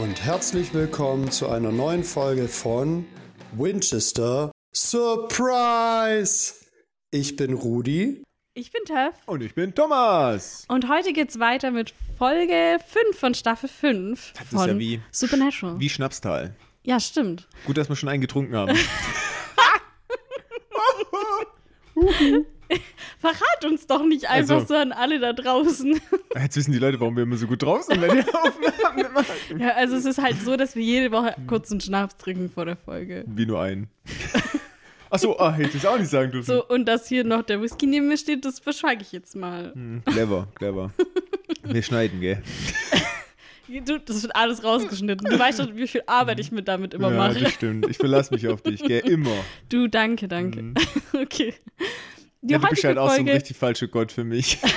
und herzlich willkommen zu einer neuen Folge von Winchester Surprise! Ich bin Rudi. Ich bin Tev. Und ich bin Thomas. Und heute geht's weiter mit Folge 5 von Staffel 5 Das von ist ja wie, Supernatural. wie Schnapstal. Ja, stimmt. Gut, dass wir schon einen getrunken haben. Verrat uns doch nicht einfach Also- so an alle da draußen. Jetzt wissen die Leute, warum wir immer so gut drauf sind, wenn wir Aufnahmen machen. ja, also es ist halt so, dass wir jede Woche kurz einen Schnaps trinken vor der Folge. Wie nur einen. Achso, ah, hätte ich es auch nicht sagen dürfen. So, und dass hier noch der Whisky neben mir steht, das verschweige ich jetzt mal. Hm, clever, clever. Wir schneiden, gell? Du, das wird alles rausgeschnitten. Du weißt schon, wie viel Arbeit ich mir damit immer ja, mache. das stimmt. Ich verlasse mich auf dich, gell? Immer. Du, danke, danke. okay. Die Ja, du bist halt auch so ein Folge, richtig falscher Gott für mich.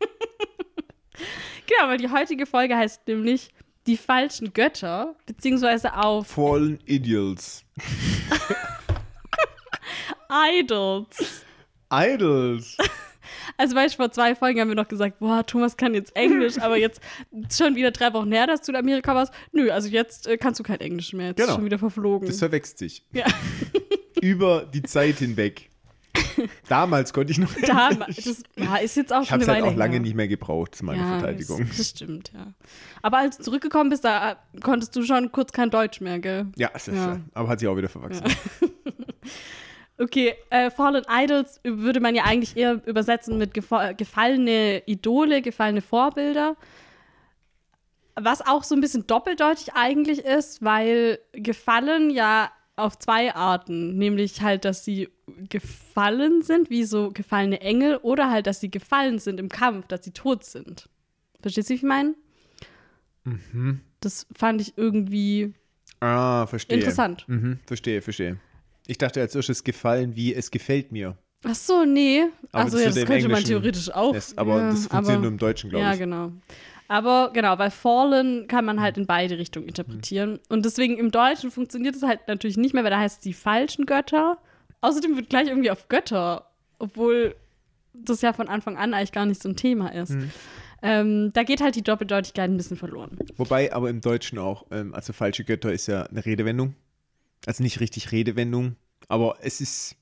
genau, weil die heutige Folge heißt nämlich die falschen Götter, beziehungsweise auf Fallen Ideals. Idols. Idols. Also weißt du, vor zwei Folgen haben wir noch gesagt, boah, Thomas kann jetzt Englisch, aber jetzt schon wieder drei Wochen her, dass du in Amerika warst. Nö, also jetzt äh, kannst du kein Englisch mehr. Jetzt Genau. ist schon wieder verflogen. Das verwechselt sich. ja, Über die Zeit hinweg. Damals konnte ich noch da, Englisch. das ja, ist jetzt auch Ich schon habe eine es halt Weile auch lange her. nicht mehr gebraucht, zu meiner ja, Verteidigung. Das, das stimmt, ja. Aber als du zurückgekommen bist, da äh, konntest du schon kurz kein Deutsch mehr, gell? Ja, ist ja. Ja. schön. aber hat sich auch wieder verwachsen. Okay, äh, Fallen Idols würde man ja eigentlich eher übersetzen mit gefa gefallene Idole, gefallene Vorbilder. Was auch so ein bisschen doppeldeutig eigentlich ist, weil gefallen ja auf zwei Arten, nämlich halt, dass sie gefallen sind, wie so gefallene Engel, oder halt, dass sie gefallen sind im Kampf, dass sie tot sind. Verstehst du, wie ich meine? Mhm. Das fand ich irgendwie Ah, verstehe. Interessant. Mhm, verstehe, verstehe. Ich dachte als erstes gefallen, wie es gefällt mir. Ach so, nee. Aber Also das ja, das könnte man Englischen- theoretisch auch. Es, aber ja, das funktioniert aber- nur im Deutschen, glaube Ja, ich. genau. Aber genau, weil Fallen kann man halt in beide Richtungen interpretieren. Und deswegen im Deutschen funktioniert es halt natürlich nicht mehr, weil da heißt es die falschen Götter. Außerdem wird gleich irgendwie auf Götter, obwohl das ja von Anfang an eigentlich gar nicht so ein Thema ist. Mhm. Ähm, da geht halt die Doppeldeutigkeit ein bisschen verloren. Wobei aber im Deutschen auch, ähm, also falsche Götter ist ja eine Redewendung. Also nicht richtig Redewendung, aber es ist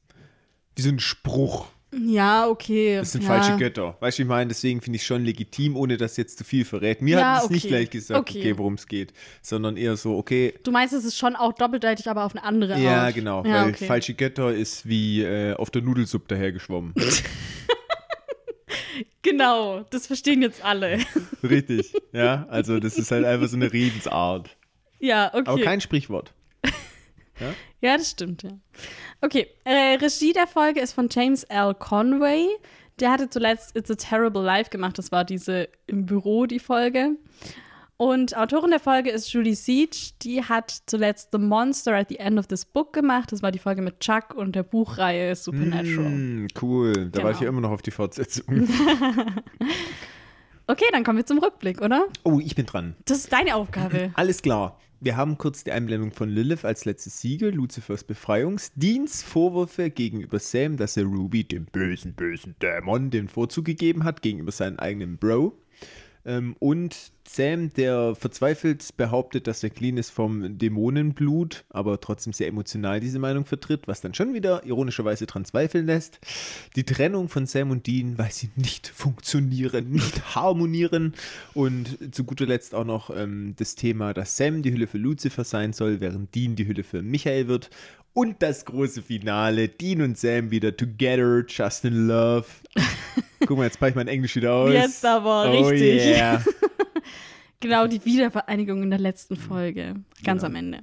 wie so ein Spruch. Ja, okay. Das sind ja. falsche Götter. Weißt du, ich meine, deswegen finde ich schon legitim, ohne dass jetzt zu viel verrät. Mir Ja, hat es nicht okay. gleich gesagt, Okay. okay, worum es geht, sondern eher so, okay, Du meinst, es ist schon auch doppeldeutig, aber auf eine andere Art. ja, genau, Ja, weil okay. falsche Götter ist wie äh, auf der Nudelsuppe dahergeschwommen. Genau, das verstehen jetzt alle. Richtig, ja, also das ist halt einfach so eine Redensart. ja, okay. Aber kein Sprichwort. Ja, das stimmt, ja. Okay, äh, Regie der Folge ist von James L. Conway. Der hatte zuletzt It's a Terrible Life gemacht. Das war diese im Büro, die Folge. Und Autorin der Folge ist Julie Siege. Die hat zuletzt The Monster at the End of this Book gemacht. Das war die Folge mit Chuck und der Buchreihe Supernatural. Mm, cool, da Genau. warte ich ja immer noch auf die Fortsetzung. Okay, dann kommen wir zum Rückblick, oder? Oh, ich bin dran. Das ist deine Aufgabe. Alles klar. Wir haben kurz die Einblendung von Lilith als letztes Siegel, Luzifers Befreiungsdienst, Vorwürfe gegenüber Sam, dass er Ruby, dem bösen, bösen Dämon, den Vorzug gegeben hat gegenüber seinem eigenen Bro. Ähm, und Sam, der verzweifelt behauptet, dass er clean ist vom Dämonenblut, aber trotzdem sehr emotional diese Meinung vertritt, was dann schon wieder ironischerweise dran zweifeln lässt. Die Trennung von Sam und Dean, weil sie nicht funktionieren, nicht harmonieren. Und zu guter Letzt auch noch ähm, das Thema, dass Sam die Hülle für Lucifer sein soll, während Dean die Hülle für Michael wird. Und das große Finale, Dean und Sam wieder together, just in love. Guck mal, jetzt packe ich mein Englisch wieder aus. Jetzt aber oh richtig. Yeah. Genau, die Wiedervereinigung in der letzten Folge. Ganz Genau. am Ende.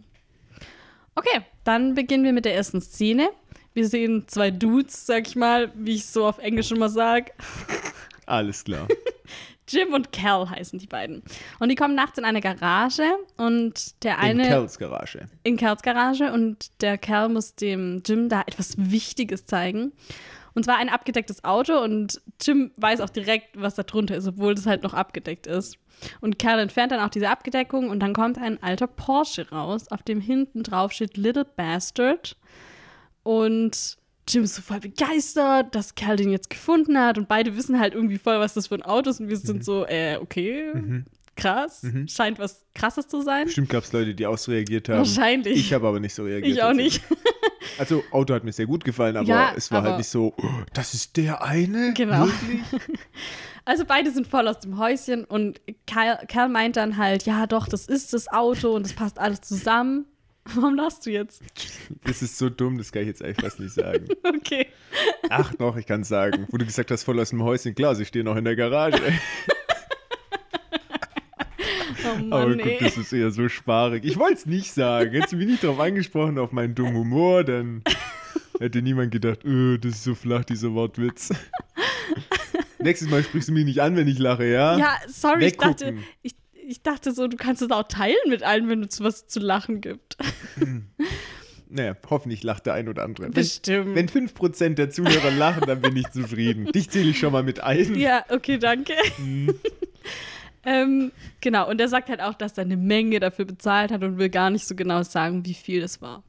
Okay, dann beginnen wir mit der ersten Szene. Wir sehen zwei Dudes, sag ich mal, wie ich so auf Englisch immer sag. Alles klar. Jim und Cal heißen die beiden. Und die kommen nachts in eine Garage und der In eine Kells Garage. in Cals Garage und der Cal muss dem Jim da etwas Wichtiges zeigen. Und zwar ein abgedecktes Auto und Jim weiß auch direkt, was da drunter ist, obwohl das halt noch abgedeckt ist. Und Cal entfernt dann auch diese Abgedeckung und dann kommt ein alter Porsche raus, auf dem hinten drauf steht Little Bastard. Und Jim ist so voll begeistert, dass Cal den jetzt gefunden hat und beide wissen halt irgendwie voll, was das für ein Auto ist und wir sind so, äh, okay, krass. Mhm. Scheint was Krasses zu sein. Bestimmt gab es Leute, die ausreagiert haben. Wahrscheinlich. Ich habe aber nicht so reagiert. Ich auch nicht. Also, Auto hat mir sehr gut gefallen, aber Ja, es war aber- halt nicht so, oh, das ist der eine? Genau. Wirklich? Also beide sind voll aus dem Häuschen und Kerl, Kerl meint dann halt, ja doch, das ist das Auto und das passt alles zusammen. Warum lachst du jetzt? Das ist so dumm, das kann ich jetzt eigentlich fast nicht sagen. Okay. Ach doch, ich kann es sagen. Wo du gesagt hast, voll aus dem Häuschen. Klar, sie stehen noch in der Garage. Oh Mann, Aber ey. gut, das ist eher so sparig. Ich wollte es nicht sagen. Hättest du mich nicht darauf angesprochen, auf meinen dummen Humor, dann hätte niemand gedacht, öh, das ist so flach, dieser Wortwitz. Nächstes Mal sprichst du mich nicht an, wenn ich lache, ja? Ja, sorry, ich dachte, Weggucken. ich, ich dachte so, du kannst es auch teilen mit allen, wenn es was zu lachen gibt. Naja, hoffentlich lacht der ein oder andere. Wenn, Bestimmt. wenn 5% der Zuhörer lachen, dann bin ich zufrieden. Dich zähle ich schon mal mit ein. Ja, okay, danke. Mhm. ähm, genau, und er sagt halt auch, dass er eine Menge dafür bezahlt hat und will gar nicht so genau sagen, wie viel es war.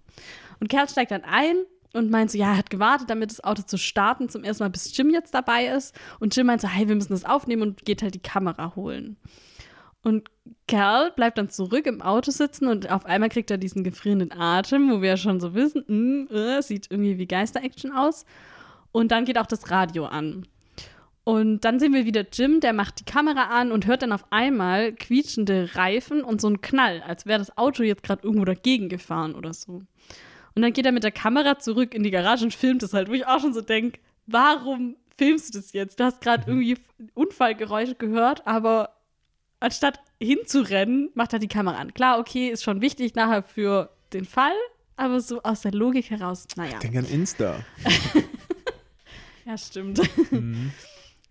Und Kerl steigt dann ein und meint so, ja, er hat gewartet, damit das Auto zu starten, zum ersten Mal, bis Jim jetzt dabei ist. Und Jim meint so, hey, wir müssen das aufnehmen und geht halt die Kamera holen. Und Kerl bleibt dann zurück im Auto sitzen und auf einmal kriegt er diesen gefrierenden Atem, wo wir ja schon so wissen, mm, äh, sieht irgendwie wie Geister-Action aus. Und dann geht auch das Radio an. Und dann sehen wir wieder Jim, der macht die Kamera an und hört dann auf einmal quietschende Reifen und so einen Knall, als wäre das Auto jetzt gerade irgendwo dagegen gefahren oder so. Und dann geht er mit der Kamera zurück in die Garage und filmt es halt, wo ich auch schon so denke, warum filmst du das jetzt? Du hast gerade irgendwie Unfallgeräusche gehört, aber anstatt hinzurennen, macht er die Kamera an. Klar, okay, ist schon wichtig nachher für den Fall, aber so aus der Logik heraus, naja. Denk an Insta. Ja, stimmt.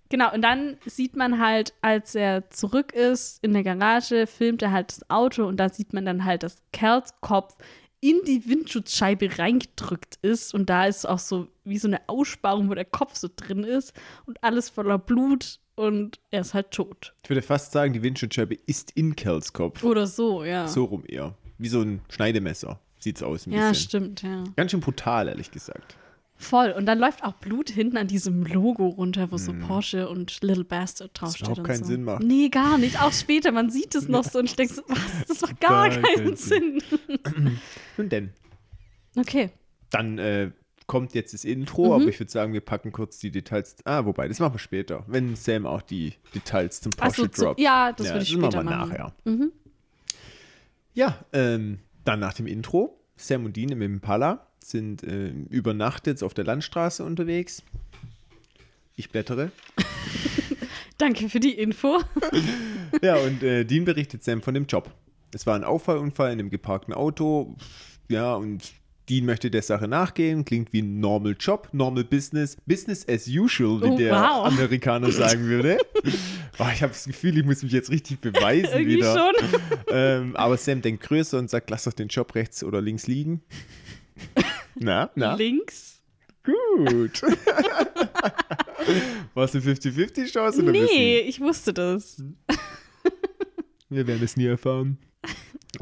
Genau, und dann sieht man halt, als er zurück ist in der Garage, filmt er halt das Auto und da sieht man dann halt, dass Kerls Kopf in die Windschutzscheibe reingedrückt ist und da ist auch so wie so eine Aussparung, wo der Kopf so drin ist und alles voller Blut und er ist halt tot. Ich würde fast sagen, die Windschutzscheibe ist in Kerls Kopf. Oder so, ja. So rum eher. Wie so ein Schneidemesser sieht's aus ein ja, bisschen. stimmt, ja. Ganz schön brutal, ehrlich gesagt. Voll. Und dann läuft auch Blut hinten an diesem Logo runter, wo so Porsche und Little Bastard draufsteht. überhaupt und keinen so. Sinn macht. Nee, gar nicht. Auch später, man sieht es noch so und ich denke so, was? Das macht gar Gar keinen keinen Sinn. Nun denn. Okay. Dann äh, kommt jetzt das Intro, Mhm. aber ich würde sagen, wir packen kurz die Details. Ah, wobei, das machen wir später, wenn Sam auch die Details zum Porsche zu, droppt. ja, das würde ich das machen später wir machen. nachher. Mhm. Ja, ähm, dann nach dem Intro, Sam und Dean im Impala sind äh, über Nacht jetzt auf der Landstraße unterwegs. Ich blättere. Danke für die Info. Ja, und äh, Dean berichtet Sam von dem Job. Es war ein Auffallunfall in einem geparkten Auto. Ja, und Dean möchte der Sache nachgehen. Klingt wie ein normal Job, normal Business, Business as usual, wie Oh, der wow. Amerikaner sagen würde. oh, ich habe das Gefühl, ich muss mich jetzt richtig beweisen wieder. schon. Ähm, aber Sam denkt größer und sagt, lass doch den Job rechts oder links liegen. Na, na, Links? gut. War es eine 50-50-Chance oder Nee, wissen? ich wusste das. Wir werden es nie erfahren.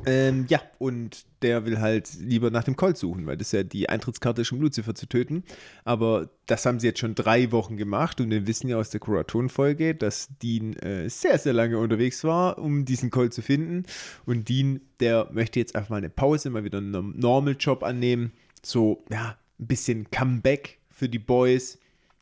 ähm, ja, und der will halt lieber nach dem Colt suchen, weil das ja die Eintrittskarte ist, um Lucifer zu töten. Aber das haben sie jetzt schon drei Wochen gemacht und wir wissen ja aus der Kuraton-Folge, dass Dean äh, sehr, sehr lange unterwegs war, um diesen Colt zu finden. Und Dean, der möchte jetzt einfach mal eine Pause, mal wieder einen Norm- Normal-Job annehmen. So, ja, ein bisschen Comeback für die Boys.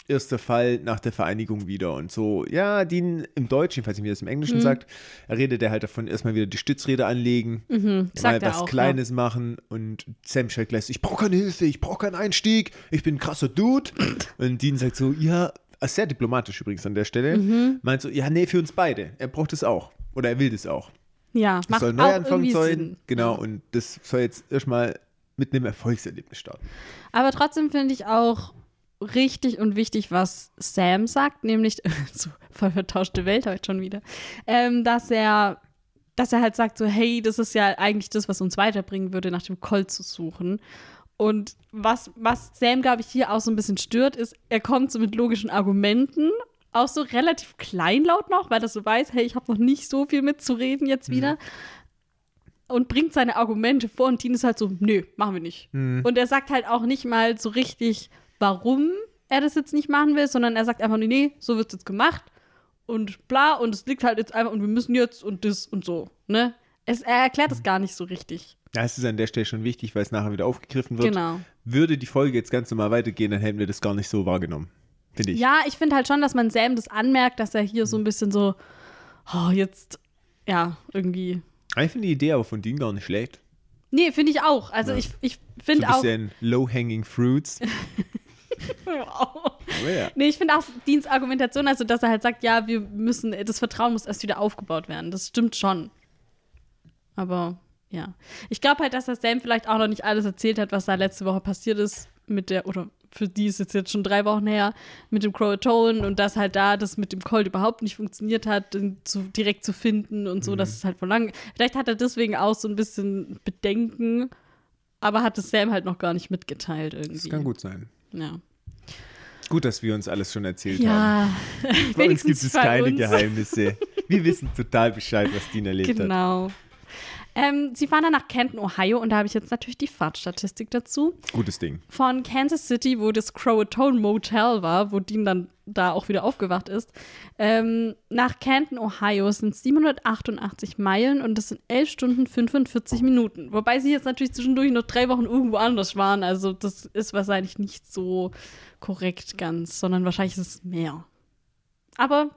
Erster Fall nach der Vereinigung wieder und so. Ja, Dean im Deutschen, ich nicht, wie er das im Englischen Mhm. sagt, er redet er halt davon, erstmal wieder die Stützräder anlegen, Mhm, mal was auch. Kleines machen und Sam schreit gleich, so, ich brauche keine Hilfe, ich brauche keinen Einstieg, ich bin ein krasser Dude. und Dean sagt so, ja, sehr diplomatisch übrigens an der Stelle, Mhm. meint so, ja, nee, für uns beide, er braucht es auch oder er will das auch. Ja, ja Es macht soll irgendwie sein, Sinn. genau, Ja. und das soll jetzt erstmal mit einem Erfolgserlebnis starten. Aber trotzdem finde ich auch richtig und wichtig, was Sam sagt, nämlich, so voll vertauschte Welt heute schon wieder, ähm, dass er dass er halt sagt so, hey, das ist ja eigentlich das, was uns weiterbringen würde, nach dem Colt zu suchen. Und was, was Sam, glaube ich, hier auch so ein bisschen stört, ist, er kommt so mit logischen Argumenten, auch so relativ kleinlaut noch, weil er so weiß, hey, ich habe noch nicht so viel mitzureden jetzt wieder. Und bringt seine Argumente vor und Dean ist halt so, nö, machen wir nicht. Und er sagt halt auch nicht mal so richtig, warum er das jetzt nicht machen will, sondern er sagt einfach nur, nee, so wird es jetzt gemacht. und bla und es liegt halt jetzt einfach und wir müssen jetzt und das und so, ne? Es, er erklärt es gar nicht so richtig. Ja, es ist an der Stelle schon wichtig, weil es nachher wieder aufgegriffen wird. Genau. Würde die Folge jetzt ganz normal weitergehen, dann hätten wir das gar nicht so wahrgenommen. Finde ich. Ja, ich finde halt schon, dass man Sam das anmerkt, dass er hier so ein bisschen so, oh, jetzt, ja, irgendwie. Aber Ich finde die Idee aber von Dean gar nicht schlecht. Nee, finde ich auch. Also Ja. ich, ich So ein finde auch. bisschen low-hanging fruits. Wow. Aber ja. Nee, ich finde auch Deans Argumentation, also dass er halt sagt, ja, wir müssen, das Vertrauen muss erst wieder aufgebaut werden. Das stimmt schon. Aber ja. Ich glaube halt, dass der Sam vielleicht auch noch nicht alles erzählt hat, was da letzte Woche passiert ist mit der, oder für die ist es jetzt schon drei Wochen her, mit dem Croatoan und dass halt da das mit dem Colt überhaupt nicht funktioniert hat, zu, direkt zu finden und so, dass es halt von lang. Vielleicht hat er deswegen auch so ein bisschen Bedenken, aber hat es Sam halt noch gar nicht mitgeteilt irgendwie. Das kann gut sein. Ja. Gut, dass wir uns alles schon erzählt haben. Ja, Bei uns gibt es keine uns. Geheimnisse. Wir wissen total Bescheid, was Dean erlebt hat. Genau. Ähm, sie fahren dann nach Canton, Ohio und da habe ich jetzt natürlich die Fahrtstatistik dazu. Gutes Ding. Von Kansas City, wo das Croatoan Motel war, wo Dean dann da auch wieder aufgewacht ist, ähm, nach Canton, Ohio sind es 788 Meilen und das sind 11 Stunden 45 Minuten. Wobei sie jetzt natürlich zwischendurch noch drei Wochen irgendwo anders waren. Also das ist wahrscheinlich nicht so korrekt ganz, sondern wahrscheinlich ist es mehr. Aber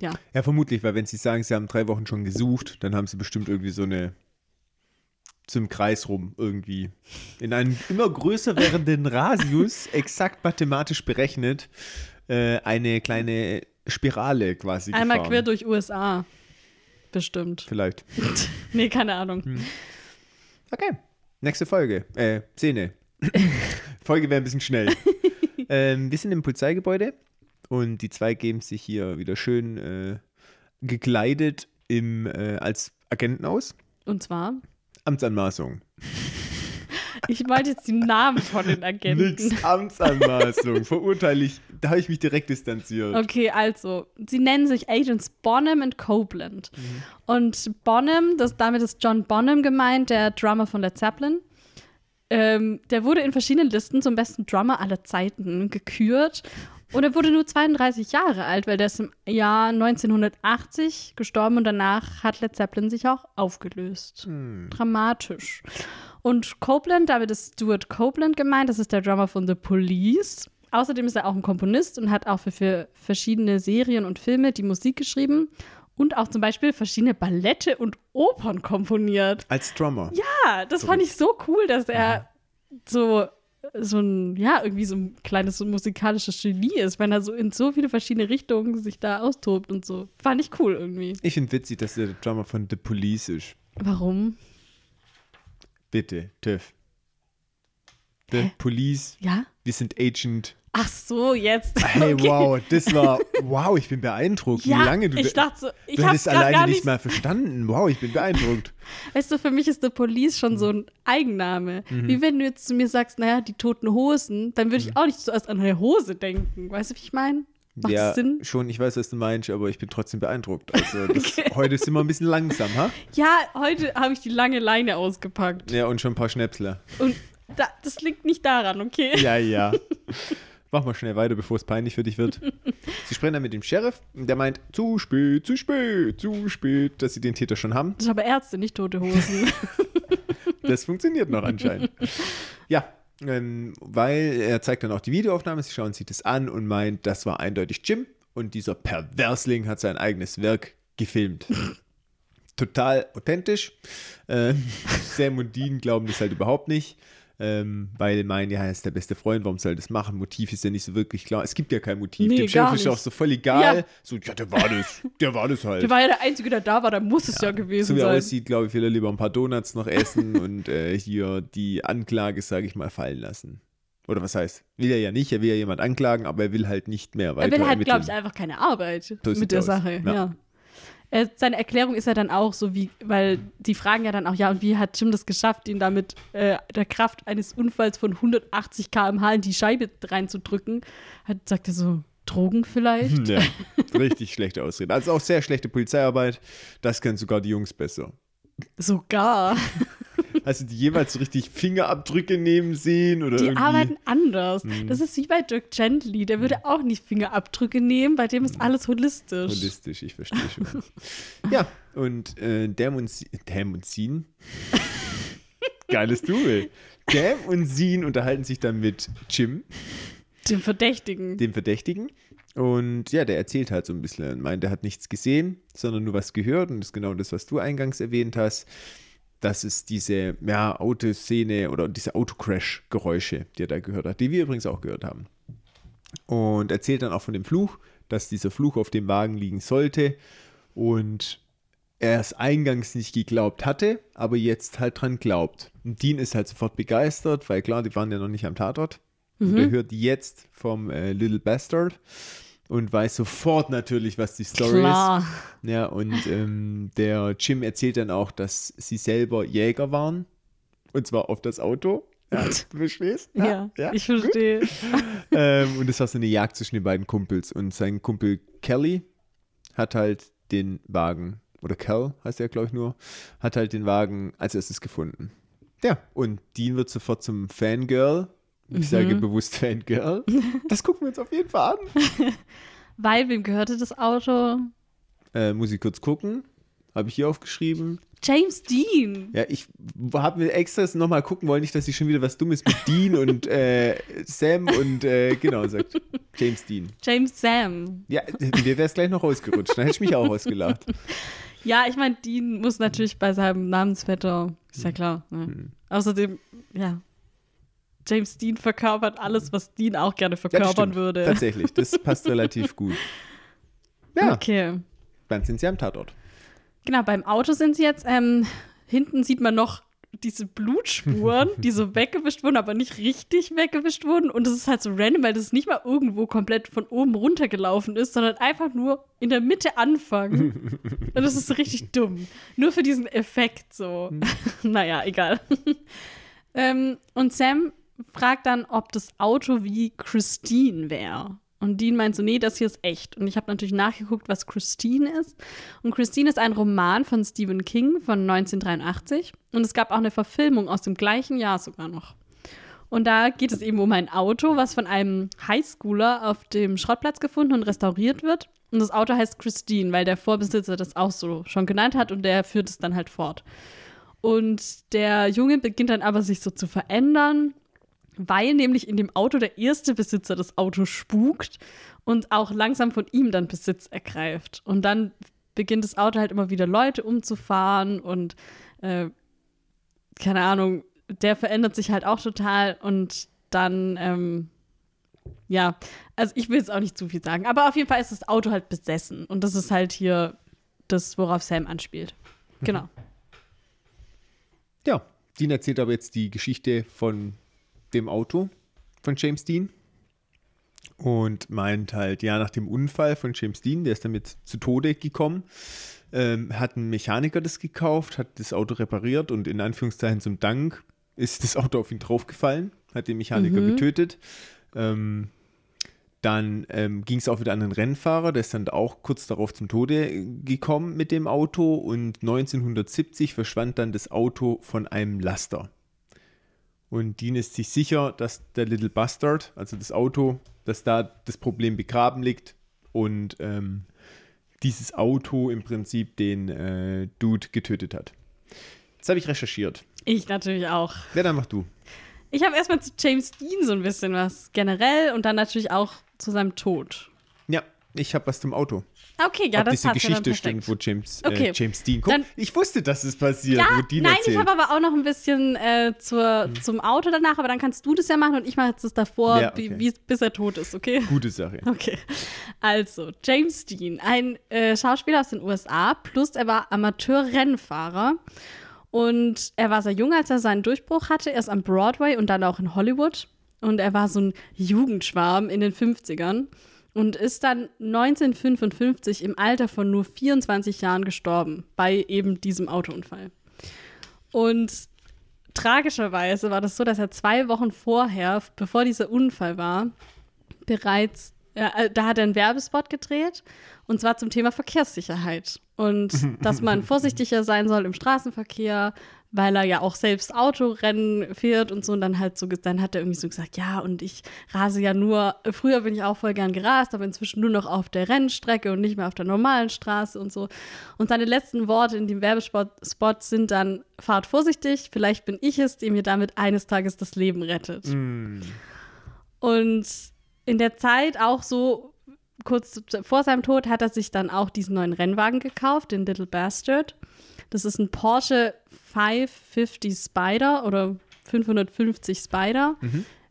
ja, Ja, vermutlich, weil wenn sie sagen, sie haben drei Wochen schon gesucht, dann haben sie bestimmt irgendwie so eine im Kreis rum irgendwie in einem immer größer werdenden Radius exakt mathematisch berechnet äh, eine kleine Spirale quasi einmal gefahren. quer durch USA. Bestimmt. Vielleicht. Nee, keine Ahnung. Okay. Nächste Folge. Äh, Szene. Folge wäre ein bisschen schnell. ähm, wir sind im Polizeigebäude und die zwei geben sich hier wieder schön äh, gekleidet im, äh, als Agenten aus. Und zwar, Amtsanmaßung. ich wollte jetzt die Namen von den Agenten. Nix, Amtsanmaßung. Verurteile ich. Da habe ich mich direkt distanziert. Okay, also, sie nennen sich Agents Bonham und Copeland. Und Bonham, das, damit ist John Bonham gemeint, der Drummer von Led Zeppelin. Ähm, der wurde in verschiedenen Listen zum besten Drummer aller Zeiten gekürt. Und er wurde nur 32 Jahre alt, weil der ist im Jahr 1980 gestorben und danach hat Led Zeppelin sich auch aufgelöst. Dramatisch. Und Copeland, damit ist Stuart Copeland gemeint, das ist der Drummer von The Police. Außerdem ist er auch ein Komponist und hat auch für, für verschiedene Serien und Filme die Musik geschrieben und auch zum Beispiel verschiedene Ballette und Opern komponiert. Als Drummer. Ja, das fand ich so cool, dass er so, so ein, ja, irgendwie so ein kleines so musikalisches Genie ist, wenn er so in so viele verschiedene Richtungen sich da austobt und so. Fand ich cool irgendwie. Ich finde witzig, dass er der Drummer von The Police ist. Warum? Bitte, Tiff. The Hä? Police. Ja? Wir sind Agent. Ach so, jetzt. Hey, Okay. wow, das war. Wow, ich bin beeindruckt, Ja, wie lange du. ich dachte so, ich du hättest alleine gar nicht nicht mal verstanden. Wow, ich bin beeindruckt. Weißt du, für mich ist The Police schon so ein Eigenname. Wie wenn du jetzt zu mir sagst, naja, die toten Hosen, dann würde ich auch nicht zuerst an eine Hose denken. Weißt du, wie ich meine? Macht ja, Sinn? schon, ich weiß, was du meinst, aber ich bin trotzdem beeindruckt. Also, das, Okay. heute sind wir ein bisschen langsam, ha? Ja, heute habe ich die lange Leine ausgepackt. Ja, und schon ein paar Schnäpsler. Und da, das liegt nicht daran, okay? Ja, ja. Mach mal schnell weiter, bevor es peinlich für dich wird. Sie sprechen dann mit dem Sheriff, und der meint, zu spät, zu spät, zu spät, dass sie den Täter schon haben. Das sind aber Ärzte, nicht tote Hosen. Das funktioniert noch anscheinend. Ja, ähm, weil er zeigt dann auch die Videoaufnahme, sie schauen sich das an und meint, das war eindeutig Jim und dieser Perversling hat sein eigenes Werk gefilmt. Total authentisch. Ähm, Sam und Dean glauben das halt überhaupt nicht. Ähm, weil meinen, ja, er ist der beste Freund, warum soll er das machen? Motiv ist ja nicht so wirklich klar. Es gibt ja kein Motiv. Nee, Dem Chef ist ja auch so voll egal. Ja. So, ja, der war das. Der war das halt. Der war ja der Einzige, der da war, da muss es ja So gewesen wie er sein. aussieht, glaube ich, will er lieber ein paar Donuts noch essen und äh, hier die Anklage, sage ich mal, fallen lassen. Oder was heißt? Will er ja nicht, er will ja jemand anklagen, aber er will halt nicht mehr Er weiter will halt, glaube ich, einfach keine Arbeit So mit der aus. Sache. Ja. Ja. Äh, seine Erklärung ist ja dann auch so wie, weil die fragen ja dann auch, ja, und wie hat Jim das geschafft, ihn damit äh, der Kraft eines Unfalls von 180 km/h in die Scheibe reinzudrücken? Hat, sagt er so, Drogen vielleicht? Ja, richtig schlechte Ausrede. Also auch sehr schlechte Polizeiarbeit. Das können sogar die Jungs besser. Sogar. Hast du die jemals so richtig Fingerabdrücke nehmen sehen? Oder Die irgendwie? arbeiten anders. Mhm. Das ist wie bei Dirk Gently. Der würde auch nicht Fingerabdrücke nehmen, bei dem ist alles holistisch. Holistisch, ich verstehe schon. ja, und äh, Dam und, Sie Dam und Sin. Geiles Duel. Dam und Sin unterhalten sich dann mit Jim, Den Verdächtigen. dem Verdächtigen. Und ja, der erzählt halt so ein bisschen. Meint, er hat nichts gesehen, sondern nur was gehört. Und das ist genau das, was du eingangs erwähnt hast. Das ist diese ja, Autoszene oder diese Autocrash-Geräusche, die er da gehört hat, die wir übrigens auch gehört haben. Und erzählt dann auch von dem Fluch, dass dieser Fluch auf dem Wagen liegen sollte. Und er es eingangs nicht geglaubt hatte, aber jetzt halt dran glaubt. Und Dean ist halt sofort begeistert, weil klar, die waren ja noch nicht am Tatort. Und er hört jetzt vom äh, Little Bastard und weiß sofort natürlich, was die Story Klar. ist. Ja, und ähm, der Jim erzählt dann auch, dass sie selber Jäger waren. Und zwar auf das Auto. Ja, du verstehst? Ja, ich verstehe. ähm, und es war so eine Jagd zwischen den beiden Kumpels. Und sein Kumpel Kelly hat halt den Wagen, oder Cal heißt er, glaube ich, nur, hat halt den Wagen als erstes gefunden. Ja, und Dean wird sofort zum Fangirl. Ich sage bewusst Fangirl. Das gucken wir uns auf jeden Fall an. Weil, wem gehörte das Auto? Äh, muss ich kurz gucken. Habe ich hier aufgeschrieben. James Dean. Ja, ich habe mir extra nochmal gucken wollen, nicht, dass ich schon wieder was Dummes mit Dean und äh, Sam und äh, genau sagt. James Dean. James Sam. Ja, mir wäre es gleich noch rausgerutscht. Dann hätte ich mich auch ausgelacht. Ja, ich meine, Dean muss natürlich bei seinem Namensvetter, ist ja klar. Ne? Hm. Außerdem, ja, James Dean verkörpert alles, was Dean auch gerne Ja, verkörpern stimmt. würde. Tatsächlich, das passt relativ gut. Ja, Okay. dann sind sie am Tatort. Genau, beim Auto sind sie jetzt. Ähm, hinten sieht man noch diese Blutspuren, die so weggewischt wurden, aber nicht richtig weggewischt wurden. Und das ist halt so random, weil das nicht mal irgendwo komplett von oben runtergelaufen ist, sondern einfach nur in der Mitte anfangen. Und das ist so richtig dumm. Nur für diesen Effekt so. naja, egal. ähm, und Sam fragt dann, ob das Auto wie Christine wäre. Und Dean meint so, nee, das hier ist echt. Und ich habe natürlich nachgeguckt, was Christine ist. Und Christine ist ein Roman von Stephen King von 1983. Und es gab auch eine Verfilmung aus dem gleichen Jahr sogar noch. Und da geht es eben um ein Auto, was von einem Highschooler auf dem Schrottplatz gefunden und restauriert wird. Und das Auto heißt Christine, weil der Vorbesitzer das auch so schon genannt hat und der führt es dann halt fort. Und der Junge beginnt dann aber sich so zu verändern, weil nämlich in dem Auto der erste Besitzer das Auto spukt und auch langsam von ihm dann Besitz ergreift. Und dann beginnt das Auto halt immer wieder Leute umzufahren und äh, keine Ahnung, der verändert sich halt auch total und dann, ähm, ja, also ich will jetzt auch nicht zu viel sagen, aber auf jeden Fall ist das Auto halt besessen und das ist halt hier das, worauf Sam anspielt. Genau. Ja, Dean erzählt aber jetzt die Geschichte von dem Auto von James Dean und meint halt, ja, nach dem Unfall von James Dean, der ist damit zu Tode gekommen, ähm, hat ein Mechaniker das gekauft, hat das Auto repariert und in Anführungszeichen zum Dank ist das Auto auf ihn draufgefallen, hat den Mechaniker getötet. Ähm, dann ähm, ging es auch wieder an den Rennfahrer, der ist dann auch kurz darauf zum Tode gekommen mit dem Auto und 1970 verschwand dann das Auto von einem Laster. Und Dean ist sich sicher, dass der Little Bastard, also das Auto, dass da das Problem begraben liegt und ähm, dieses Auto im Prinzip den äh, Dude getötet hat. Das habe ich recherchiert. Ich natürlich auch. Wer dann mach du? Ich habe erstmal zu James Dean so ein bisschen was generell und dann natürlich auch zu seinem Tod. Ja, ich habe was zum Auto. Okay, ja, Ob das diese Geschichte stimmt, wo James, Okay. äh, James Dean guck, Dann- Ich wusste, dass es passiert, Ja, wo Dean nein, erzählt. ich habe aber auch noch ein bisschen äh, zur, zum Auto danach, aber dann kannst du das ja machen und ich mache jetzt das davor, Ja, okay. wie, wie, bis er tot ist, okay? Gute Sache. Okay. Also, James Dean, ein äh, Schauspieler aus den USA, plus er war Amateur-Rennfahrer. Und er war sehr jung, als er seinen Durchbruch hatte, erst am Broadway und dann auch in Hollywood. Und er war so ein Jugendschwarm in den 50ern und ist dann 1955 im Alter von nur 24 Jahren gestorben bei eben diesem Autounfall. Und tragischerweise war das so, dass er zwei Wochen vorher, bevor dieser Unfall war, bereits, ja, äh, da hat er einen Werbespot gedreht und zwar zum Thema Verkehrssicherheit und dass man vorsichtiger sein soll im Straßenverkehr, weil er ja auch selbst Autorennen fährt und so. Und dann halt so, dann hat er irgendwie so gesagt, ja, und ich rase ja nur, früher bin ich auch voll gern gerast, aber inzwischen nur noch auf der Rennstrecke und nicht mehr auf der normalen Straße und so. Und seine letzten Worte in dem Werbespot Spot sind dann, fahrt vorsichtig, vielleicht bin ich es, dem ihr damit eines Tages das Leben rettet. Mm. Und in der Zeit auch so kurz vor seinem Tod hat er sich dann auch diesen neuen Rennwagen gekauft, den Little Bastard. Das ist ein Porsche 550 Spider oder 550 Spider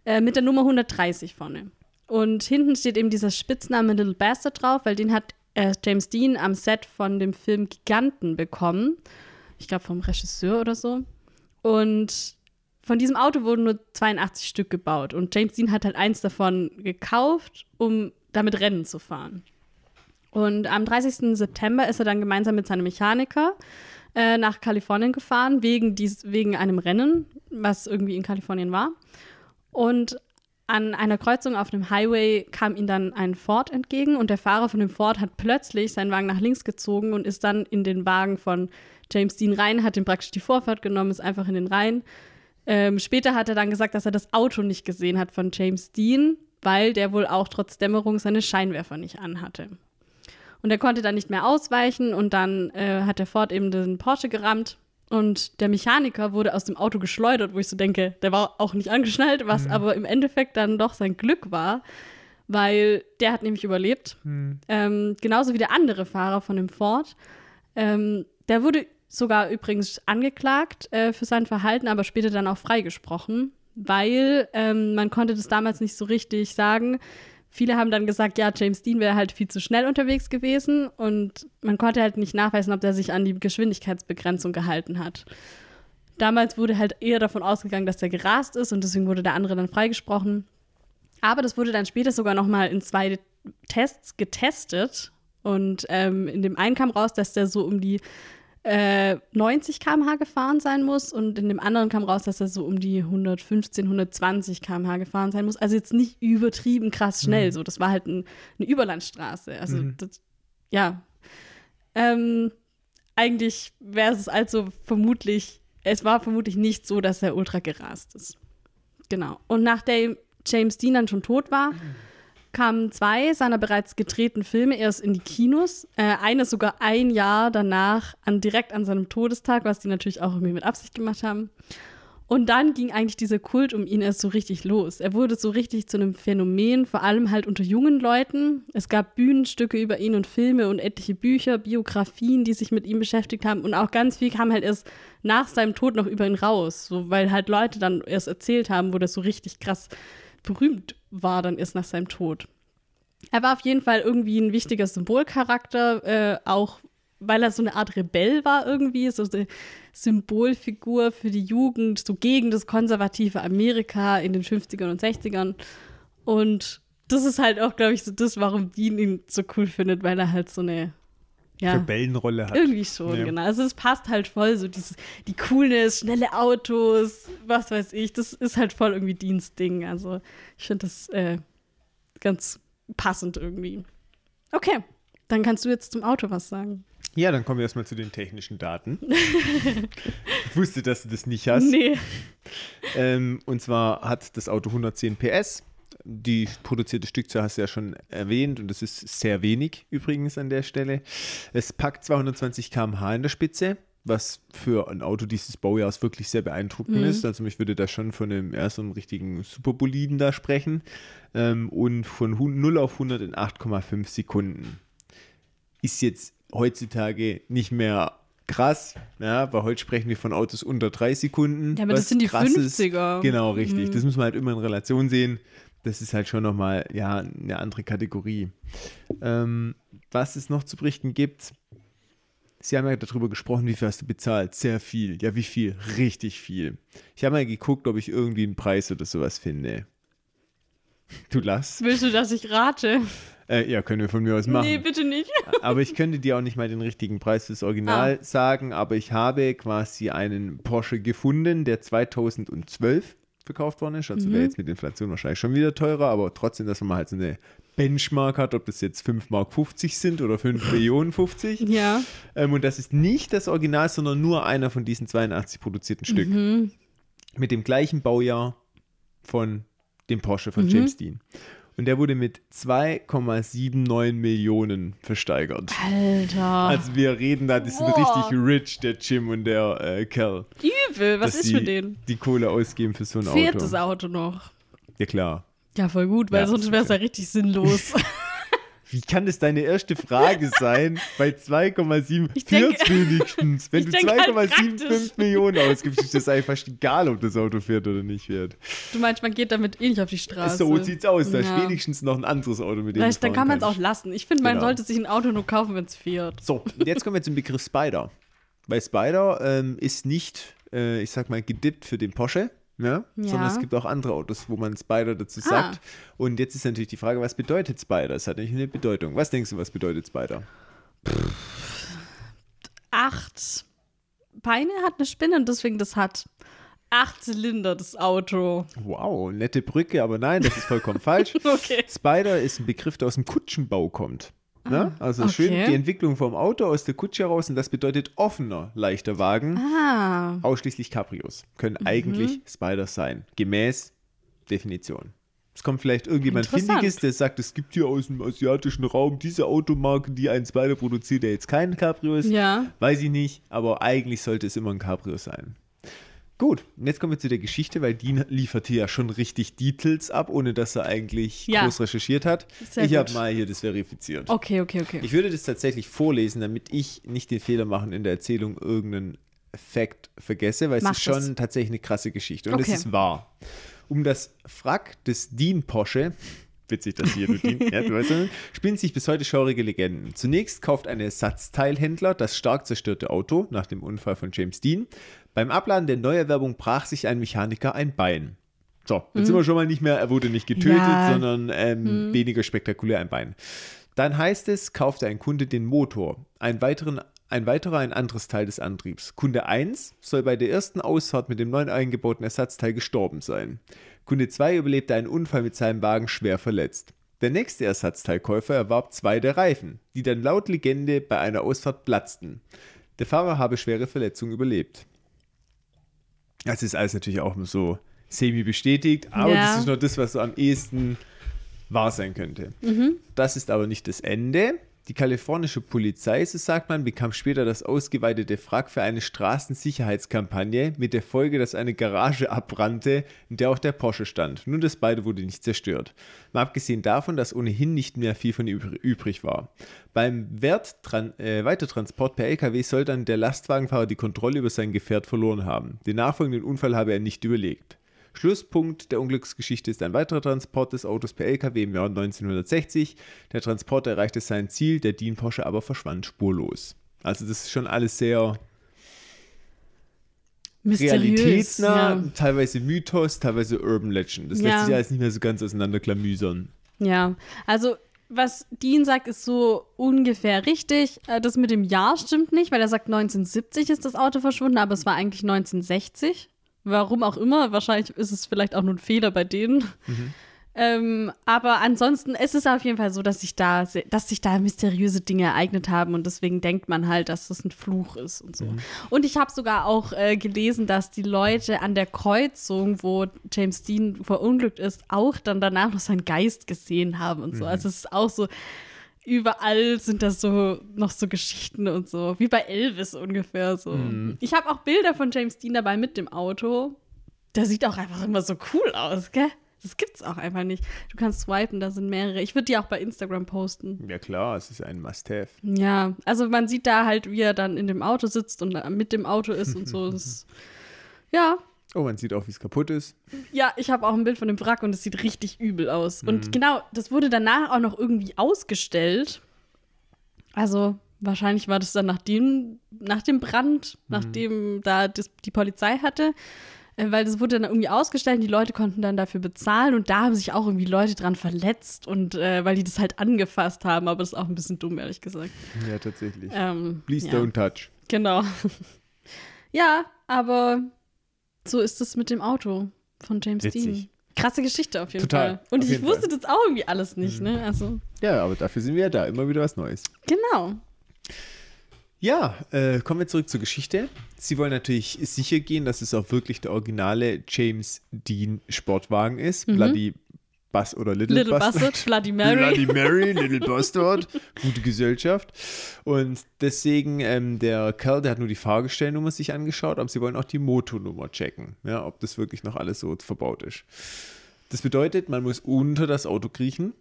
äh, mit der Nummer 130 vorne. Und hinten steht eben dieser Spitzname Little Bastard drauf, weil den hat äh, James Dean am Set von dem Film Giganten bekommen. Ich glaube vom Regisseur oder so. Und von diesem Auto wurden nur 82 Stück gebaut. Und James Dean hat halt eins davon gekauft, um damit Rennen zu fahren. Und am 30. September ist er dann gemeinsam mit seinem Mechaniker äh, nach Kalifornien gefahren, wegen, dies, wegen einem Rennen, was irgendwie in Kalifornien war. Und an einer Kreuzung auf einem Highway kam ihm dann ein Ford entgegen und der Fahrer von dem Ford hat plötzlich seinen Wagen nach links gezogen und ist dann in den Wagen von James Dean rein, hat ihm praktisch die Vorfahrt genommen, ist einfach in den Rhein. Ähm, später hat er dann gesagt, dass er das Auto nicht gesehen hat von James Dean, weil der wohl auch trotz Dämmerung seine Scheinwerfer nicht anhatte. Und er konnte dann nicht mehr ausweichen und dann äh, hat der Ford eben den Porsche gerammt und der Mechaniker wurde aus dem Auto geschleudert, wo ich so denke, der war auch nicht angeschnallt, was aber im Endeffekt dann doch sein Glück war, weil der hat nämlich überlebt. Ähm, genauso wie der andere Fahrer von dem Ford. Ähm, der wurde sogar übrigens angeklagt äh, für sein Verhalten, aber später dann auch freigesprochen, weil ähm, man konnte das damals nicht so richtig sagen. Viele haben dann gesagt, ja, James Dean wäre halt viel zu schnell unterwegs gewesen und man konnte halt nicht nachweisen, ob der sich an die Geschwindigkeitsbegrenzung gehalten hat. Damals wurde halt eher davon ausgegangen, dass der gerast ist und deswegen wurde der andere dann freigesprochen. Aber das wurde dann später sogar noch mal in zwei Tests getestet und ähm, in dem einen kam raus, dass der so um die äh, 90 km/h gefahren sein muss und in dem anderen kam raus, dass er so um die 115, 120 km/h gefahren sein muss. Also jetzt nicht übertrieben krass schnell, so das war halt ein, eine Überlandstraße. Also das, ja, ähm, eigentlich wäre es also vermutlich, es war vermutlich nicht so, dass er ultra gerast ist. Genau. Und nachdem James Dean dann schon tot war, kamen zwei seiner bereits gedrehten Filme erst in die Kinos. Äh, eine sogar ein Jahr danach, an, direkt an seinem Todestag, was die natürlich auch irgendwie mit Absicht gemacht haben. Und dann ging eigentlich dieser Kult um ihn erst so richtig los. Er wurde so richtig zu einem Phänomen, vor allem halt unter jungen Leuten. Es gab Bühnenstücke über ihn und Filme und etliche Bücher, Biografien, die sich mit ihm beschäftigt haben. Und auch ganz viel kam halt erst nach seinem Tod noch über ihn raus, so, weil halt Leute dann erst erzählt haben, wo das so richtig krass berühmt war dann erst nach seinem Tod. Er war auf jeden Fall irgendwie ein wichtiger Symbolcharakter, äh, auch weil er so eine Art Rebell war irgendwie, so eine Symbolfigur für die Jugend, so gegen das konservative Amerika in den 50ern und 60ern. Und das ist halt auch, glaube ich, so das, warum Dean ihn so cool findet, weil er halt so eine ja, Rebellenrolle hat. irgendwie schon, Ja. genau. Also es passt halt voll, so dieses, die Coolness, schnelle Autos, was weiß ich, das ist halt voll irgendwie Dienstding. Also ich finde das äh, ganz passend irgendwie. Okay, dann kannst du jetzt zum Auto was sagen. Ja, dann kommen wir erstmal zu den technischen Daten. ich wusste, dass du das nicht hast. Nee. Ähm, und zwar hat das Auto 110 PS. Die produzierte Stückzahl hast du ja schon erwähnt und das ist sehr wenig übrigens an der Stelle. Es packt 220 km/h in der Spitze, was für ein Auto dieses Baujahrs wirklich sehr beeindruckend ist. Also ich würde da schon von einem ersten richtigen Superboliden da sprechen. Ähm, und von hu- 0 auf 100 in 8,5 Sekunden. Ist jetzt heutzutage nicht mehr krass, ja, weil heute sprechen wir von Autos unter drei Sekunden. Ja, aber das sind die krass ist. 50er. Genau, richtig. Mhm. Das muss man halt immer in Relation sehen. Das ist halt schon nochmal, ja, eine andere Kategorie. Ähm, was es noch zu berichten gibt, Sie haben ja darüber gesprochen, wie viel hast du bezahlt? Sehr viel. Ja, wie viel? Richtig viel. Ich habe mal geguckt, ob ich irgendwie einen Preis oder sowas finde. Du lachst. Willst du, dass ich rate? Äh, ja, können wir von mir aus machen. Nee, bitte nicht. Aber ich könnte dir auch nicht mal den richtigen Preis fürs Original Ah. sagen, aber ich habe quasi einen Porsche gefunden, der 2012 verkauft worden ist. Also Mhm. wäre jetzt mit Inflation wahrscheinlich schon wieder teurer, aber trotzdem, dass man halt so eine Benchmark hat, ob das jetzt 5 Mark 50 sind oder 5 Millionen 50. Ja. Ähm, und das ist nicht das Original, sondern nur einer von diesen 82 produzierten Stück. Mhm. Mit dem gleichen Baujahr von dem Porsche Mhm. von James Dean. Und der wurde mit 2,79 Millionen versteigert. Alter. Also wir reden da, die sind Boah. richtig rich, der Jim und der äh, Kerl. Übel. Was ist die mit denen? Die Kohle ausgeben für so ein Fährt Auto. das Auto noch? Ja klar. Ja, voll gut, weil Ja, sonst wäre es ja richtig sinnlos. Wie kann das deine erste Frage sein bei 2,7? Ich denke- Fährt's wenigstens. Wenn du denke halt 2,75 praktisch. Millionen ausgibst, ist das eigentlich fast egal, ob das Auto fährt oder nicht fährt. du meinst, man geht damit eh nicht auf die Straße. So sieht's aus. Da ist Ja. wenigstens noch ein anderes Auto, mit dem du dann kann man es auch lassen. Ich finde, man Genau. sollte sich ein Auto nur kaufen, wenn es fährt. So, und jetzt kommen wir zum Begriff Spider. Weil Spider ähm, ist nicht, äh, ich sag mal, gedippt für den Porsche, ne? Ja. sondern es gibt auch andere Autos, wo man Spider dazu Ah. sagt. Und jetzt ist natürlich die Frage, was bedeutet Spider? Es hat natürlich eine Bedeutung. Was denkst du, was bedeutet Spider? Acht Beine hat eine Spinne und deswegen das hat acht Zylinder, das Auto. Wow, nette Brücke, aber nein, das ist vollkommen falsch. Okay. Spider ist ein Begriff, der aus dem Kutschenbau kommt. Ne? Also okay. schön die Entwicklung vom Auto aus der Kutsche heraus und das bedeutet offener, leichter Wagen. Ah. Ausschließlich Cabrios können eigentlich Spiders sein, gemäß Definition. Es kommt vielleicht irgendjemand. Findiges, der sagt, es gibt hier aus dem asiatischen Raum diese Automarke, die einen Spider produziert, der jetzt kein Cabrio ist. Ja. Weiß ich nicht, aber eigentlich sollte es immer ein Cabrio sein. Gut, und jetzt kommen wir zu der Geschichte, weil die liefert hier ja schon richtig Details ab, ohne dass er eigentlich Ja. groß recherchiert hat. Sehr ich habe mal hier das verifiziert. Okay, okay, okay. Ich würde das tatsächlich vorlesen, damit ich nicht den Fehler machen in der Erzählung irgendeinen Fact vergesse, weil es Mach ist schon das. tatsächlich eine krasse Geschichte. Und Okay. es ist wahr. Um das Wrack des Dean Porsche, witzig, dass hier du Dean, ja, du weißt ja, spielen sich bis heute schaurige Legenden. Zunächst kauft ein Ersatzteilhändler das stark zerstörte Auto nach dem Unfall von James Dean. Beim Abladen der Neuerwerbung brach sich ein Mechaniker ein Bein. So, jetzt sind wir schon mal nicht mehr, er wurde nicht getötet, Mhm. Ja. Mhm. sondern ähm, weniger spektakulär ein Bein. Dann heißt es, kaufte ein Kunde den Motor, ein, weiteren, ein weiterer ein anderes Teil des Antriebs. Kunde 1 soll bei der ersten Ausfahrt mit dem neuen eingebauten Ersatzteil gestorben sein. Kunde 2 überlebte einen Unfall mit seinem Wagen schwer verletzt. Der nächste Ersatzteilkäufer erwarb zwei der Reifen, die dann laut Legende bei einer Ausfahrt platzten. Der Fahrer habe schwere Verletzungen überlebt. Das ist alles natürlich auch nur so semi-bestätigt, aber Ja. das ist nur das, was so am ehesten wahr sein könnte. Das ist aber nicht das Ende. Die kalifornische Polizei, so sagt man, bekam später das ausgeweitete Wrack für eine Straßensicherheitskampagne mit der Folge, dass eine Garage abbrannte, in der auch der Porsche stand. Nur das beide wurde nicht zerstört. Mal abgesehen davon, dass ohnehin nicht mehr viel von übr- übrig war. Beim Werttran äh, Weitertransport per LKW soll dann der Lastwagenfahrer die Kontrolle über sein Gefährt verloren haben. Den nachfolgenden Unfall habe er nicht überlegt. Schlusspunkt der Unglücksgeschichte ist ein weiterer Transport des Autos per LKW im Jahr 1960. Der Transport erreichte sein Ziel, der Dean Porsche aber verschwand spurlos. Also das ist schon alles sehr Mysteriös. realitätsnah, Ja. teilweise Mythos, teilweise Urban Legend. Das Ja. lässt sich alles nicht mehr so ganz auseinanderklamüsern. ja, also was Dean sagt, ist so ungefähr richtig. Äh, Das mit dem Jahr stimmt nicht, weil er sagt, 1970 ist das Auto verschwunden, aber es war eigentlich 1960. Warum auch immer. Wahrscheinlich ist es vielleicht auch nur ein Fehler bei denen. Ähm, aber ansonsten es ist auf jeden Fall so, dass sich da, dass sich da mysteriöse Dinge ereignet haben und deswegen denkt man halt, dass das ein Fluch ist und so. Und ich habe sogar auch äh, gelesen, dass die Leute an der Kreuzung, wo James Dean verunglückt ist, auch dann danach noch seinen Geist gesehen haben und so. Also es ist auch so, überall sind das so noch so Geschichten und so, wie bei Elvis ungefähr so. Ich habe auch Bilder von James Dean dabei mit dem Auto. Der sieht auch einfach immer so cool aus, gell? Das gibt's auch einfach nicht. Du kannst swipen, da sind mehrere. Ich würde die auch bei Instagram posten. Ja klar, es ist ein Must-Have. Ja, also man sieht da halt, wie er dann in dem Auto sitzt und mit dem Auto ist und so. Das ist, ja, Oh, man sieht auch, wie es kaputt ist. ja, ich habe auch ein Bild von dem Wrack und es sieht richtig übel aus. Und genau, das wurde danach auch noch irgendwie ausgestellt. Also wahrscheinlich war das dann nach dem, nach dem Brand, nachdem da das, die Polizei hatte. Äh, Weil das wurde dann irgendwie ausgestellt und die Leute konnten dann dafür bezahlen und da haben sich auch irgendwie Leute dran verletzt und äh, weil die das halt angefasst haben, aber das ist auch ein bisschen dumm, ehrlich gesagt. Ja, tatsächlich. Ähm, Please ja. don't touch. Genau. ja, aber so ist es mit dem Auto von James Witzig. Dean. Krasse Geschichte auf jeden Total, Fall. Und auf ich wusste Fall. Mhm. das auch irgendwie alles nicht, ne? Also, Ja, aber dafür sind wir ja da. Immer wieder was Neues. genau. Ja, äh, kommen wir zurück zur Geschichte. Sie wollen natürlich sicher gehen, dass es auch wirklich der originale James Dean Sportwagen ist. Bloody Bus oder Little. Little Bastard. Bastard, Bloody Mary. Bloody Mary, Little Bastard. Gute Gesellschaft. Und deswegen, ähm, der Kerl, der hat nur die Fahrgestellnummer sich angeschaut, aber sie wollen auch die Motornummer checken, ja, ob das wirklich noch alles so verbaut ist. Das bedeutet, man muss unter das Auto kriechen.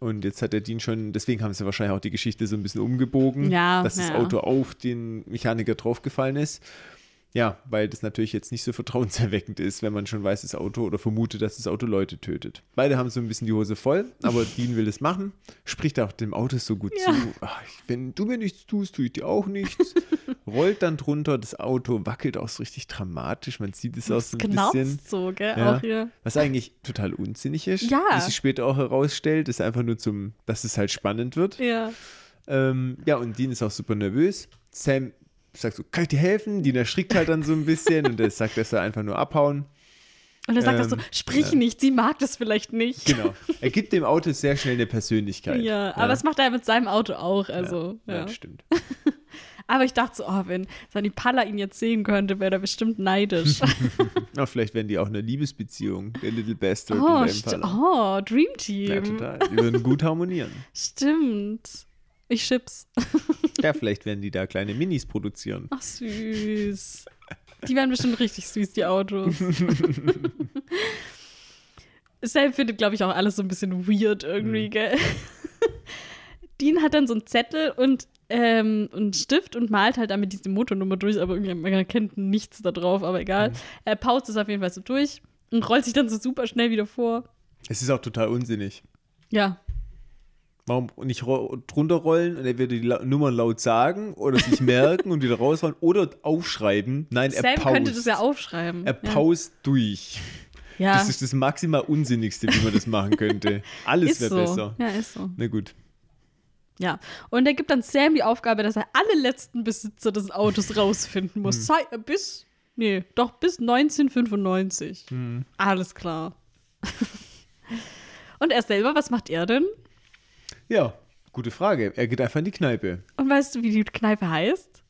Und jetzt hat der Dean schon, deswegen haben sie wahrscheinlich auch die Geschichte so ein bisschen umgebogen, Ja, dass das ja. Auto auf den Mechaniker draufgefallen ist. Ja, weil das natürlich jetzt nicht so vertrauenserweckend ist, wenn man schon weiß, das Auto oder vermutet, dass das Auto Leute tötet. Beide haben so ein bisschen die Hose voll, aber Dean will das machen, spricht auch dem Auto so gut Ja. zu. Ach, wenn du mir nichts tust, tue ich dir auch nichts. Rollt dann drunter, das Auto wackelt auch so richtig dramatisch, man sieht es Das so ein bisschen. so, gell? Ja. Auch hier. Was eigentlich total unsinnig ist, Ja. wie sich später auch herausstellt, ist einfach nur zum, dass es halt spannend wird. Ja. Ähm, ja, und Dean ist auch super nervös. Sam sagt so, kann ich dir helfen? Dean erschrickt halt dann so ein bisschen und er sagt, er soll einfach nur abhauen. Und er sagt auch so, Ähm, sprich nicht, sie mag das vielleicht nicht. Genau. Er gibt dem Auto sehr schnell eine Persönlichkeit. Ja, aber das macht er mit seinem Auto auch. Also, ja, ja. ja, stimmt. Aber ich dachte so, oh, wenn Sani Palla ihn jetzt sehen könnte, wäre er bestimmt neidisch. Na, vielleicht werden die auch eine Liebesbeziehung, der Little Bastard oh, und der Impala. oh, Dream Ja, Team. total. Die würden gut harmonieren. Stimmt. Ich chips. Ja, vielleicht werden die da kleine Minis produzieren. Ach, süß. Die werden bestimmt richtig süß, die Autos. Sam findet, glaube ich, auch alles so ein bisschen weird irgendwie, gell? Dean hat dann so einen Zettel und ähm, einen Stift und malt halt damit diese Motornummer durch, aber irgendwie man erkennt nichts da drauf, aber egal. Er paust es auf jeden Fall so durch und rollt sich dann so super schnell wieder vor. Es ist auch total unsinnig. Ja, Warum nicht drunter rollen und er würde die Nummern laut sagen oder sich merken und wieder raushauen oder aufschreiben? Nein, er Sam paust. könnte das ja aufschreiben. Er paust durch. ja. Das ist das maximal Unsinnigste, wie man das machen könnte. Alles wäre so. besser. Ja, ist so. Na gut. Ja, und er gibt dann Sam die Aufgabe, dass er alle letzten Besitzer des Autos rausfinden muss. Sei, äh, bis, nee, doch bis 1995. Alles klar. und er selber, was macht er denn? Ja, gute Frage. Er geht einfach in die Kneipe. Und weißt du, wie die Kneipe heißt?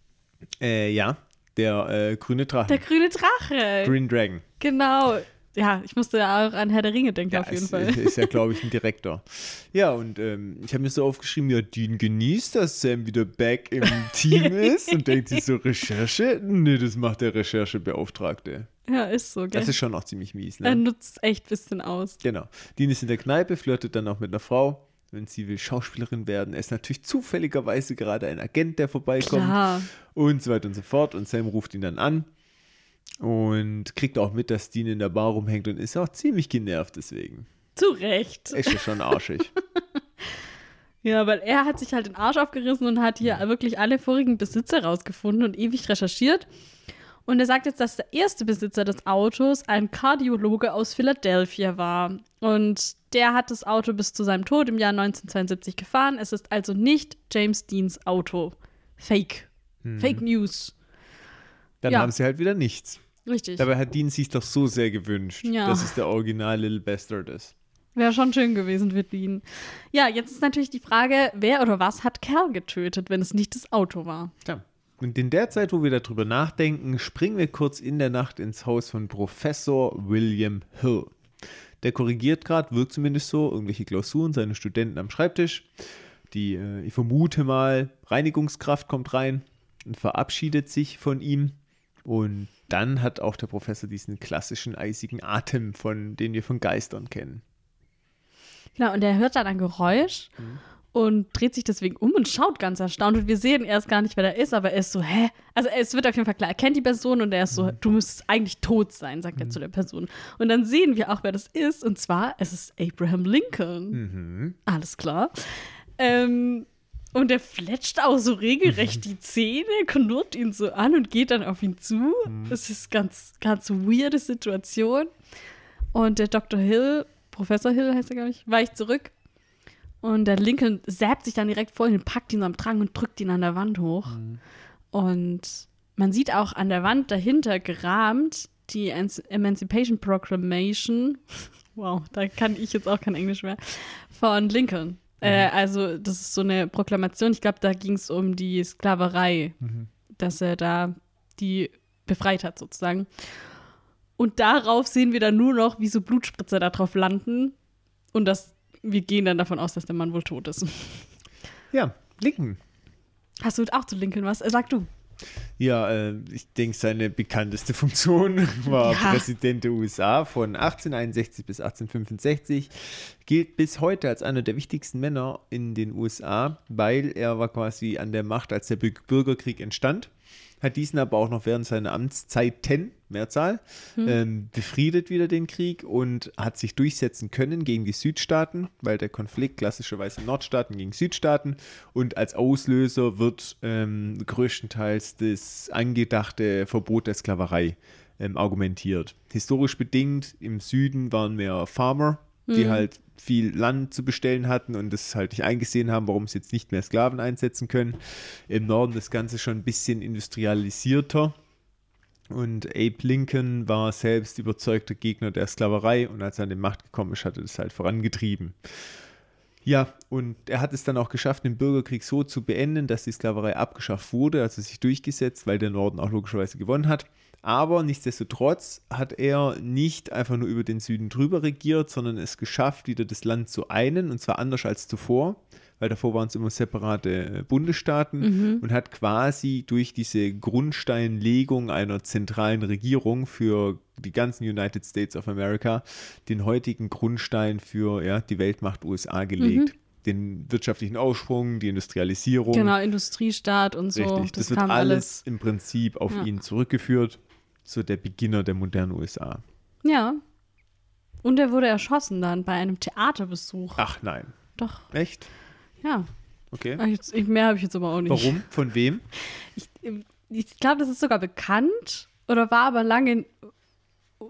Äh, ja, der äh, grüne Drache. Der grüne Drache. Green Dragon. Genau. Ja, ich musste ja auch an Herr der Ringe denken, Ja, auf jeden ist, Fall. ist ja, glaube ich, ein Direktor. Ja, und ähm, ich habe mir so aufgeschrieben, ja, Dean genießt, dass Sam wieder back im Team ist und denkt sich so, Recherche? Nee, das macht der Recherchebeauftragte. Ja, ist so, gell? Das ist schon auch ziemlich mies, er ne? nutzt echt ein bisschen aus. Genau. Dean ist in der Kneipe, flirtet dann auch mit einer Frau, wenn sie will Schauspielerin werden. Er ist natürlich zufälligerweise gerade ein Agent, der vorbeikommt. Klar. und so weiter und so fort. Und Sam ruft ihn dann an und kriegt auch mit, dass Dean in der Bar rumhängt und ist auch ziemlich genervt deswegen. Zu Recht. Ist ja schon arschig. Ja, weil er hat sich halt den Arsch aufgerissen und hat hier wirklich alle vorigen Besitzer rausgefunden und ewig recherchiert. Und er sagt jetzt, dass der erste Besitzer des Autos ein Kardiologe aus Philadelphia war. Und der hat das Auto bis zu seinem Tod im Jahr 1972 gefahren. Es ist also nicht James Deans Auto. Fake. Fake News. Dann Ja. haben sie halt wieder nichts. Richtig. Dabei hat Dean sich doch so sehr gewünscht, Ja. dass es der Original Little Bastard ist. Wäre schon schön gewesen für Dean. Ja, jetzt ist natürlich die Frage, wer oder was hat Kerl getötet, wenn es nicht das Auto war? Ja. Und in der Zeit, wo wir darüber nachdenken, springen wir kurz in der Nacht ins Haus von Professor William Hill. Der korrigiert gerade, wirkt zumindest so, irgendwelche Klausuren, seine Studenten am Schreibtisch. Die, äh, ich vermute mal, Reinigungskraft kommt rein und verabschiedet sich von ihm. Und dann hat auch der Professor diesen klassischen eisigen Atem, von den wir von Geistern kennen. Genau, und er hört dann ein Geräusch und dreht sich deswegen um und schaut ganz erstaunt. Und wir sehen erst gar nicht, wer da ist, aber er ist so, hä? Also es wird auf jeden Fall klar, er kennt die Person und er ist so, du müsstest eigentlich tot sein, sagt er zu der Person. Und dann sehen wir auch, wer das ist. Und zwar, es ist Abraham Lincoln. Alles klar. Ähm, und er fletscht auch so regelrecht die Zähne, knurrt ihn so an und geht dann auf ihn zu. Das ist ganz, ganz weirde Situation. Und der Dr. Hill, Professor Hill heißt er, glaube ich, weicht zurück. Und der Lincoln säbt sich dann direkt vor ihn, packt ihn so am Drang und drückt ihn an der Wand hoch. Und man sieht auch an der Wand dahinter gerahmt die Emancipation Proclamation, wow, da kann ich jetzt auch kein Englisch mehr, von Lincoln. Äh, also das ist so eine Proklamation, ich glaube, da ging es um die Sklaverei, dass er da die befreit hat sozusagen. Und darauf sehen wir dann nur noch, wie so Blutspritzer da drauf landen. Und das, wir gehen dann davon aus, dass der Mann wohl tot ist. Ja, Lincoln. Hast du auch zu Lincoln was? Äh, Sag du. Ja, äh, ich denke, seine bekannteste Funktion war Ja. Präsident der USA von 1861 bis 1865. Gilt bis heute als einer der wichtigsten Männer in den USA, weil er war quasi an der Macht, als der Bü- Bürgerkrieg entstand. Hat diesen aber auch noch während seiner Amtszeiten, Mehrzahl, ähm, befriedet wieder den Krieg und hat sich durchsetzen können gegen die Südstaaten, weil der Konflikt klassischerweise Nordstaaten gegen Südstaaten und als Auslöser wird ähm, größtenteils das angedachte Verbot der Sklaverei ähm, argumentiert. Historisch bedingt im Süden waren mehr Farmer, die halt viel Land zu bestellen hatten und das halt nicht eingesehen haben, warum sie jetzt nicht mehr Sklaven einsetzen können. Im Norden das Ganze schon ein bisschen industrialisierter. Und Abe Lincoln war selbst überzeugter Gegner der Sklaverei und als er an die Macht gekommen ist, hat er das halt vorangetrieben. Ja, und er hat es dann auch geschafft, den Bürgerkrieg so zu beenden, dass die Sklaverei abgeschafft wurde, also sich durchgesetzt, weil der Norden auch logischerweise gewonnen hat. Aber nichtsdestotrotz hat er nicht einfach nur über den Süden drüber regiert, sondern es geschafft, wieder das Land zu einen, und zwar anders als zuvor, weil davor waren es immer separate äh, Bundesstaaten und hat quasi durch diese Grundsteinlegung einer zentralen Regierung für die ganzen United States of America den heutigen Grundstein für ja, die Weltmacht USA gelegt. Den wirtschaftlichen Aufschwung, die Industrialisierung. Genau, Industriestaat und so. Richtig, das, wird kam alles im Prinzip auf Ja. ihn zurückgeführt. So der Beginner der modernen USA. Ja. Und er wurde erschossen dann bei einem Theaterbesuch. Ach nein. Doch, Echt? ja. Okay. Ich, mehr habe ich jetzt aber auch nicht. Warum? Von wem? Ich, ich glaube, das ist sogar bekannt oder war aber lange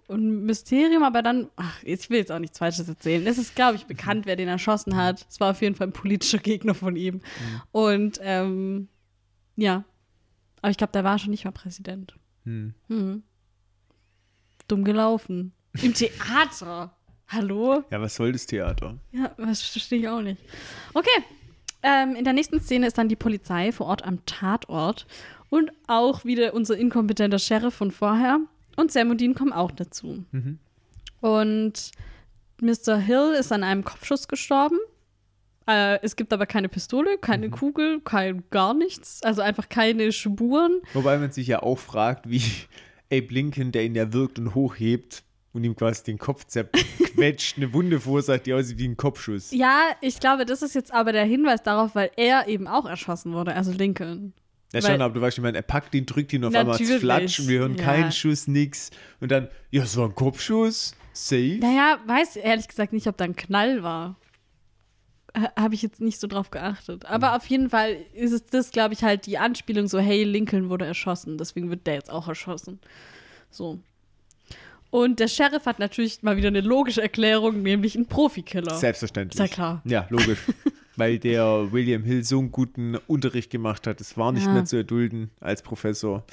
ein Mysterium, aber dann, ach, ich will jetzt auch nichts Falsches erzählen. Es ist, glaube ich, bekannt, wer den erschossen hat. Es war auf jeden Fall ein politischer Gegner von ihm. Und ähm, ja, aber ich glaube, der war schon nicht mal Präsident. Hm. Hm. Dumm gelaufen. Im Theater. Hallo? Ja, was soll das Theater? Ja, das verstehe ich auch nicht. Okay. Ähm, in der nächsten Szene ist dann die Polizei vor Ort am Tatort und auch wieder unser inkompetenter Sheriff von vorher. Und Sam und Dean kommen auch dazu. Mhm. Und Mr. Hill ist an einem Kopfschuss gestorben. Äh, es gibt aber keine Pistole, keine Kugel, kein gar nichts. Also einfach keine Spuren. Wobei man sich ja auch fragt, wie Abe Lincoln, der ihn ja wirkt und hochhebt und ihm quasi den Kopf zerquetscht, eine Wunde verursacht, die aussieht wie ein Kopfschuss. Ja, ich glaube, das ist jetzt aber der Hinweis darauf, weil er eben auch erschossen wurde, also Lincoln. Ja, Weil- schon, aber du weißt, ich meine, er packt ihn, drückt ihn auf einmal Natürlich, Flatsch und wir hören ja. keinen Schuss, nix. Und dann, ja, es war ein Kopfschuss, safe. Naja, weiß ehrlich gesagt nicht, ob da ein Knall war. Habe ich jetzt nicht so drauf geachtet. Aber auf jeden Fall ist es das, glaube ich, halt die Anspielung so, hey, Lincoln wurde erschossen, deswegen wird der jetzt auch erschossen. So. Und der Sheriff hat natürlich mal wieder eine logische Erklärung, nämlich ein Profikiller. Selbstverständlich. Ist ja klar. Ja, logisch. Weil der William Hill so einen guten Unterricht gemacht hat. Es war nicht Ja. mehr zu erdulden als Professor.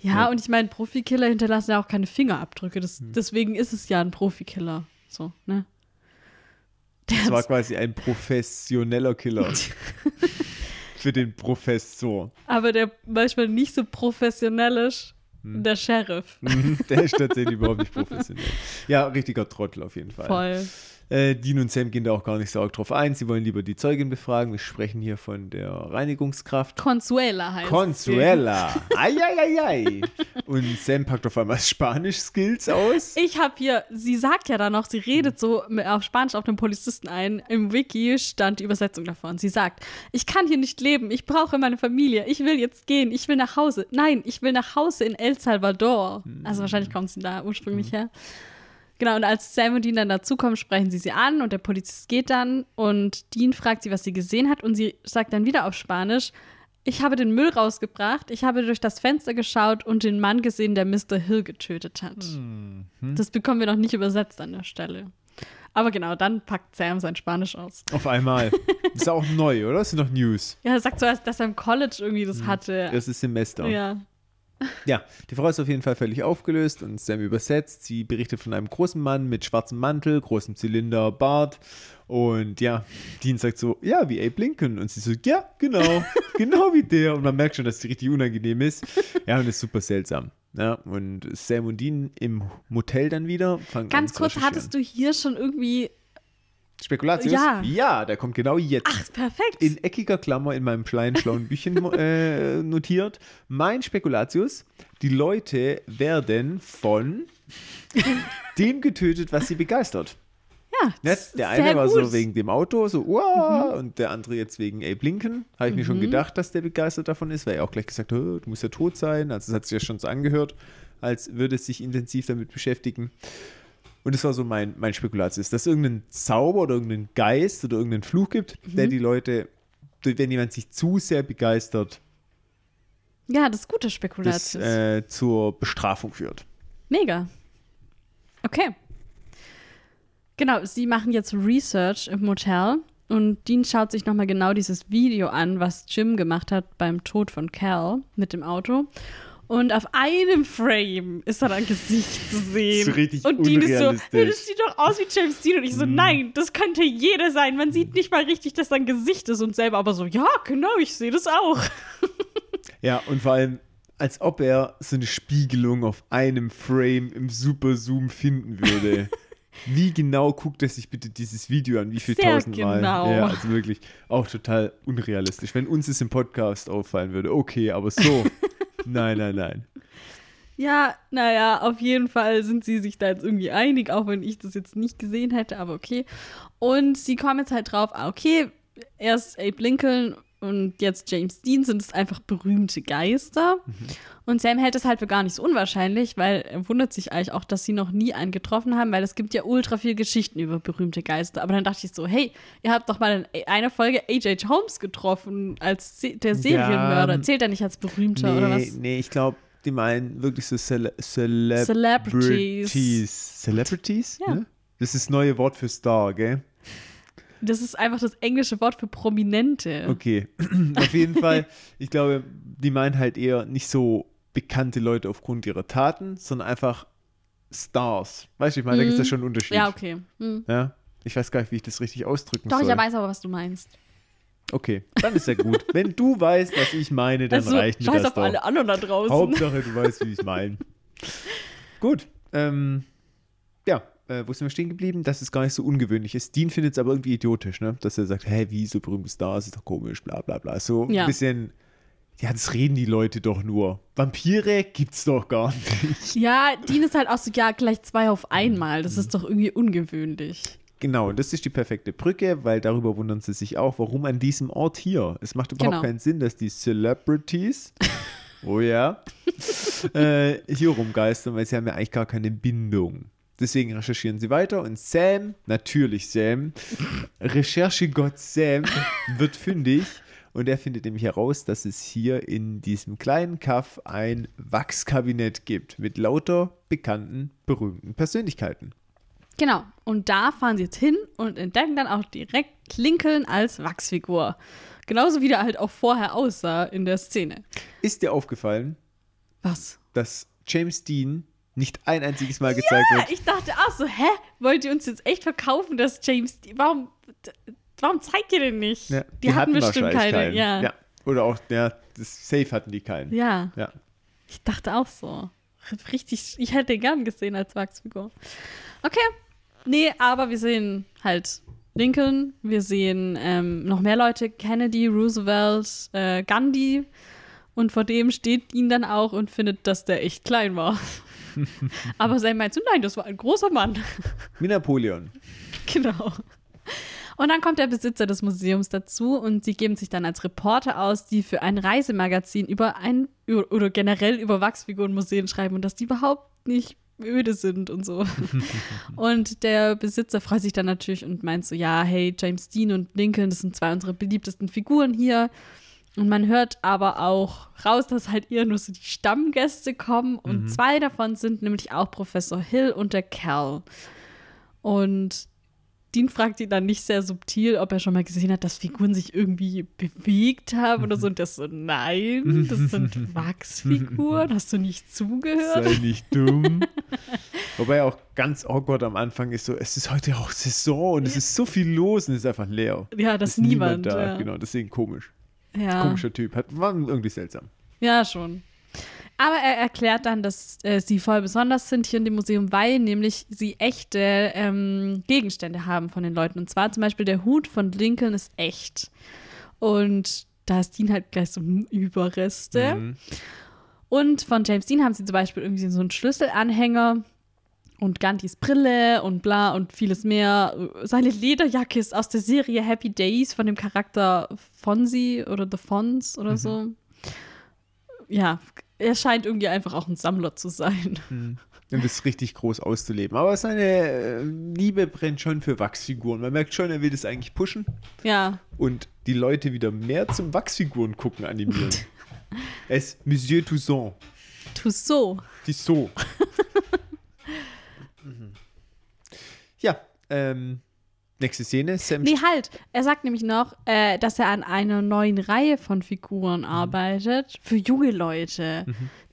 Ja, Ja. und ich meine, Profikiller hinterlassen ja auch keine Fingerabdrücke. Das, Hm. Deswegen ist es ja ein Profikiller. So, ne? Es war quasi ein professioneller Killer. Für den Professor. aber der manchmal nicht so professionell ist, Hm. der Sheriff. Mhm, Der ist tatsächlich überhaupt nicht professionell. Ja, richtiger Trottel auf jeden Fall. Voll. Äh, Dean und Sam gehen da auch gar nicht so arg drauf ein. Sie wollen lieber die Zeugin befragen. Wir sprechen hier von der Reinigungskraft. Consuela heißt Consuela. Eieiei. Und Sam packt auf einmal Spanisch-Skills aus. Ich habe hier, sie sagt ja dann noch, sie redet so auf Spanisch auf den Polizisten ein. Im Wiki stand die Übersetzung davon. Sie sagt, ich kann hier nicht leben, ich brauche meine Familie, ich will jetzt gehen, ich will nach Hause. Nein, ich will nach Hause in El Salvador. Also wahrscheinlich kommt sie da ursprünglich her. Genau, und als Sam und Dean dann dazukommen, sprechen sie sie an und der Polizist geht dann und Dean fragt sie, was sie gesehen hat und sie sagt dann wieder auf Spanisch, ich habe den Müll rausgebracht, ich habe durch das Fenster geschaut und den Mann gesehen, der Mr. Hill getötet hat. Das bekommen wir noch nicht übersetzt an der Stelle. Aber genau, dann packt Sam sein Spanisch aus. Auf einmal. Das ist auch neu, oder? Das sind noch News. Ja, er sagt so, dass er im College irgendwie das hatte. Erstes Semester. Ja. Ja, die Frau ist auf jeden Fall völlig aufgelöst und Sam übersetzt. Sie berichtet von einem großen Mann mit schwarzem Mantel, großem Zylinder, Bart. Und ja, Dean sagt so, ja, wie Abe Lincoln. Und sie so, ja, genau, genau wie der. Und man merkt schon, dass sie richtig unangenehm ist. Ja, und ist super seltsam. Ja, und Sam und Dean im Motel dann wieder. Fangen Ganz kurz, hattest du hier schon irgendwie. Spekulatius? Ja. Ja, der kommt genau jetzt. Ach, perfekt. in eckiger Klammer in meinem kleinen schlauen Büchchen äh, notiert. Mein Spekulatius, die Leute werden von dem getötet, was sie begeistert. ja, Ne? das Der eine sehr war gut. so wegen dem Auto, so, wow, und der andere jetzt wegen Abe Lincoln. Habe ich mir Mhm. schon gedacht, dass der begeistert davon ist, weil er auch gleich gesagt hat, "Oh, du musst ja tot sein. Also, das hat sich ja schon so angehört, als würde es sich intensiv damit beschäftigen. Und das war so mein, mein Spekulatius, dass es irgendeinen Zauber oder irgendeinen Geist oder irgendeinen Fluch gibt, der Mhm. die Leute, wenn jemand sich zu sehr begeistert, Ja, das ist gute das Spekulatius. äh, zur Bestrafung führt. Mega. Okay. Genau, sie machen jetzt Research im Motel und Dean schaut sich nochmal genau dieses Video an, was Jim gemacht hat beim Tod von Cal mit dem Auto. Und auf einem Frame ist dann ein Gesicht zu sehen. So richtig und Dean ist so, hey, das sieht doch aus wie James Dean. Und ich so, nein, das könnte jeder sein. Man sieht nicht mal richtig, dass da ein Gesicht ist und selber aber so, ja, genau, ich sehe das auch. Ja, und vor allem, als ob er so eine Spiegelung auf einem Frame im Super-Zoom finden würde. Wie genau guckt er sich bitte dieses Video an? Wie viel Sehr tausendmal? genau. Ja, also wirklich auch total unrealistisch. Wenn uns es im Podcast auffallen würde, okay, aber so. Nein, nein, nein. Ja, naja, auf jeden Fall sind sie sich da jetzt irgendwie einig, auch wenn ich das jetzt nicht gesehen hätte, aber okay. Und sie kommen jetzt halt drauf, ah, okay, erst Abe Lincoln und jetzt James Dean sind es einfach berühmte Geister. Und Sam hält es halt für gar nicht so unwahrscheinlich, weil er wundert sich eigentlich auch, dass sie noch nie einen getroffen haben, weil es gibt ja ultra viel Geschichten über berühmte Geister. Aber dann dachte ich so, hey, ihr habt doch mal in einer Folge H.H. Holmes getroffen als Se der Serienmörder. ähm, Zählt er nicht als berühmter oder Nee, was? nee, ich glaube, die meinen wirklich so Cele Celebrities. Celebrities. Celebrities? Ja. Ne? Das ist das neue Wort für Star, gell? Das ist einfach das englische Wort für Prominente. Okay. Auf jeden Fall, ich glaube, die meinen halt eher nicht so bekannte Leute aufgrund ihrer Taten, sondern einfach Stars. Weißt du, ich meine, da gibt es ja schon einen Unterschied. Mhm. Ja, okay. Hm. Ja? Ich weiß gar nicht, wie ich das richtig ausdrücken Doch, soll. ich weiß aber, was du meinst. Okay, dann ist ja gut. Wenn du weißt, was ich meine, dann Also, reicht mir das auf doch. alle anderen da draußen. Hauptsache, du weißt, wie ich es meine. Gut. Ähm, ja, äh, wo sind wir stehen geblieben? Dass es gar nicht so ungewöhnlich ist. Dean findet es aber irgendwie idiotisch, ne? Dass er sagt, hä, wie so berühmte Stars, ist doch komisch, bla bla bla. So Ja. ein bisschen, ja, das reden die Leute doch nur. Vampire gibt's doch gar nicht. Ja, Dean ist halt auch so, ja, gleich zwei auf einmal. Das ist doch irgendwie ungewöhnlich. Genau, und das ist die perfekte Brücke, weil darüber wundern sie sich auch, warum an diesem Ort hier. Es macht überhaupt Genau. keinen Sinn, dass die Celebrities, oh ja, äh, hier rumgeistern, weil sie haben ja eigentlich gar keine Bindung. Deswegen recherchieren sie weiter und Sam, natürlich Sam, Recherchegott Sam, wird fündig und er findet nämlich heraus, dass es hier in diesem kleinen Kaff ein Wachskabinett gibt mit lauter bekannten, berühmten Persönlichkeiten. Genau. Und da fahren sie jetzt hin und entdecken dann auch direkt Lincoln als Wachsfigur. Genauso wie der halt auch vorher aussah in der Szene. Ist dir aufgefallen, Was? dass James Dean nicht ein einziges Mal gezeigt Ja, wird? ich dachte auch so, hä? Wollt ihr uns jetzt echt verkaufen, dass James. Warum, warum zeigt ihr den nicht? Ja, die, hatten, bestimmt wahrscheinlich keine. keinen. Ja. ja. Oder auch, ja, das Safe hatten die keinen. ja. Ja. Ich dachte auch so. Richtig, ich hätte den gern gesehen als Wachsfigur. Okay. Nee, aber wir sehen halt Lincoln, wir sehen ähm, noch mehr Leute, Kennedy, Roosevelt, äh, Gandhi. Und vor dem steht ihn dann auch und findet, dass der echt klein war. aber Sam meint so, nein, das war ein großer Mann. Wie Napoleon. Genau. Und dann kommt der Besitzer des Museums dazu und sie geben sich dann als Reporter aus, die für ein Reisemagazin über ein oder generell über Wachsfigurenmuseen schreiben und dass die überhaupt nicht öde sind und so. und der Besitzer freut sich dann natürlich und meint so, ja, hey, James Dean und Lincoln, das sind zwei unserer beliebtesten Figuren hier. Und man hört aber auch raus, dass halt eher nur so die Stammgäste kommen. Und zwei davon sind nämlich auch Professor Hill und der Cal. Und Dean fragt ihn dann nicht sehr subtil, ob er schon mal gesehen hat, dass Figuren sich irgendwie bewegt haben oder so. Und das so, nein, das sind Wachsfiguren. Hast du nicht zugehört? Sei nicht dumm. Wobei auch ganz awkward am Anfang ist so, es ist heute auch Saison und es ist so viel los und es ist einfach leer. Ja, das ist ist niemand. da. ja. Genau, deswegen komisch. Ja. Komischer Typ. Hat, war irgendwie seltsam. Ja, schon. Aber er erklärt dann, dass äh, sie voll besonders sind hier in dem Museum, weil nämlich sie echte ähm, Gegenstände haben von den Leuten. Und zwar zum Beispiel der Hut von Lincoln ist echt. Und da ist Dean halt gleich so Überreste. Mhm. Und von James Dean haben sie zum Beispiel irgendwie so einen Schlüsselanhänger und Gandhis Brille und bla und vieles mehr. Seine Lederjacke ist aus der Serie Happy Days von dem Charakter Fonzie oder The Fonz oder so. Ja, er scheint irgendwie einfach auch ein Sammler zu sein. Und das richtig groß auszuleben. Aber seine äh, Liebe brennt schon für Wachsfiguren. Man merkt schon, er will das eigentlich pushen Ja, und die Leute wieder mehr zum Wachsfiguren gucken animieren. er ist Monsieur Toussaint. Die so. Mhm. ja, ähm, nächste Szene. Sam Nee, halt. Er sagt nämlich noch, äh, dass er an einer neuen Reihe von Figuren Mhm. arbeitet für junge Leute.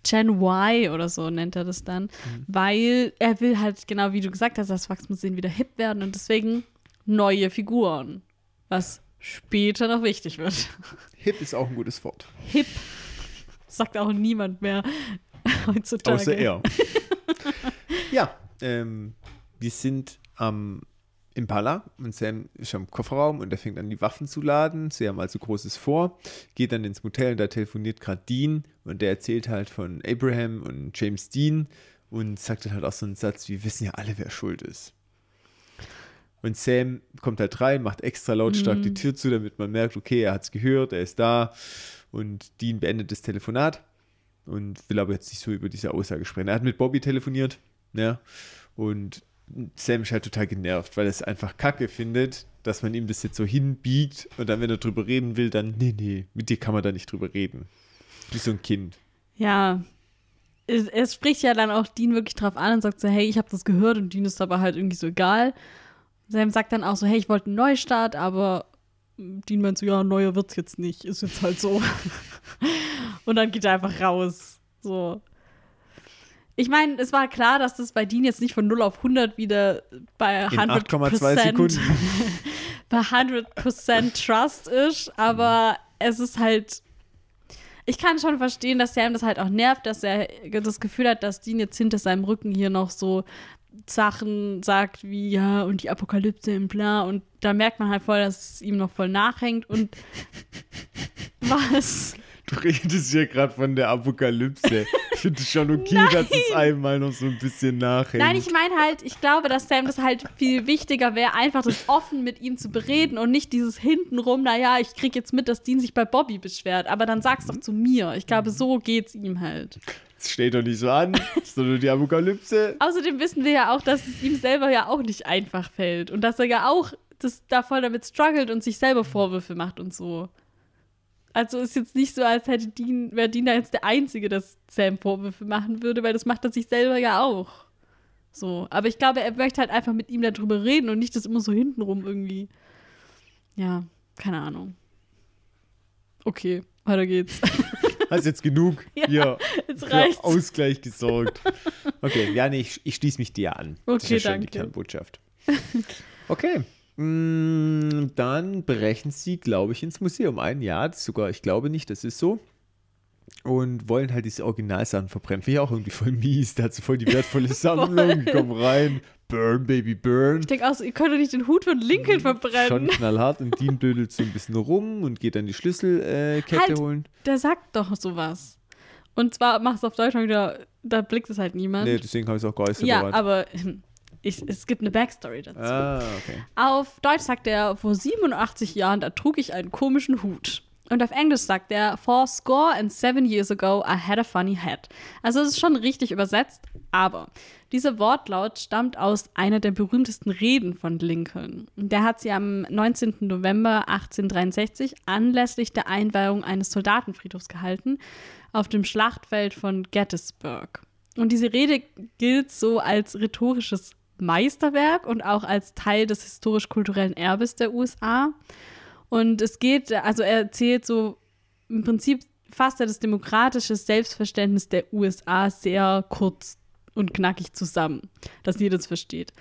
Gen Y oder so nennt er das dann. Mhm. Weil er will halt, genau wie du gesagt hast, das Wachsmuseum wieder hip werden und deswegen neue Figuren. Was später noch wichtig wird. Hip ist auch ein gutes Wort. Hip. Sagt auch niemand mehr heutzutage. Außer er. ja, ähm, wir sind am Impala und Sam ist am Kofferraum und er fängt an, die Waffen zu laden. Sie haben also Großes vor, geht dann ins Motel und da telefoniert gerade Dean und der erzählt halt von Abraham und James Dean und sagt dann halt auch so einen Satz, wir wissen ja alle, wer schuld ist. Und Sam kommt halt rein, macht extra lautstark die Tür zu, damit man merkt, okay, er hat es gehört, er ist da. Und Dean beendet das Telefonat und will aber jetzt nicht so über diese Aussage sprechen. Er hat mit Bobby telefoniert, ja, und Sam ist halt total genervt, weil er es einfach kacke findet, dass man ihm das jetzt so hinbiegt und dann, wenn er drüber reden will, dann, nee, nee, mit dir kann man da nicht drüber reden. Wie so ein Kind. Ja. Es, es spricht ja dann auch Dean wirklich drauf an und sagt so, hey, ich habe das gehört und Dean ist aber halt irgendwie so egal. Sam sagt dann auch so, hey, ich wollte einen Neustart, aber Dean meint so, ja, neuer wird's jetzt nicht, ist jetzt halt so. und dann geht er einfach raus. So. Ich meine, es war klar, dass das bei Dean jetzt nicht von 0 auf 100 wieder bei In 100 8,2 Sekunden. bei 100% Trust ist, aber es ist halt. Ich kann schon verstehen, dass Sam das halt auch nervt, dass er das Gefühl hat, dass Dean jetzt hinter seinem Rücken hier noch so Sachen sagt wie, ja, und die Apokalypse und bla. Und da merkt man halt voll, dass es ihm noch voll nachhängt. Und was? Du redest ja gerade von der Apokalypse. Ich finde es schon okay, dass es einmal noch so ein bisschen nachhängt. Nein, ich meine halt, ich glaube, dass Sam das halt viel wichtiger wäre, einfach das offen mit ihm zu bereden und nicht dieses hintenrum, naja, ich krieg jetzt mit, dass Dean sich bei Bobby beschwert, aber dann sag's doch zu mir. Ich glaube, so geht's ihm halt. Das steht doch nicht so an, sondern die Apokalypse. Außerdem wissen wir ja auch, dass es ihm selber ja auch nicht einfach fällt und dass er ja auch das, da voll damit struggelt und sich selber Vorwürfe macht und so. Also ist jetzt nicht so, als hätte Dean, wäre Dean da jetzt der Einzige, dass Sam Vorwürfe machen würde, weil das macht er sich selber ja auch. So. Aber ich glaube, er möchte halt einfach mit ihm darüber reden und nicht das immer so hintenrum irgendwie. Ja, keine Ahnung. Okay, weiter geht's. Hast jetzt genug Ja, hier Jetzt für reicht's. Ausgleich gesorgt. Okay, ja, nee, ich, ich schließe mich dir an. das ist Okay, ja schon die danke. Kernbotschaft. Okay. Mm, Dann brechen sie, glaube ich, ins Museum ein. Ja, sogar, ich glaube nicht, das ist so. Und wollen halt diese Originalsachen verbrennen. Finde ich auch irgendwie voll mies. Der hat so voll die wertvolle Sammlung. Komm rein. Burn, Baby, burn. Ich denke auch so, ihr könnt doch nicht den Hut von Lincoln verbrennen. Schon knallhart. Und Dean blödelt so ein bisschen rum und geht dann die Schlüsselkette Kette Halt. holen. Der sagt doch sowas. Und zwar macht es auf Deutsch mal wieder, da blickt es halt niemand. Nee, deswegen habe ich es auch gar nicht ja, separat. aber hm, ich, es gibt eine Backstory dazu. Ah, okay. Auf Deutsch sagt er, vor 87 Jahren, da trug ich einen komischen Hut. Und auf Englisch sagt er, four score and seven years ago, I had a funny hat. Also es ist schon richtig übersetzt, aber dieser Wortlaut stammt aus einer der berühmtesten Reden von Lincoln. Der hat sie am 19. November 1863 anlässlich der Einweihung eines Soldatenfriedhofs gehalten, auf dem Schlachtfeld von Gettysburg. Und diese Rede gilt so als rhetorisches Meisterwerk und auch als Teil des historisch-kulturellen Erbes der USA. Und es geht, also er erzählt so im Prinzip fasst er das demokratische Selbstverständnis der USA sehr kurz und knackig zusammen, dass jeder es versteht.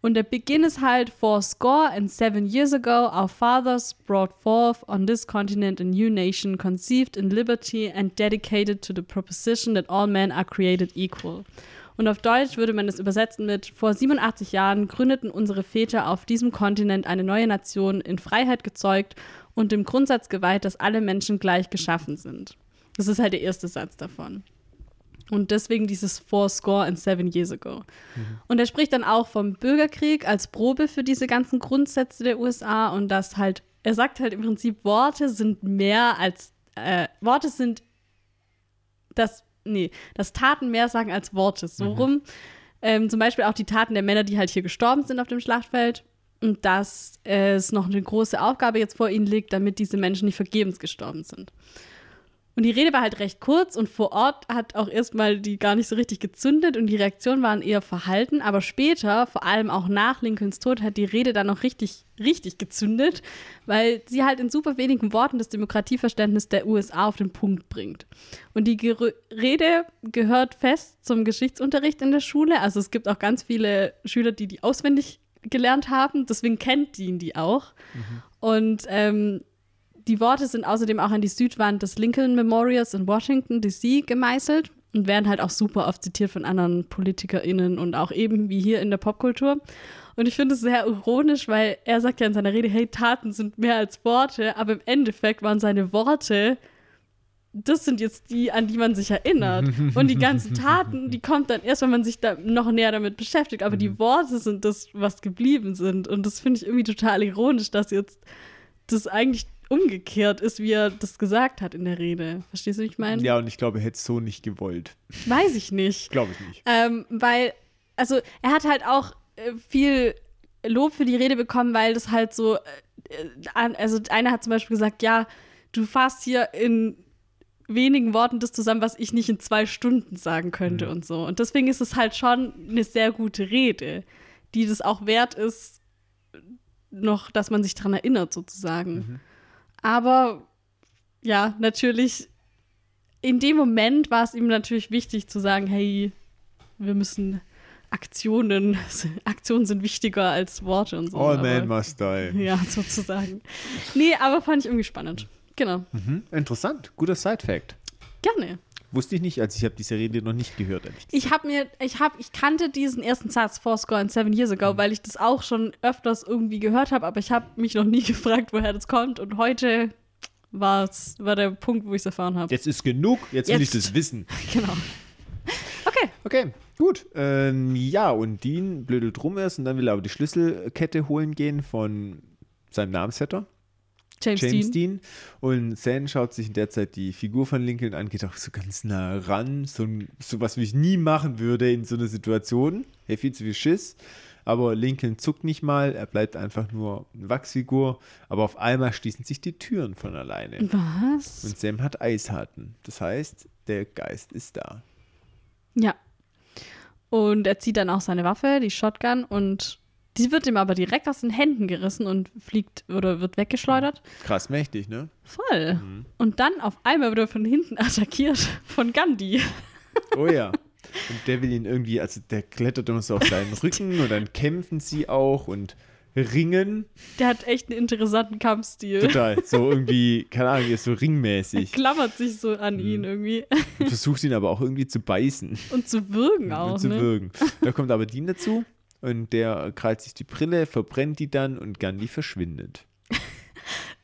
Und der Beginn ist halt, four score and seven years ago, our fathers brought forth on this continent a new nation conceived in liberty and dedicated to the proposition that all men are created equal. Und auf Deutsch würde man es übersetzen mit, vor 87 Jahren gründeten unsere Väter auf diesem Kontinent eine neue Nation in Freiheit gezeugt und dem Grundsatz geweiht, dass alle Menschen gleich geschaffen sind. Das ist halt der erste Satz davon. Und deswegen dieses Four Score and Seven Years Ago. Mhm. Und er spricht dann auch vom Bürgerkrieg als Probe für diese ganzen Grundsätze der USA und das halt, er sagt halt im Prinzip, Worte sind mehr als, äh, Worte sind das, nee, dass Taten mehr sagen als Worte. So mhm. rum. Ähm, zum Beispiel auch die Taten der Männer, die halt hier gestorben sind auf dem Schlachtfeld. Und dass es noch eine große Aufgabe jetzt vor ihnen liegt, damit diese Menschen nicht vergebens gestorben sind. Und die Rede war halt recht kurz und vor Ort hat auch erstmal die gar nicht so richtig gezündet und die Reaktionen waren eher verhalten. Aber später, vor allem auch nach Lincolns Tod, hat die Rede dann noch richtig, richtig gezündet, weil sie halt in super wenigen Worten das Demokratieverständnis der USA auf den Punkt bringt. Und die Ger Rede gehört fest zum Geschichtsunterricht in der Schule. Also es gibt auch ganz viele Schüler, die die auswendig gelernt haben. Deswegen kennt die ihn die auch. Mhm. Und ähm, die Worte sind außerdem auch an die Südwand des Lincoln Memorials in Washington, D.C. gemeißelt und werden halt auch super oft zitiert von anderen PolitikerInnen und auch eben wie hier in der Popkultur. Und ich finde es sehr ironisch, weil er sagt ja in seiner Rede, hey, Taten sind mehr als Worte, aber im Endeffekt waren seine Worte, das sind jetzt die, an die man sich erinnert. Und die ganzen Taten, die kommt dann erst, wenn man sich da noch näher damit beschäftigt. Aber die mhm. Worte sind das, was geblieben sind. Und das finde ich irgendwie total ironisch, dass jetzt das eigentlich umgekehrt ist, wie er das gesagt hat in der Rede. Verstehst du, wie ich meine? Ja, und ich glaube, er hätte es so nicht gewollt. Weiß ich nicht. glaube ich nicht. Ähm, weil, also, er hat halt auch äh, viel Lob für die Rede bekommen, weil das halt so, äh, also einer hat zum Beispiel gesagt, ja, du fasst hier in wenigen Worten das zusammen, was ich nicht in zwei Stunden sagen könnte mhm. und so. Und deswegen ist es halt schon eine sehr gute Rede, die das auch wert ist, noch, dass man sich daran erinnert, sozusagen. Mhm. Aber ja, natürlich, in dem Moment war es ihm natürlich wichtig zu sagen, hey, wir müssen Aktionen, Aktionen sind wichtiger als Worte und so. All aber, man must die. Ja, sozusagen. nee, aber fand ich irgendwie spannend. Genau. Mhm, interessant. Guter Side-Fact. Gerne. Wusste ich nicht, als ich habe diese Rede noch nicht gehört. Ich habe mir, ich habe, ich kannte diesen ersten Satz Fourscore and Seven Years Ago, mhm. weil ich das auch schon öfters irgendwie gehört habe, aber ich habe mich noch nie gefragt, woher das kommt. Und heute war's, war der Punkt, wo ich es erfahren habe. Jetzt ist genug, jetzt, jetzt will ich das wissen. Genau. Okay. Okay, gut. Ähm, ja, und Dean blödelt rum erst und dann will er aber die Schlüsselkette holen gehen von seinem Namensvetter. James, James Dean. Dean. Und Sam schaut sich in der Zeit die Figur von Lincoln an, geht auch so ganz nah ran. So, so was, wie ich nie machen würde in so einer Situation. Hey, viel zu viel Schiss. Aber Lincoln zuckt nicht mal, er bleibt einfach nur eine Wachsfigur. Aber auf einmal schließen sich die Türen von alleine. Was? Und Sam hat Eisharten. Das heißt, der Geist ist da. Ja. Und er zieht dann auch seine Waffe, die Shotgun, und die wird ihm aber direkt aus den Händen gerissen und fliegt oder wird weggeschleudert. Krass mächtig, ne? Voll. Mhm. Und dann auf einmal wird er von hinten attackiert von Gandhi. Oh ja. Und der will ihn irgendwie, also der klettert immer so auf seinen Rücken und dann kämpfen sie auch und ringen. Der hat echt einen interessanten Kampfstil. Total. So irgendwie, keine Ahnung, ist so ringmäßig. Er klammert sich so an mhm. ihn irgendwie. Und versucht ihn aber auch irgendwie zu beißen. Und zu würgen auch. Und zu ne? würgen. Da kommt aber Dean dazu und der krallt sich die Brille, verbrennt die dann und Gandhi verschwindet.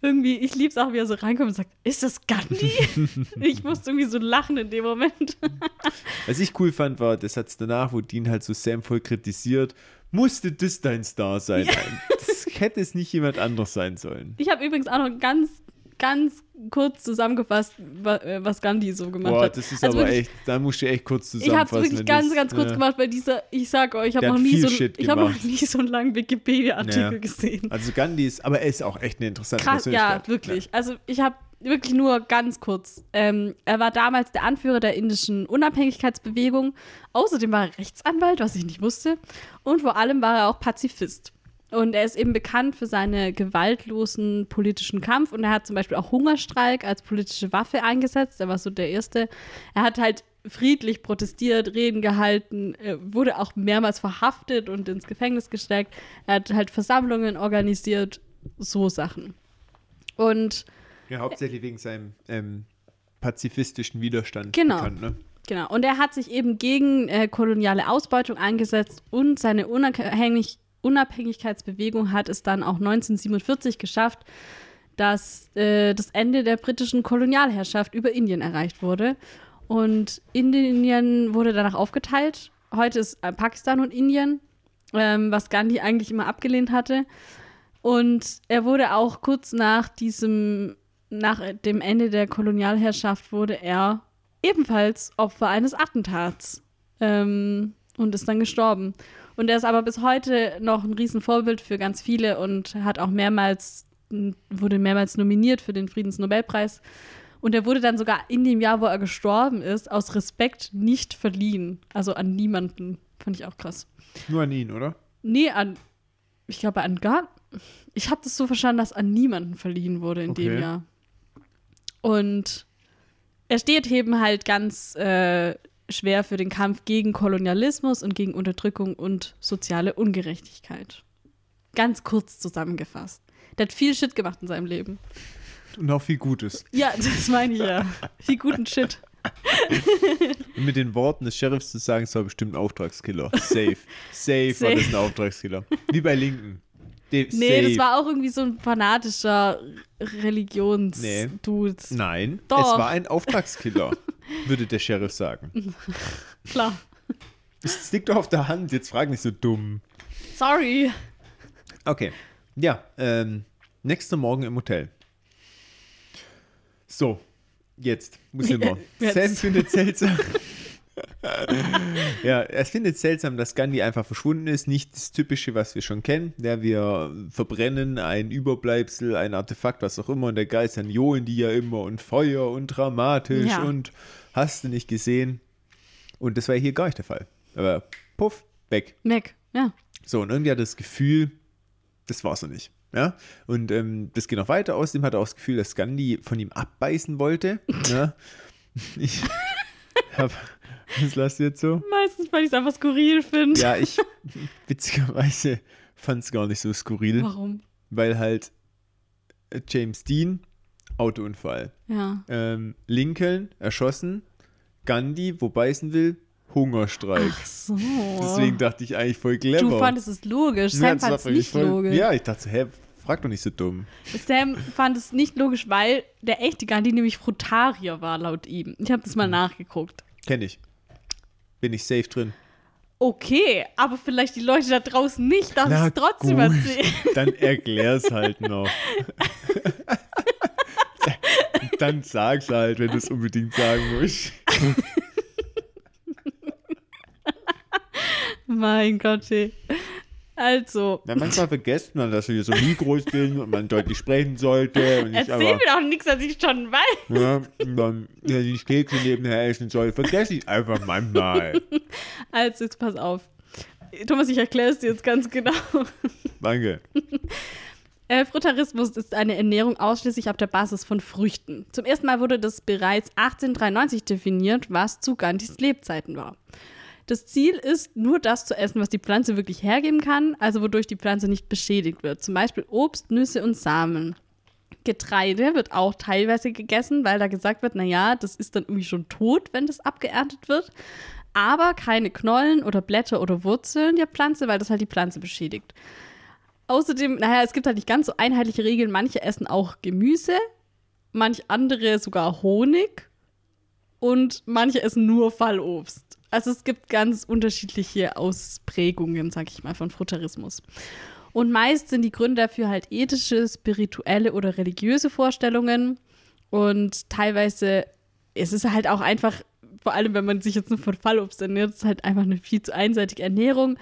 irgendwie, ich liebe es auch, wie er so reinkommt und sagt, ist das Gandhi? ich musste irgendwie so lachen in dem Moment. Was ich cool fand, war der Satz danach, wo Dean halt so Sam voll kritisiert, musste das dein Star sein? Ja. Das hätte es nicht jemand anderes sein sollen. Ich habe übrigens auch noch ganz ganz kurz zusammengefasst, äh, was Gandhi so gemacht Boah, hat. das ist also aber wirklich, echt, da musst du echt kurz zusammenfassen. Ich habe es wirklich ganz, ganz kurz ja. gemacht, weil dieser, ich sag euch, ich habe noch, nie so, ich hab noch nie so einen langen Wikipedia-Artikel ja. gesehen. Also Gandhi ist, aber er ist auch echt eine interessante Krass, Ja, wirklich. Ja. Also ich habe wirklich nur ganz kurz. Ähm, er war damals der Anführer der indischen Unabhängigkeitsbewegung. Außerdem war er Rechtsanwalt, was ich nicht wusste. Und vor allem war er auch Pazifist. Und er ist eben bekannt für seinen gewaltlosen politischen Kampf. Und er hat zum Beispiel auch Hungerstreik als politische Waffe eingesetzt. Er war so der Erste. Er hat halt friedlich protestiert, Reden gehalten, wurde auch mehrmals verhaftet und ins Gefängnis gesteckt. Er hat halt Versammlungen organisiert, so Sachen. Und ja, hauptsächlich wegen seinem ähm, pazifistischen Widerstand Genau. bekannt, ne? Genau. Und er hat sich eben gegen äh, koloniale Ausbeutung eingesetzt und seine Unabhängig Unabhängigkeitsbewegung hat es dann auch 1947 geschafft, dass äh, das Ende der britischen Kolonialherrschaft über Indien erreicht wurde. Und Indien wurde danach aufgeteilt. Heute ist äh, Pakistan und Indien, ähm, was Gandhi eigentlich immer abgelehnt hatte. Und er wurde auch kurz nach diesem, nach dem Ende der Kolonialherrschaft, wurde er ebenfalls Opfer eines Attentats ähm, und ist dann gestorben. Und er ist aber bis heute noch ein Riesenvorbild für ganz viele und hat auch mehrmals, wurde mehrmals nominiert für den Friedensnobelpreis. Und er wurde dann sogar in dem Jahr, wo er gestorben ist, aus Respekt nicht verliehen. Also an niemanden. Fand ich auch krass. Nur an ihn, oder? Nee, an, ich glaube an gar, ich habe das so verstanden, dass an niemanden verliehen wurde in dem Okay. Jahr. Und er steht eben halt ganz äh, schwer für den Kampf gegen Kolonialismus und gegen Unterdrückung und soziale Ungerechtigkeit. Ganz kurz zusammengefasst. Der hat viel Shit gemacht in seinem Leben. Und auch viel Gutes. Ja, das meine ich ja. Viel guten Shit. Mit den Worten des Sheriffs zu sagen, es war bestimmt ein Auftragskiller. Safe. Safe, war Safe. das ein Auftragskiller. Wie bei Linken. De Nee, safe. das war auch irgendwie so ein fanatischer Religions-Dude. Nein, Doch. es war ein Auftragskiller, würde der Sheriff sagen. Klar. Es liegt doch auf der Hand, jetzt frag nicht so dumm. Sorry. Okay. Ja, ähm, nächster Morgen im Hotel. So, jetzt muss ich mal. Sam findet seltsam. ja, er findet seltsam, dass Gandhi einfach verschwunden ist. Nicht das Typische, was wir schon kennen. Ja, wir verbrennen ein Überbleibsel, ein Artefakt, was auch immer. Und der Geist, dann johlen die ja immer und Feuer und dramatisch Ja. und hast du nicht gesehen. Und das war hier gar nicht der Fall. Aber puff, weg. Mac, ja. So, und irgendwie hat er das Gefühl, das war's noch nicht. Ja, und ähm, das geht noch weiter. Außerdem hat er auch das Gefühl, dass Gandhi von ihm abbeißen wollte. ja. Ich hab, das lasst ihr jetzt so. Meistens, weil ich es einfach skurril finde. Ja, ich witzigerweise fand es gar nicht so skurril, Warum? weil halt äh, James Dean, Autounfall. Ja. Ähm, Lincoln, erschossen. Gandhi, wo beißen will, Hungerstreik. Ach so. Deswegen dachte ich eigentlich voll clever. du fandest es logisch. Ja, Sam das fand es nicht voll- logisch. Ja, ich dachte, so, hä, frag doch nicht so dumm. Sam fand es nicht logisch, weil der echte Gandhi nämlich Frutarier war, laut ihm. Ich habe das Hm. mal nachgeguckt. Kenn ich. Bin ich safe drin. Okay, aber vielleicht die Leute da draußen nicht, darf ich es trotzdem gut. erzählen. Dann erklär's halt noch. Dann sag's halt, wenn du es unbedingt sagen musst. mein Gott, ey. Also, Na, manchmal vergisst man, dass hier so Mikros sind und man deutlich sprechen sollte. Und erzähl aber, mir doch nichts, was ich schon weiß. ja, dann ja, die Kekse nebenher essen soll. Vergesse ich einfach manchmal. Also, jetzt pass auf. Thomas, ich erkläre es dir jetzt ganz genau. Danke. Äh, Frutarismus ist eine Ernährung ausschließlich auf der Basis von Früchten. Zum ersten Mal wurde das bereits 1893 definiert, was zu Gandhis Lebzeiten war. Das Ziel ist, nur das zu essen, was die Pflanze wirklich hergeben kann, also wodurch die Pflanze nicht beschädigt wird. Zum Beispiel Obst, Nüsse und Samen. Getreide wird auch teilweise gegessen, weil da gesagt wird, naja, das ist dann irgendwie schon tot, wenn das abgeerntet wird. Aber keine Knollen oder Blätter oder Wurzeln der Pflanze, weil das halt die Pflanze beschädigt. Außerdem, naja, es gibt halt nicht ganz so einheitliche Regeln. Manche essen auch Gemüse, manch andere sogar Honig und manche essen nur Fallobst. Also es gibt ganz unterschiedliche Ausprägungen, sag ich mal, von Frutarismus. Und meist sind die Gründe dafür halt ethische, spirituelle oder religiöse Vorstellungen. Und teilweise es ist halt auch einfach, vor allem wenn man sich jetzt nur von Fallobst ernährt, ist halt einfach eine viel zu einseitige Ernährung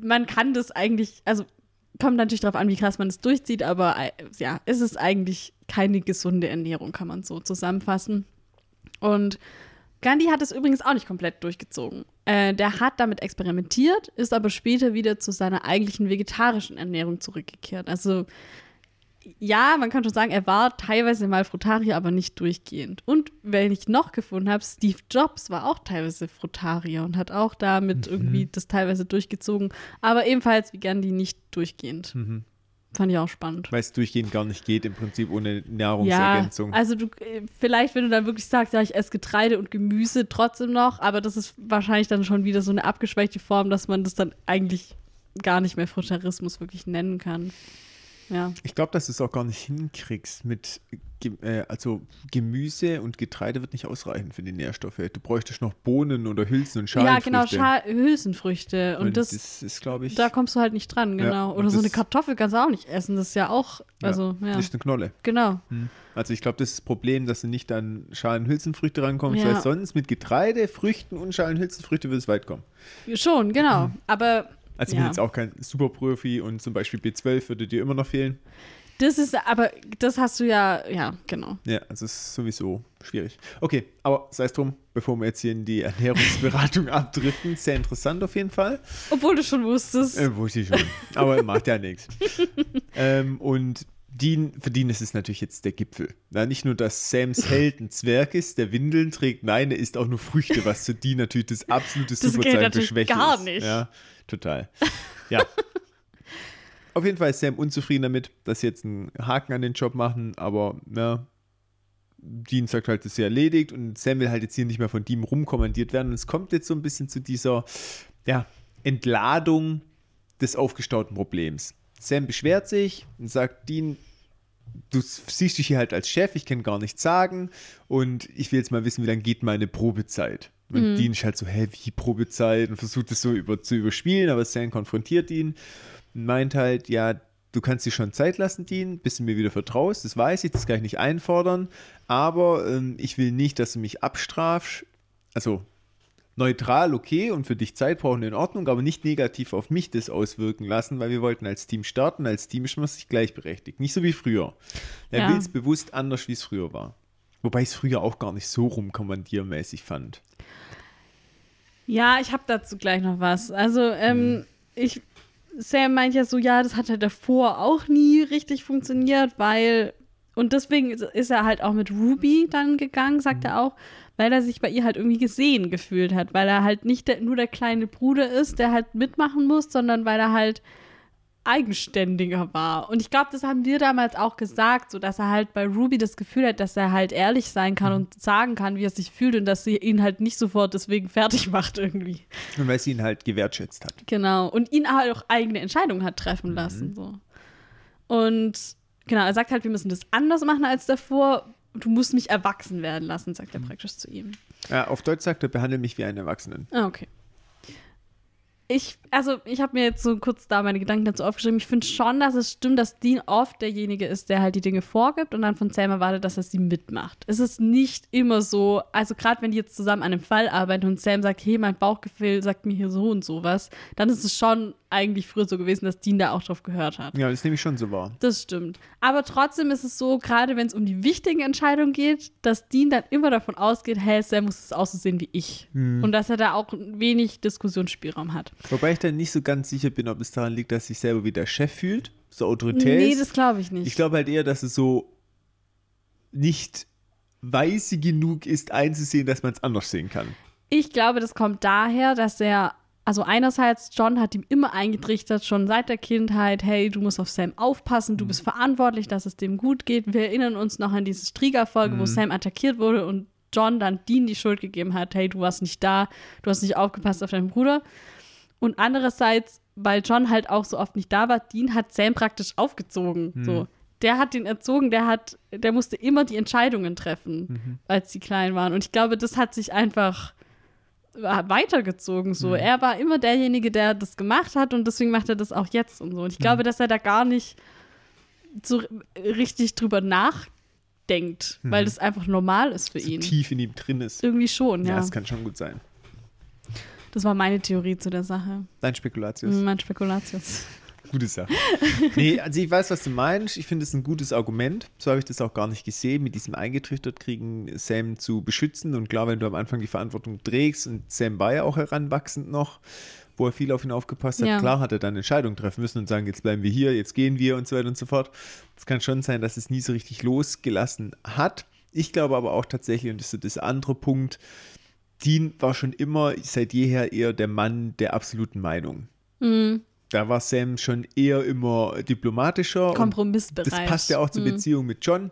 man kann das eigentlich, also kommt natürlich darauf an, wie krass man es durchzieht, aber äh, ja, es ist eigentlich keine gesunde Ernährung, kann man so zusammenfassen. Und Gandhi hat es übrigens auch nicht komplett durchgezogen. Äh, der hat damit experimentiert, ist aber später wieder zu seiner eigentlichen vegetarischen Ernährung zurückgekehrt. Also ja, man kann schon sagen, er war teilweise mal Frutarier, aber nicht durchgehend. Und wenn ich noch gefunden habe, Steve Jobs war auch teilweise Frutarier und hat auch damit Mhm. irgendwie das teilweise durchgezogen, aber ebenfalls wie Gandhi nicht durchgehend. Mhm. Fand ich auch spannend. Weil es durchgehend gar nicht geht, im Prinzip ohne Ja, Nahrungsergänzung. also du, äh, vielleicht, wenn du dann wirklich sagst, ja, ich esse Getreide und Gemüse trotzdem noch, aber das ist wahrscheinlich dann schon wieder so eine abgeschwächte Form, dass man das dann eigentlich gar nicht mehr Frutarismus wirklich nennen kann. Ja. Ich glaube, dass du es auch gar nicht hinkriegst mit, äh, also Gemüse und Getreide wird nicht ausreichen für die Nährstoffe. Du bräuchtest noch Bohnen oder Hülsen und Ja, Schalenfrüchte. genau, Scha Hülsenfrüchte. Und, Und das, das ist, glaube ich, da kommst du halt nicht dran, Ja, genau. und Oder so eine Kartoffel kannst du auch nicht essen. Das ist ja auch, also, ja, das ist eine Knolle. genau. Also ich glaube, das ist das Problem, dass du nicht an Schalenhülsenfrüchte rankommst, Ja. weil sonst mit Getreide, Früchten und Schalenhülsenfrüchte wird es weit kommen. Schon, genau. Aber Also ich Ja. bin jetzt auch kein Superprofi und zum Beispiel B12 würde dir immer noch fehlen. das ist, aber das hast du ja, ja, genau. Ja, also ist sowieso schwierig. Okay, aber sei es drum, bevor wir jetzt hier in die Ernährungsberatung abdriften, sehr interessant auf jeden Fall. Obwohl du schon wusstest. Äh, wusste ich schon. Aber macht ja nichts. Ähm, und Dean, für Dean ist es natürlich jetzt der Gipfel. Na, nicht nur, dass Sams Held ein Zwerg ist, der Windeln trägt, nein, er isst auch nur Früchte, was für Dean natürlich das absolute Das Superzeichen für Schwäche gar ist. nicht. Ja, total. Ja. Auf jeden Fall ist Sam unzufrieden damit, dass sie jetzt einen Haken an den Job machen, aber ja, Dean sagt halt, das ist ja erledigt und Sam will halt jetzt hier nicht mehr von Dean rumkommandiert werden. Und es kommt jetzt so ein bisschen zu dieser ja, Entladung des aufgestauten Problems. Sam beschwert sich und sagt, Dean, du siehst dich hier halt als Chef, ich kann gar nichts sagen und ich will jetzt mal wissen, wie lange geht meine Probezeit. Und Dean ist halt so, hä, wie Probezeit? Und versucht es so über, zu überspielen, aber Sam konfrontiert ihn und meint halt, ja, du kannst dir schon Zeit lassen, Dean, bis du mir wieder vertraust, das weiß ich, das kann ich nicht einfordern, aber ähm, ich will nicht, dass du mich abstrafst, also neutral okay und für dich Zeit brauchen in Ordnung, aber nicht negativ auf mich das auswirken lassen, weil wir wollten als Team starten. Als Team ist man sich gleichberechtigt. Nicht so wie früher. Er Ja. will es bewusst anders, wie es früher war. Wobei ich es früher auch gar nicht so rumkommandiermäßig fand. Ja, ich habe dazu gleich noch was. Also, ähm, ich, Sam meint ja so, ja, das hat ja davor auch nie richtig funktioniert, weil, und deswegen ist- ist er halt auch mit Ruby dann gegangen, sagt er auch, weil er sich bei ihr halt irgendwie gesehen gefühlt hat, weil er halt nicht der, nur der kleine Bruder ist, der halt mitmachen muss, sondern weil er halt eigenständiger war. Und ich glaube, das haben wir damals auch gesagt, so dass er halt bei Ruby das Gefühl hat, dass er halt ehrlich sein kann und sagen kann, wie er sich fühlt und dass sie ihn halt nicht sofort deswegen fertig macht irgendwie. Und weil sie ihn halt gewertschätzt hat. Genau. Und ihn halt auch eigene Entscheidungen hat treffen lassen. So. Und genau, er sagt halt, wir müssen das anders machen als davor. Du musst mich erwachsen werden lassen, sagt er praktisch zu ihm. Ja, auf Deutsch sagt er, behandle mich wie einen Erwachsenen. Ah, okay. Ich, also, ich habe mir jetzt so kurz da meine Gedanken dazu aufgeschrieben. Ich finde schon, dass es stimmt, dass Dean oft derjenige ist, der halt die Dinge vorgibt und dann von Sam erwartet, dass er sie mitmacht. Es ist nicht immer so, also gerade wenn die jetzt zusammen an einem Fall arbeiten und Sam sagt, hey, mein Bauchgefühl sagt mir hier so und sowas, dann ist es schon eigentlich früher so gewesen, dass Dean da auch drauf gehört hat. Ja, das nehme ich schon so wahr. Das stimmt. Aber trotzdem ist es so, gerade wenn es um die wichtigen Entscheidungen geht, dass Dean dann immer davon ausgeht, hey, Sam muss es auch so sehen wie ich. Und dass er da auch wenig Diskussionsspielraum hat. Wobei ich dann nicht so ganz sicher bin, ob es daran liegt, dass sich selber wie der Chef fühlt, so autoritär Nee, ist. das glaube ich nicht. Ich glaube halt eher, dass es so nicht weise genug ist, einzusehen, dass man es anders sehen kann. Ich glaube, das kommt daher, dass er, also einerseits, John hat ihm immer eingetrichtert, schon seit der Kindheit, hey, du musst auf Sam aufpassen, du bist verantwortlich, dass es dem gut geht. Wir erinnern uns noch an diese Strieger-Folge, wo Sam attackiert wurde und John dann Dean die Schuld gegeben hat, hey, du warst nicht da, du hast nicht aufgepasst auf deinen Bruder. Und andererseits, weil John halt auch so oft nicht da war, Dean hat Sam praktisch aufgezogen. So. Der hat ihn erzogen, der hat, der musste immer die Entscheidungen treffen, als sie klein waren. Und ich glaube, das hat sich einfach weitergezogen. So. Er war immer derjenige, der das gemacht hat und deswegen macht er das auch jetzt und so. Und ich glaube, dass er da gar nicht so richtig drüber nachdenkt, weil das einfach normal ist für So ihn. tief in ihm drin ist. Irgendwie schon, Ja, ja. das kann schon gut sein. Das war meine Theorie zu der Sache. Dein Spekulatius. Mein Spekulatius. Gute Sache. Nee, also ich weiß, was du meinst. Ich finde es ein gutes Argument. So habe ich das auch gar nicht gesehen, mit diesem eingetrichtert kriegen, Sam zu beschützen. Und klar, wenn du am Anfang die Verantwortung trägst und Sam war ja auch heranwachsend noch, wo er viel auf ihn aufgepasst hat, Ja. klar hat er dann Entscheidungen treffen müssen und sagen, jetzt bleiben wir hier, jetzt gehen wir und so weiter und so fort. Es kann schon sein, dass es nie so richtig losgelassen hat. Ich glaube aber auch tatsächlich, und das ist so das andere Punkt, Dean war schon immer seit jeher eher der Mann der absoluten Meinung. Mhm. Da war Sam schon eher immer diplomatischer. Kompromissbereit. Das passt ja auch zur Mhm. Beziehung mit John,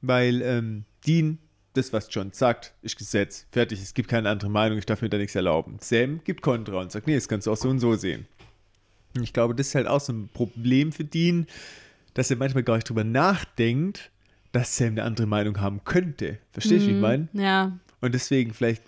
weil ähm, Dean, das, was John sagt, ist Gesetz. Fertig, es gibt keine andere Meinung, ich darf mir da nichts erlauben. Sam gibt Kontra und sagt, nee, das kannst du auch so und so sehen. Und ich glaube, das ist halt auch so ein Problem für Dean, dass er manchmal gar nicht drüber nachdenkt, dass Sam eine andere Meinung haben könnte. Verstehst du, wie ich meine? Ja. Und deswegen vielleicht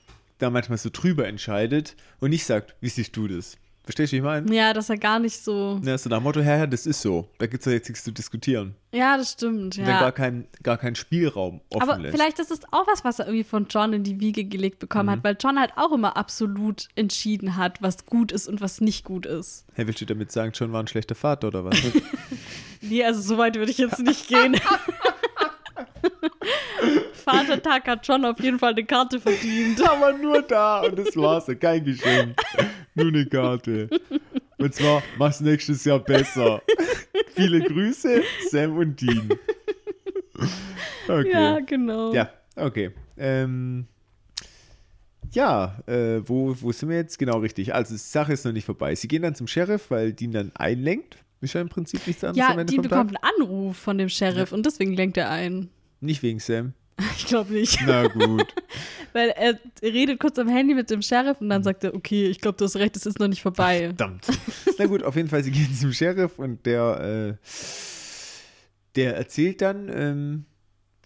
da manchmal so drüber entscheidet und nicht sagt, wie siehst du das? Verstehst du, wie ich meine? ja, dass er gar nicht so. Ja, so nach dem Motto, Herr, das ist so. Da gibt es jetzt nichts zu diskutieren. Ja, das stimmt. Und dann gar Ja. keinen gar keinen Spielraum offen Aber lässt. vielleicht ist es auch was, was er irgendwie von John in die Wiege gelegt bekommen Mhm. hat, weil John halt auch immer absolut entschieden hat, was gut ist und was nicht gut ist. Hey, willst du damit sagen, John war ein schlechter Vater oder was? Nee, also so weit würde ich jetzt nicht gehen. Vatertag hat John auf jeden Fall eine Karte verdient. Aber nur da und das war's. Kein Geschenk. Nur eine Karte. Und zwar, mach's nächstes Jahr besser. Viele Grüße, Sam und Dean. Okay. Ja, genau. Ja, okay. Ähm, ja, äh, wo, wo sind wir jetzt? Genau richtig. Also, die Sache ist noch nicht vorbei. Sie gehen dann zum Sheriff, weil Dean dann einlenkt. Ist ja im Prinzip nichts anderes Ja, Tag. bekommt einen Anruf von dem Sheriff und deswegen lenkt er ein. Nicht wegen Sam. Ich glaube nicht. Na gut. Weil er redet kurz am Handy mit dem Sheriff und dann Mhm. sagt er, okay, ich glaube, du hast recht, es ist noch nicht vorbei. Verdammt. Na gut, auf jeden Fall, sie gehen zum Sheriff und der, äh, der erzählt dann, ähm,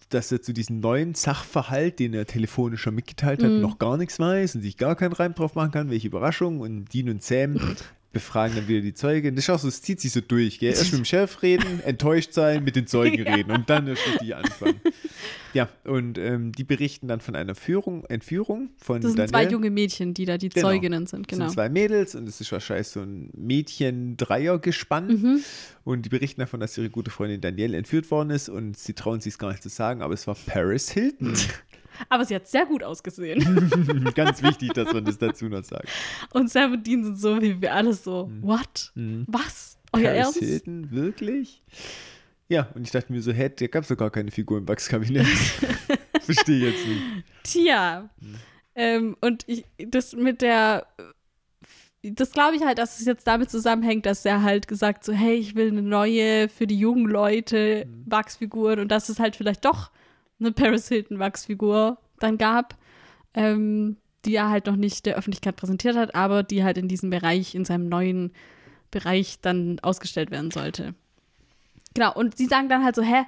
dass er zu diesem neuen Sachverhalt, den er telefonisch schon mitgeteilt hat, noch gar nichts weiß und sich gar keinen Reim drauf machen kann. Welche Überraschung. Und Dean und Sam befragen dann wieder die Zeugen. Das ist auch so, es zieht sich so durch. Gell? Erst mit dem Chef reden, enttäuscht sein, mit den Zeugen Ja. reden und dann erst richtig anfangen. Ja, und ähm, die berichten dann von einer Führung, Entführung von Das sind Daniel. zwei junge Mädchen, die da die Genau. Zeuginnen sind, Das genau. sind zwei Mädels und es ist wahrscheinlich so ein Mädchen-Dreier-Gespann. Mhm. Und die berichten davon, dass ihre gute Freundin Danielle entführt worden ist und sie trauen sich es gar nicht zu sagen, aber es war Paris Hilton. Aber sie hat sehr gut ausgesehen. Ganz wichtig, dass man das dazu noch sagt. und Sam und Dean sind so, wie wir alle so, what? Was? Euer Mhm. Paris Ernst? Hilton, wirklich? Ja, und ich dachte mir so, hä, da gab es doch gar keine Figur im Wachskabinett. Verstehe jetzt nicht. Tja. Mhm. Ähm, und ich, das mit der, das glaube ich halt, dass es jetzt damit zusammenhängt, dass er halt gesagt so, hey, ich will eine neue für die jungen Leute Mhm. Wachsfiguren und dass es halt vielleicht doch eine Paris Hilton Wachsfigur dann gab, ähm, die er halt noch nicht der Öffentlichkeit präsentiert hat, aber die halt in diesem Bereich, in seinem neuen Bereich dann ausgestellt werden sollte. Genau, und sie sagen dann halt so, hä,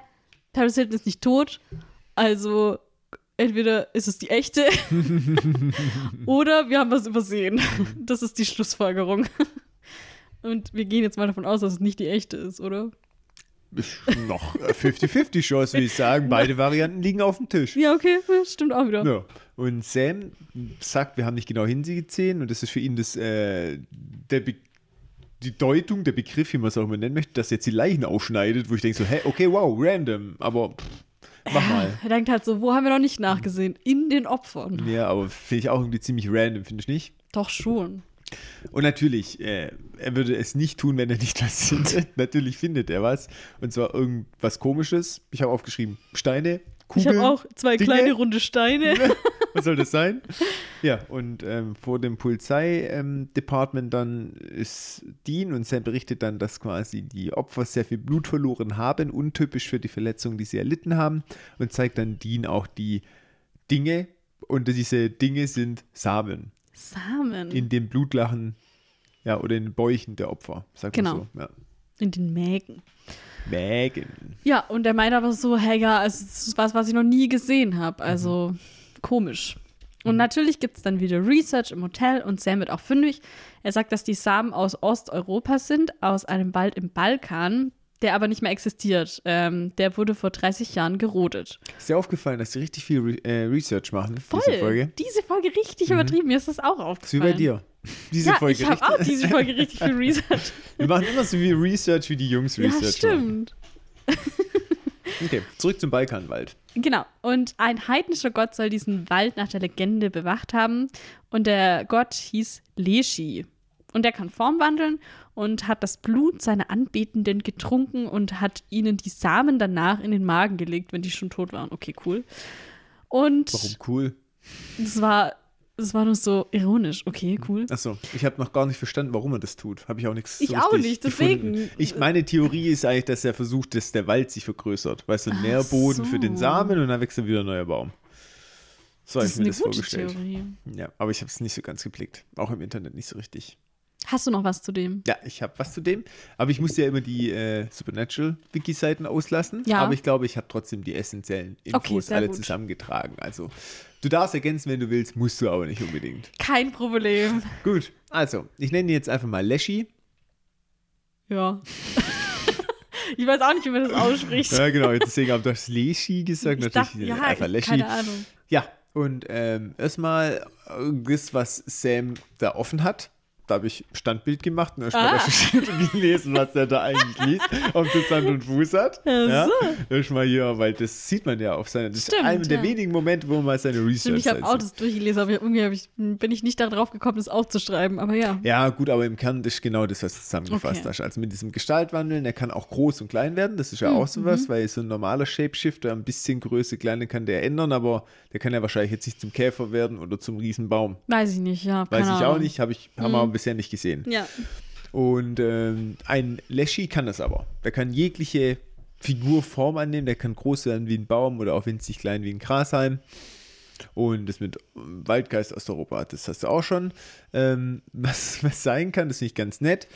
Paris Hilton ist nicht tot, also entweder ist es die echte oder wir haben was übersehen. Das ist die Schlussfolgerung. Und wir gehen jetzt mal davon aus, dass es nicht die echte ist, oder? Noch 50-50 Chance, würde ich sagen. Beide Varianten liegen auf dem Tisch. Ja, okay, stimmt auch wieder. Ja. Und Sam sagt, wir haben nicht genau hingesehen und das ist für ihn das, äh, der Be die Deutung, der Begriff, wie man es auch immer nennen möchte, dass er jetzt die Leichen aufschneidet, wo ich denke so, hä, okay, wow, random, aber pff, mach mal. Er denkt halt so, wo haben wir noch nicht nachgesehen? In den Opfern. Ja, aber finde ich auch irgendwie ziemlich random, finde ich nicht? Doch schon. Und natürlich, äh, er würde es nicht tun, wenn er nicht was findet. natürlich findet er was. Und zwar irgendwas Komisches. Ich habe aufgeschrieben, Steine, Ich Kugeln. habe auch zwei Dinge. kleine runde Steine. Was soll das sein? Ja, und ähm, vor dem Polizei-Department dann ist Dean und Sam berichtet dann, dass quasi die Opfer sehr viel Blut verloren haben, untypisch für die Verletzungen, die sie erlitten haben, und zeigt dann Dean auch die Dinge. Und diese Dinge sind Samen Samen. in den Blutlachen, ja, oder in den Bäuchen der Opfer, sagt Genau. so. Ja. In den Mägen. Mägen. Ja, und er meint aber so, hey, ja, also, das ist was, was ich noch nie gesehen habe. Also komisch. Und natürlich gibt es dann wieder Research im Hotel und Sam wird auch fündig. Er sagt, dass die Samen aus Osteuropa sind, aus einem Wald im Balkan, der aber nicht mehr existiert. Ähm, der wurde vor 30 Jahren gerodet. Ist dir aufgefallen, dass sie richtig viel Re äh, Research machen, Voll. diese Folge? Diese Folge richtig übertrieben. Mir ist das auch ist wie aufgefallen. bei dir. Diese ja, Folge ich habe auch diese Folge richtig viel Research. Wir machen immer so viel Research, wie die Jungs ja, Research machen. stimmt. Okay, zurück zum Balkanwald. Genau. Und ein heidnischer Gott soll diesen Wald nach der Legende bewacht haben. Und der Gott hieß Leschi. Und der kann Form wandeln und hat das Blut seiner Anbetenden getrunken und hat ihnen die Samen danach in den Magen gelegt, wenn die schon tot waren. Okay, cool. Und Warum cool? das war, das war nur so ironisch. Okay, cool. Achso, ich habe noch gar nicht verstanden, warum er das tut. Habe ich auch nichts Ich so auch nicht, deswegen. Gefunden. Ich, meine Theorie ist eigentlich, dass er versucht, dass der Wald sich vergrößert. Weißt du, Nährboden für den so. Samen und dann wächst dann wieder ein neuer Baum. So habe ich ist mir eine das gute vorgestellt. Theorie. Ja, aber ich habe es nicht so ganz geblickt. Auch im Internet nicht so richtig. Hast du noch was zu dem? Ja, ich habe was zu dem. Aber ich musste ja immer die äh, Supernatural-Wiki-Seiten auslassen. Ja. Aber ich glaube, ich habe trotzdem die essentiellen Infos Okay, alle gut. zusammengetragen. Also, du darfst ergänzen, wenn du willst, musst du aber nicht unbedingt. Kein Problem. Gut, also, ich nenne ihn jetzt einfach mal Leschi. Ja. ich weiß auch nicht, wie man das ausspricht. Ja, genau, deswegen habe ich das Leschi gesagt. ich Natürlich dachte, ja, einfach Leschi. keine Ahnung. Ja, und ähm, erstmal äh, das, was Sam da offen hat. Da habe ich Standbild gemacht und erstmal Ah. recherchiert und gelesen, was der da eigentlich liest, ob das Hand und Fuß hat. Ach Ja, so. Erstmal hier, weil das sieht man ja auf seiner. Das Stimmt, ist einer der ja. wenigen Momente, wo man mal seine Stimmt, Research ich habe auch das durchgelesen, aber irgendwie ich, bin ich nicht darauf gekommen, das aufzuschreiben. Aber ja. Ja, gut, aber im Kern ist genau das, was du zusammengefasst Okay. hast. Also mit diesem Gestaltwandeln, der kann auch groß und klein werden. Das ist ja Mhm, auch sowas, weil so ein normaler Shapeshifter ein bisschen Größe, Kleine kann der ändern, aber der kann ja wahrscheinlich jetzt nicht zum Käfer werden oder zum Riesenbaum. Weiß ich nicht, ja. Weiß ich auch nicht, habe ich, haben wir aber bisher nicht gesehen. Ja. Und ähm, ein Leschi kann das aber. Der kann jegliche Figurform annehmen, der kann groß sein wie ein Baum oder auch winzig klein wie ein Grashalm. Und das mit Waldgeist Osteuropa, das hast du auch schon. Ähm, was, was sein kann, das finde ich ganz nett.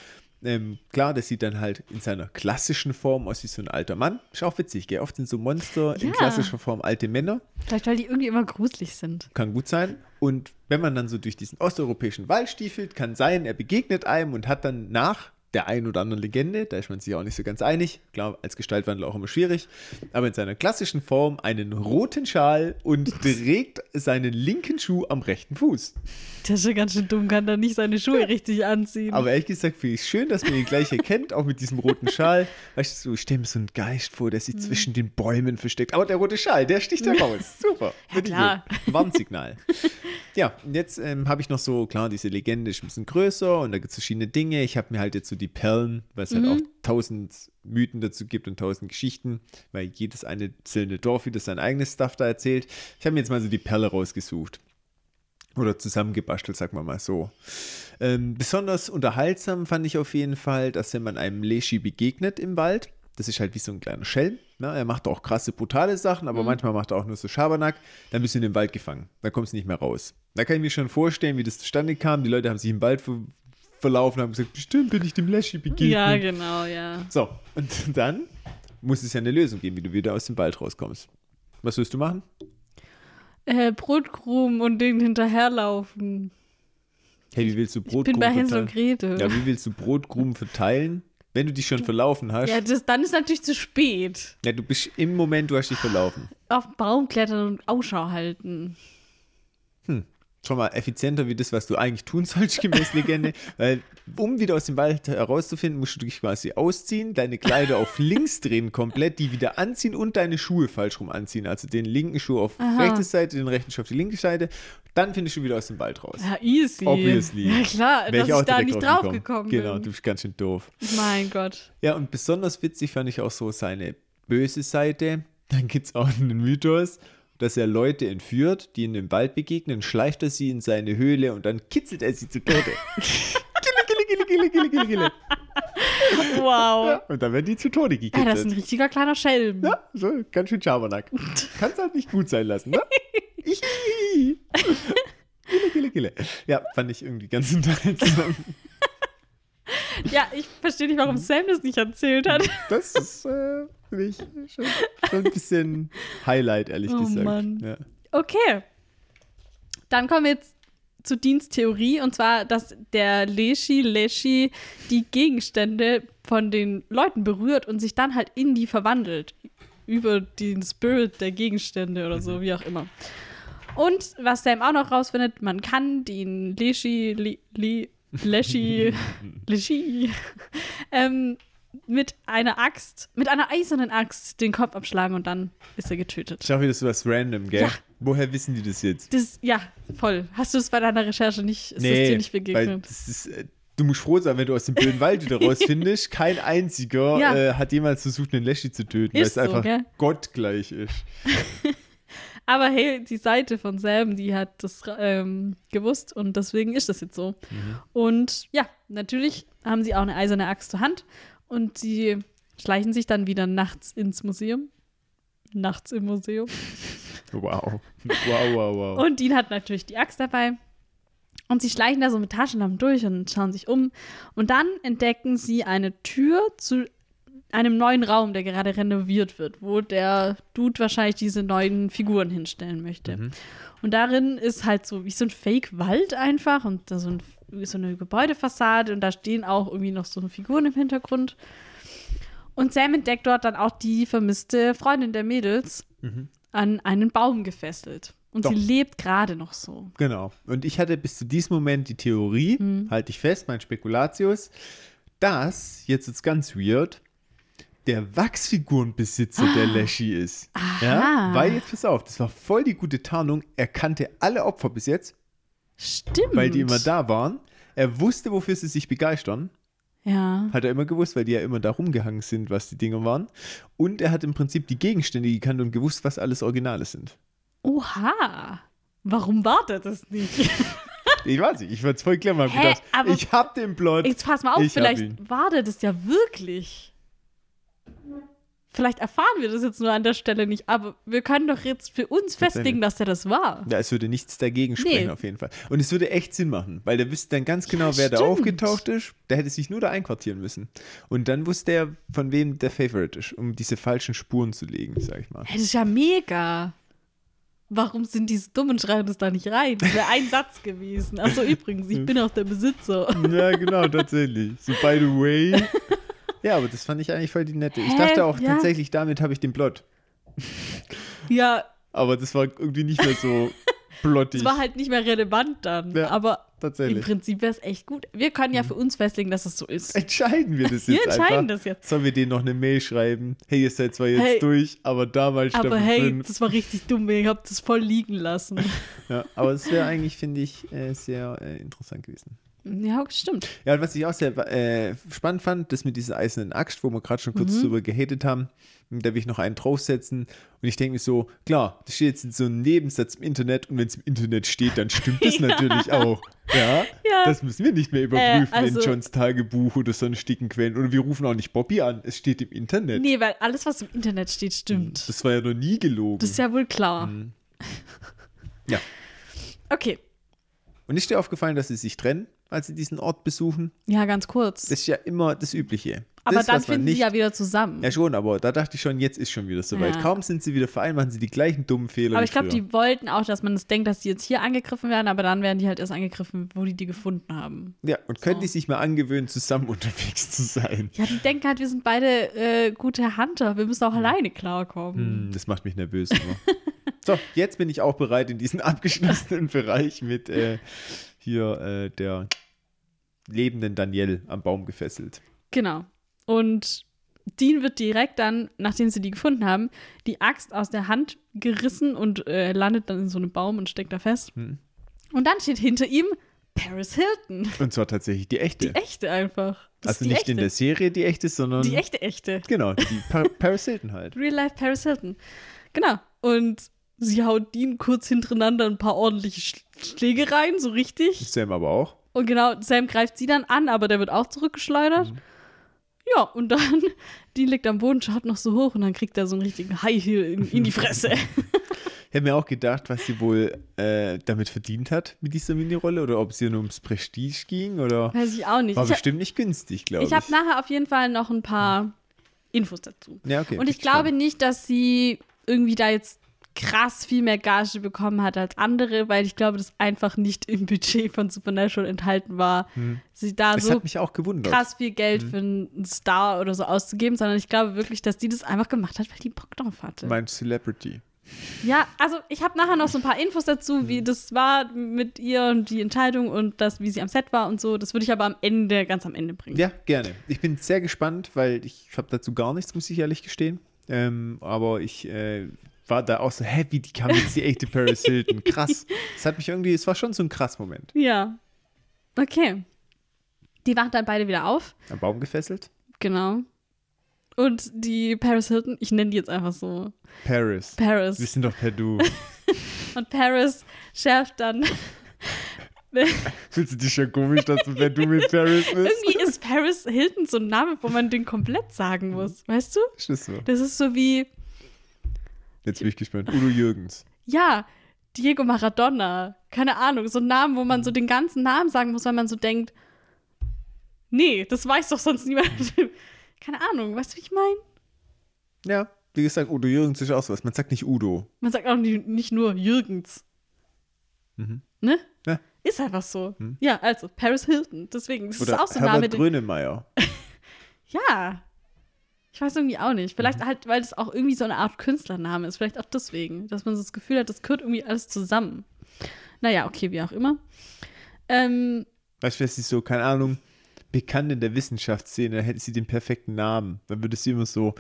Ähm, klar, das sieht dann halt in seiner klassischen Form aus wie so ein alter Mann. Ist auch witzig, gell? Oft sind so Monster in Ja. klassischer Form alte Männer. Vielleicht, weil die irgendwie immer gruselig sind. Kann gut sein. Und wenn man dann so durch diesen osteuropäischen Wald stiefelt, kann sein, er begegnet einem und hat dann nach der einen oder anderen Legende, da ist man sich auch nicht so ganz einig, klar, als Gestaltwandler auch immer schwierig, aber in seiner klassischen Form einen roten Schal und trägt seinen linken Schuh am rechten Fuß. Der ist ja ganz schön dumm, kann da nicht seine Schuhe richtig anziehen. Aber ehrlich gesagt finde ich es schön, dass man ihn gleich erkennt, auch mit diesem roten Schal. Weißt du, ich stelle mir so einen Geist vor, der Mhm. sich zwischen den Bäumen versteckt. Aber der rote Schal, der sticht heraus. Super. Ich klar. Warnsignal. ja, und jetzt ähm, habe ich noch so, klar, diese Legende ist ein bisschen größer und da gibt es verschiedene Dinge. Ich habe mir halt jetzt so die Perlen, weil es halt Mhm. auch tausend Mythen dazu gibt und tausend Geschichten, weil jedes einzelne Dorf wieder sein eigenes Stuff da erzählt. Ich habe mir jetzt mal so die Perle rausgesucht. Oder zusammengebastelt, sagen wir mal so. Ähm, besonders unterhaltsam fand ich auf jeden Fall, dass wenn man einem Leschi begegnet im Wald, das ist halt wie so ein kleiner Schelm. Ne? Er macht auch krasse, brutale Sachen, aber manchmal macht er auch nur so Schabernack. Dann bist du in den Wald gefangen. Da kommst du nicht mehr raus. Da kann ich mir schon vorstellen, wie das zustande kam. Die Leute haben sich im Wald ver verlaufen und haben gesagt, bestimmt bin ich dem Leschi begegnet. ja, genau, ja. So, und dann muss es ja eine Lösung geben, wie du wieder aus dem Wald rauskommst. Was willst du machen? Äh, Brotkrumen und denen hinterherlaufen. Hey, wie willst du Ich Brotkrumen bin bei Hänsel und verteilen? Gretel. Ja, wie willst du Brotkrumen verteilen, wenn du dich schon verlaufen hast? Ja, das, dann ist natürlich zu spät. Ja, du bist im Moment, du hast dich verlaufen. Auf den Baum klettern und Ausschau halten. Schon mal effizienter wie das, was du eigentlich tun sollst, gemäß Legende. Weil, um wieder aus dem Wald herauszufinden, musst du dich quasi ausziehen, deine Kleider auf links drehen komplett, die wieder anziehen und deine Schuhe falsch rum anziehen. Also den linken Schuh auf Aha. rechte Seite, den rechten Schuh auf die linke Seite. Dann findest du wieder aus dem Wald raus. Ja, easy. Obviously. Ja, klar, Wär dass ich, da direkt nicht drauf gekommen Genau, bin. du bist ganz schön doof. Mein Gott. Ja, und besonders witzig fand ich auch so seine böse Seite. Dann gibt es auch einen Mythos, dass er Leute entführt, die in dem Wald begegnen, schleift er sie in seine Höhle und dann kitzelt er sie zu Tode. gille, gille, gille, gille, gille, gille, gille. Wow. Und dann werden die zu Tode Ja, das ist ein gekitzelt. richtiger kleiner Schelm. Ja, so, ganz schön Schabernack. Kannst halt nicht gut sein lassen, ne? Gille, gille, gille. Ja, fand ich irgendwie ganz unterhaltsam. Ja, ich verstehe nicht, warum Sam das nicht erzählt hat. Das ist äh, für mich schon, schon ein bisschen Highlight, ehrlich Oh gesagt. Mann. Ja. Okay. Dann kommen wir jetzt zur Diensttheorie und zwar, dass der Leschi, Leschi die Gegenstände von den Leuten berührt und sich dann halt in die verwandelt. Über den Spirit der Gegenstände oder so, wie auch immer. Und was Sam auch noch rausfindet, man kann den Leschi, Le, Le, Leschi, Leschi, ähm, mit einer Axt, mit einer eisernen Axt den Kopf abschlagen und dann ist er getötet. Auch wieder so was random, gell? Ja. Woher wissen die das jetzt? Das, ja, voll. Hast du es bei deiner Recherche nicht, ist das dir nicht begegnet? das ist, äh, du musst froh sein, wenn du aus dem blöden Wald wieder rausfindest. Kein einziger Ja. äh, hat jemals versucht, einen Leschi zu töten, weil Ist es so, einfach gell? gottgleich ist. Aber hey, die Seite von Sam, die hat das ähm, gewusst und deswegen ist das jetzt so. Und ja, natürlich haben sie auch eine eiserne Axt zur Hand und sie schleichen sich dann wieder nachts ins Museum. Nachts im Museum. Wow. Wow, wow, wow. Und Dean hat natürlich die Axt dabei. Und sie schleichen da so mit Taschenlampen durch und schauen sich um. Und dann entdecken sie eine Tür zu einem neuen Raum, der gerade renoviert wird, wo der Dude wahrscheinlich diese neuen Figuren hinstellen möchte. Mhm. Und darin ist halt so wie so ein Fake-Wald einfach und da so, ein, so eine Gebäudefassade und da stehen auch irgendwie noch so Figuren im Hintergrund. Und Sam entdeckt dort dann auch die vermisste Freundin der Mädels Mhm. an einen Baum gefesselt. Und Doch. sie lebt gerade noch so. Genau. Und ich hatte bis zu diesem Moment die Theorie, Mhm. halte ich fest, mein Spekulatius, dass, jetzt ist ganz weird, der Wachsfigurenbesitzer der Leschi ist. Ja, Aha. weil jetzt pass auf, das war voll die gute Tarnung. Er kannte alle Opfer bis jetzt, Stimmt. weil die immer da waren. Er wusste, wofür sie sich begeistern. Ja. Hat er immer gewusst, weil die ja immer da rumgehangen sind, was die Dinge waren. Und er hat im Prinzip die Gegenstände gekannt und gewusst, was alles Originale sind. Oha. Warum war der das nicht? Ich weiß nicht, ich war jetzt voll clever. Hä? gedacht, Aber- ich hab den Plot. Jetzt pass mal auf, vielleicht war der das ja wirklich. Vielleicht erfahren wir das jetzt nur an der Stelle nicht, aber wir können doch jetzt für uns festlegen, dass der das war. Ja, es würde nichts dagegen sprechen, Nee. auf jeden Fall. Und es würde echt Sinn machen, weil der wüsste dann ganz genau, wer da stimmt. aufgetaucht ist. Der hätte sich nur da einquartieren müssen. Und dann wusste er, von wem der Favorite ist, um diese falschen Spuren zu legen, sag ich mal. Das ist ja mega. Warum sind diese Dummen schreiben das da nicht rein? Das wäre ein Satz gewesen. Achso, übrigens, ich bin auch der Besitzer. Ja, genau, tatsächlich. So, by the way. Ja, aber das fand ich eigentlich voll die nette. Ich Hä? dachte auch Ja. tatsächlich, damit habe ich den Plot. Ja, Aber das war irgendwie nicht mehr so plottig. es war halt nicht mehr relevant dann. Ja, aber im tatsächlich. Prinzip wäre es echt gut. Wir können ja für uns festlegen, dass es so ist. Entscheiden wir das Wir jetzt entscheiden einfach. das jetzt. Sollen wir denen noch eine Mail schreiben? Hey, ihr seid zwar jetzt Hey. durch, aber damals Aber hey, 5. das war richtig dumm. Ich hab das voll liegen lassen. Ja, aber es wäre eigentlich, finde ich, äh, sehr äh, interessant gewesen. Ja, stimmt. Ja, und was ich auch sehr äh, spannend fand, das mit dieser eisernen Axt, wo wir gerade schon kurz Mhm. drüber gehatet haben, da will ich noch einen draufsetzen. Und ich denke mir so, klar, das steht jetzt in so einem Nebensatz im Internet und wenn es im Internet steht, dann stimmt das Ja. natürlich auch. Ja? Ja. Das müssen wir nicht mehr überprüfen Äh, also- in Johns Tagebuch oder sonstigen Quellen. Oder wir rufen auch nicht Bobby an, es steht im Internet. Nee, weil alles, was im Internet steht, stimmt. Das war ja noch nie gelogen. Das ist ja wohl klar. Mhm. Ja. Okay. Und ist dir aufgefallen, dass sie sich trennen, als sie diesen Ort besuchen? Ja, ganz kurz. Das ist ja immer das Übliche. aber das, dann finden nicht sie ja wieder zusammen. Ja, schon, aber da dachte ich schon, jetzt ist schon wieder soweit. Ja. Kaum sind sie wieder vereint, machen sie die gleichen dummen Fehler. aber ich glaube, die wollten auch, dass man es denkt, dass die jetzt hier angegriffen werden, aber dann werden die halt erst angegriffen, wo die die gefunden haben. Ja, und können So. die sich mal angewöhnen, zusammen unterwegs zu sein? Ja, die denken halt, wir sind beide äh, gute Hunter. Wir müssen auch alleine klarkommen. Hm, das macht mich nervös. So, jetzt bin ich auch bereit in diesen abgeschlossenen Bereich mit äh, hier äh, der lebenden Danielle am Baum gefesselt. Genau. Und Dean wird direkt dann, nachdem sie die gefunden haben, die Axt aus der Hand gerissen und äh, landet dann in so einem Baum und steckt da fest. Hm. Und dann steht hinter ihm Paris Hilton. Und zwar tatsächlich die echte. Die echte einfach. Das also nicht echte. in der Serie die echte, sondern Die echte, echte. genau, die pa Paris Hilton halt. Real Life Paris Hilton. Genau. Und sie haut Dean kurz hintereinander ein paar ordentliche Sch Schläge rein, so richtig. Sam aber auch. Und genau, Sam greift sie dann an, aber der wird auch zurückgeschleudert. Mhm. Ja, und dann, Dean liegt am Boden, schaut noch so hoch und dann kriegt er so einen richtigen High Heel in, in die Fresse. Ich habe mir auch gedacht, was sie wohl äh, damit verdient hat mit dieser Minirolle oder ob es ihr nur ums Prestige ging oder Weiß ich auch nicht. war Ich, hab- bestimmt nicht günstig, glaube ich. ich habe nachher auf jeden Fall noch ein paar Infos dazu. ja, okay, Und ich glaube gespannt. nicht, dass sie irgendwie da jetzt krass viel mehr Gage bekommen hat als andere, weil ich glaube, das einfach nicht im Budget von Supernatural enthalten war, sie da Es so hat mich auch gewundert. krass viel Geld Mhm. für einen Star oder so auszugeben, sondern ich glaube wirklich, dass die das einfach gemacht hat, weil die Bock drauf hatte. Mein Celebrity. Ja, also ich habe nachher noch so ein paar Infos dazu, wie das war mit ihr und die Entscheidung und das, wie sie am Set war und so. Das würde ich aber am Ende, ganz am Ende bringen. Ja, gerne. Ich bin sehr gespannt, weil ich habe dazu gar nichts, muss ich ehrlich gestehen. Ähm, aber ich äh, war da auch so, hä, wie die kam jetzt die echte Paris Hilton? Krass. Das hat mich irgendwie, es war schon so ein krass Moment. Ja. Okay. Die wachen dann beide wieder auf. Am Baum gefesselt? Genau. Und die Paris Hilton, ich nenne die jetzt einfach so. Paris. Paris. Wir sind doch per Du. Und Paris schärft dann. Fühlst du dich schon komisch, dass du per Du mit Paris bist? Irgendwie ist Paris Hilton so ein Name, wo man den komplett sagen muss. Weißt du? Ist das so? Das ist so wie, Jetzt bin ich gespannt. Udo Jürgens. ja, Diego Maradona. Keine Ahnung, so ein Name, wo man so den ganzen Namen sagen muss, weil man so denkt, nee, das weiß doch sonst niemand. Keine Ahnung, weißt du, wie ich meine? Ja, wie gesagt, Udo Jürgens ist auch sowas. Man sagt nicht Udo. Man sagt auch nicht, nicht nur Jürgens. Mhm. Ne? Ja. Ist einfach so. Ja, also Paris Hilton. Deswegen, das Oder ist auch so ein Name. Grönemeyer. Ja. Ich weiß irgendwie auch nicht. Vielleicht halt, weil das auch irgendwie so eine Art Künstlername ist. Vielleicht auch deswegen, dass man so das Gefühl hat, das gehört irgendwie alles zusammen. Naja, okay, wie auch immer. Ähm, Weißt du, wer sie so, keine Ahnung, bekannt in der Wissenschaftsszene, dann hätte sie den perfekten Namen. Dann würde sie immer so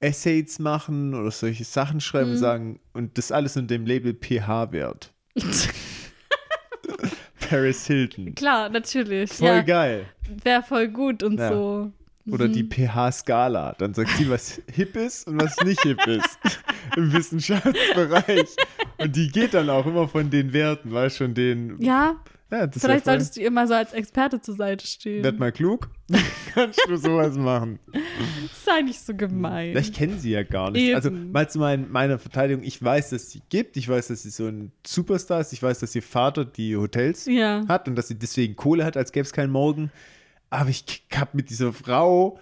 Essays machen oder solche Sachen schreiben Mhm. und sagen, und das alles unter dem Label pH-Wert. Paris Hilton. klar, natürlich. Voll ja, geil. Wäre voll gut und Ja. so. Oder die pH-Skala. Dann sagt sie, was hip ist und was nicht hip ist im Wissenschaftsbereich. Und die geht dann auch immer von den Werten, weißt du, von den. Ja, Ja, das vielleicht solltest du ihr mal so als Experte zur Seite stehen. Werd mal klug. Kannst du sowas machen. Sei nicht so gemein. Ja, Ich kenne sie ja gar nicht. Eben. Also mal zu mein, meiner Verteidigung, ich weiß, dass sie gibt, ich weiß, dass sie so ein Superstar ist, ich weiß, dass ihr Vater die Hotels Ja. hat und dass sie deswegen Kohle hat, als gäbe es keinen Morgen. Aber ich habe mit dieser Frau,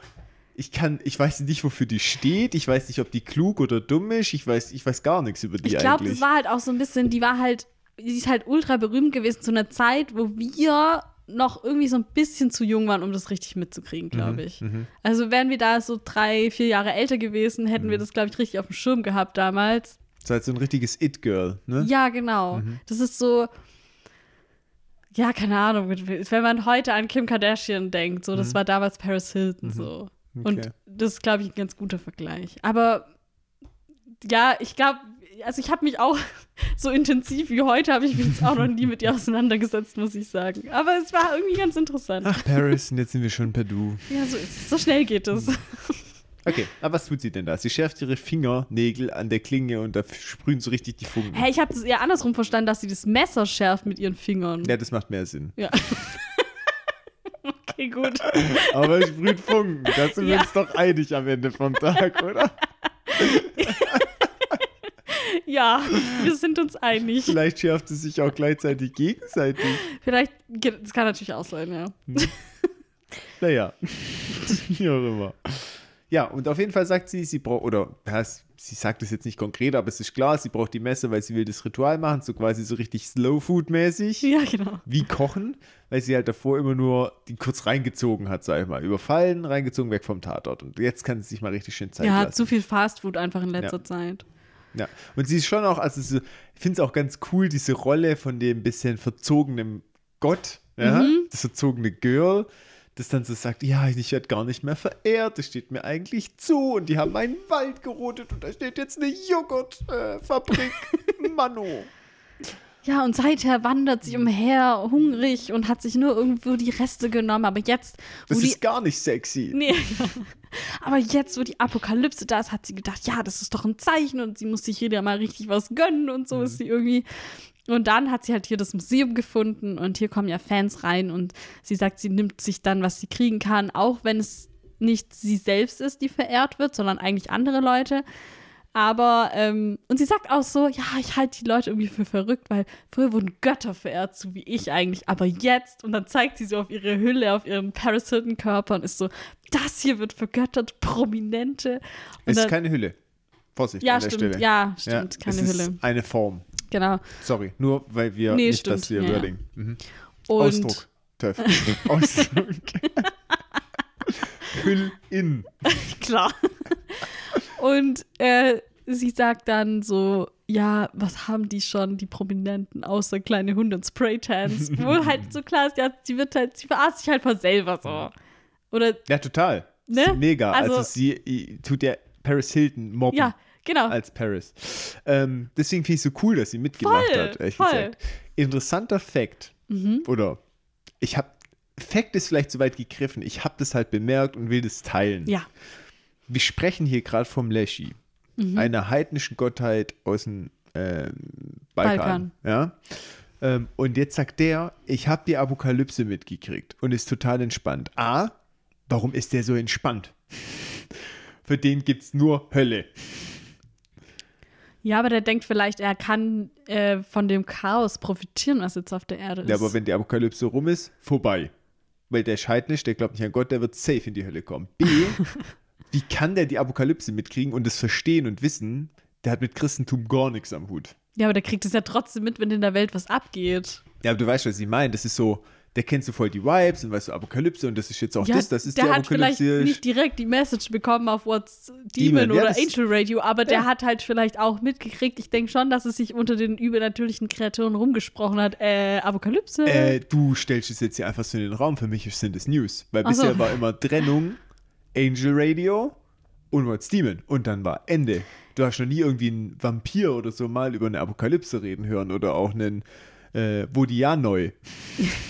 ich kann, ich weiß nicht, wofür die steht, ich weiß nicht, ob die klug oder dumm ist, ich weiß, ich weiß gar nichts über die Ich glaube, eigentlich. das war halt auch so ein bisschen, die war halt, die ist halt ultra berühmt gewesen zu einer Zeit, wo wir noch irgendwie so ein bisschen zu jung waren, um das richtig mitzukriegen, Mhm, glaube ich. Also wären wir da so drei, vier Jahre älter gewesen, hätten Mhm. wir das, glaube ich, richtig auf dem Schirm gehabt damals. das ist halt so ein richtiges It-Girl, ne? Ja, genau. Mhm. Das ist so, ja, keine Ahnung, wenn man heute an Kim Kardashian denkt, so, das war damals Paris Hilton, so. Mhm. Okay. Und das ist, glaube ich, ein ganz guter Vergleich. Aber ja, ich glaube, also ich habe mich auch so intensiv wie heute, habe ich mich jetzt auch noch nie mit ihr auseinandergesetzt, muss ich sagen. Aber es war irgendwie ganz interessant. Ach, Paris, und jetzt sind wir schon per Du. Ja, so, so schnell geht es. Okay, aber was tut sie denn da? Sie schärft ihre Fingernägel an der Klinge und da sprühen so richtig die Funken. Hä, ich habe das eher andersrum verstanden, dass sie das Messer schärft mit ihren Fingern. Ja, das macht mehr Sinn. Ja. okay, gut. Aber es sprüht Funken. Da sind wir Ja. uns doch einig am Ende vom Tag, oder? Ja, wir sind uns einig. Vielleicht schärft es sich auch gleichzeitig gegenseitig. Vielleicht, das kann natürlich auch sein, ja. Naja, wie auch immer. Ja, und auf jeden Fall sagt sie, sie braucht, oder ja, sie sagt es jetzt nicht konkret, aber es ist klar, sie braucht die Messe, weil sie will das Ritual machen, so quasi so richtig Slow-Food-mäßig. Ja, genau. Wie kochen, weil sie halt davor immer nur die kurz reingezogen hat, sag ich mal. Überfallen, reingezogen, weg vom Tatort. Und jetzt kann sie sich mal richtig schön Zeit Ja, lassen. zu viel Fastfood einfach in letzter Ja. Zeit. Ja, und sie ist schon auch, also so, ich finde es auch ganz cool, diese Rolle von dem bisschen verzogenen Gott, ja, Mhm. das verzogene Girl, das dann so sagt, ja, ich werde gar nicht mehr verehrt, das steht mir eigentlich zu und die haben meinen Wald gerodet und da steht jetzt eine Joghurtfabrik, Mano. Ja, und seither wandert sie umher, hungrig und hat sich nur irgendwo die Reste genommen. Aber jetzt, wo Das die. ist gar nicht sexy. Nee. Aber jetzt, wo die Apokalypse da ist, hat sie gedacht, ja, das ist doch ein Zeichen und sie muss sich ja mal richtig was gönnen und so ist sie irgendwie. Und dann hat sie halt hier das Museum gefunden und hier kommen ja Fans rein und sie sagt, sie nimmt sich dann, was sie kriegen kann, auch wenn es nicht sie selbst ist, die verehrt wird, sondern eigentlich andere Leute. Aber, ähm, und sie sagt auch so, ja, ich halte die Leute irgendwie für verrückt, weil früher wurden Götter verehrt, so wie ich eigentlich. Aber jetzt, und dann zeigt sie so auf ihre Hülle, auf ihren Paris Hilton Körper und ist so, das hier wird vergöttert, Prominente. Und Es ist dann, keine Hülle. Vorsicht ja, an der stimmt, Stelle. ja, stimmt, es keine ist Hülle. eine Form. Genau. Sorry, nur weil wir Nee, nicht stimmt, das hier ja, ja. Wording. Mhm. Ausdruck. Töff. Ausdruck. Hüll in. klar. Und äh, sie sagt dann so, ja, was haben die schon, die Prominenten, außer kleine Hunde und Spraytans? Wo halt so klar ist, ja, sie wird halt, sie verarscht sich halt voll selber so. Oder, Ja, total. Ne? Mega. Also, Also- sie tut ja Paris Hilton mobben. ja, genau. als Paris. Ähm, deswegen finde ich es so cool, dass sie mitgemacht Voll, hat, ehrlich voll. Mhm. gesagt. Interessanter Fact. Oder ich habe, Fact ist vielleicht zu weit gegriffen. Ich habe das halt bemerkt und will das teilen. Ja. Wir sprechen hier gerade vom Leschi, Mhm. einer heidnischen Gottheit aus dem ähm, Balkan. Balkan. Ja? Ähm, und jetzt sagt der, ich habe die Apokalypse mitgekriegt und ist total entspannt. A, warum ist der so entspannt? Für den gibt es nur Hölle. Ja, aber der denkt vielleicht, er kann äh, von dem Chaos profitieren, was jetzt auf der Erde ist. Ja, aber wenn die Apokalypse rum ist, vorbei. Weil der scheit nicht, der glaubt nicht an Gott, der wird safe in die Hölle kommen. B, wie kann der die Apokalypse mitkriegen und das verstehen und wissen? Der hat mit Christentum gar nichts am Hut. ja, aber der kriegt es ja trotzdem mit, wenn in der Welt was abgeht. Ja, aber du weißt, was ich meine. Das ist so, der kennt so voll die Vibes und weißt du, Apokalypse und das ist jetzt auch ja, das, das ist der die hat vielleicht Apokalypse. nicht direkt die Message bekommen auf What's Demon, Demon, ja, oder das- Angel Radio, aber der Ja. hat halt vielleicht auch mitgekriegt. Ich denke schon, dass es sich unter den übernatürlichen Kreaturen rumgesprochen hat. Äh, Apokalypse. Äh, du stellst es jetzt hier einfach so in den Raum. Für mich sind es News. Weil Ach so. bisher war immer Trennung, Angel Radio und What's Demon. Und dann war Ende. Du hast noch nie irgendwie einen Vampir oder so mal über eine Apokalypse reden hören oder auch einen äh, Vodianoi.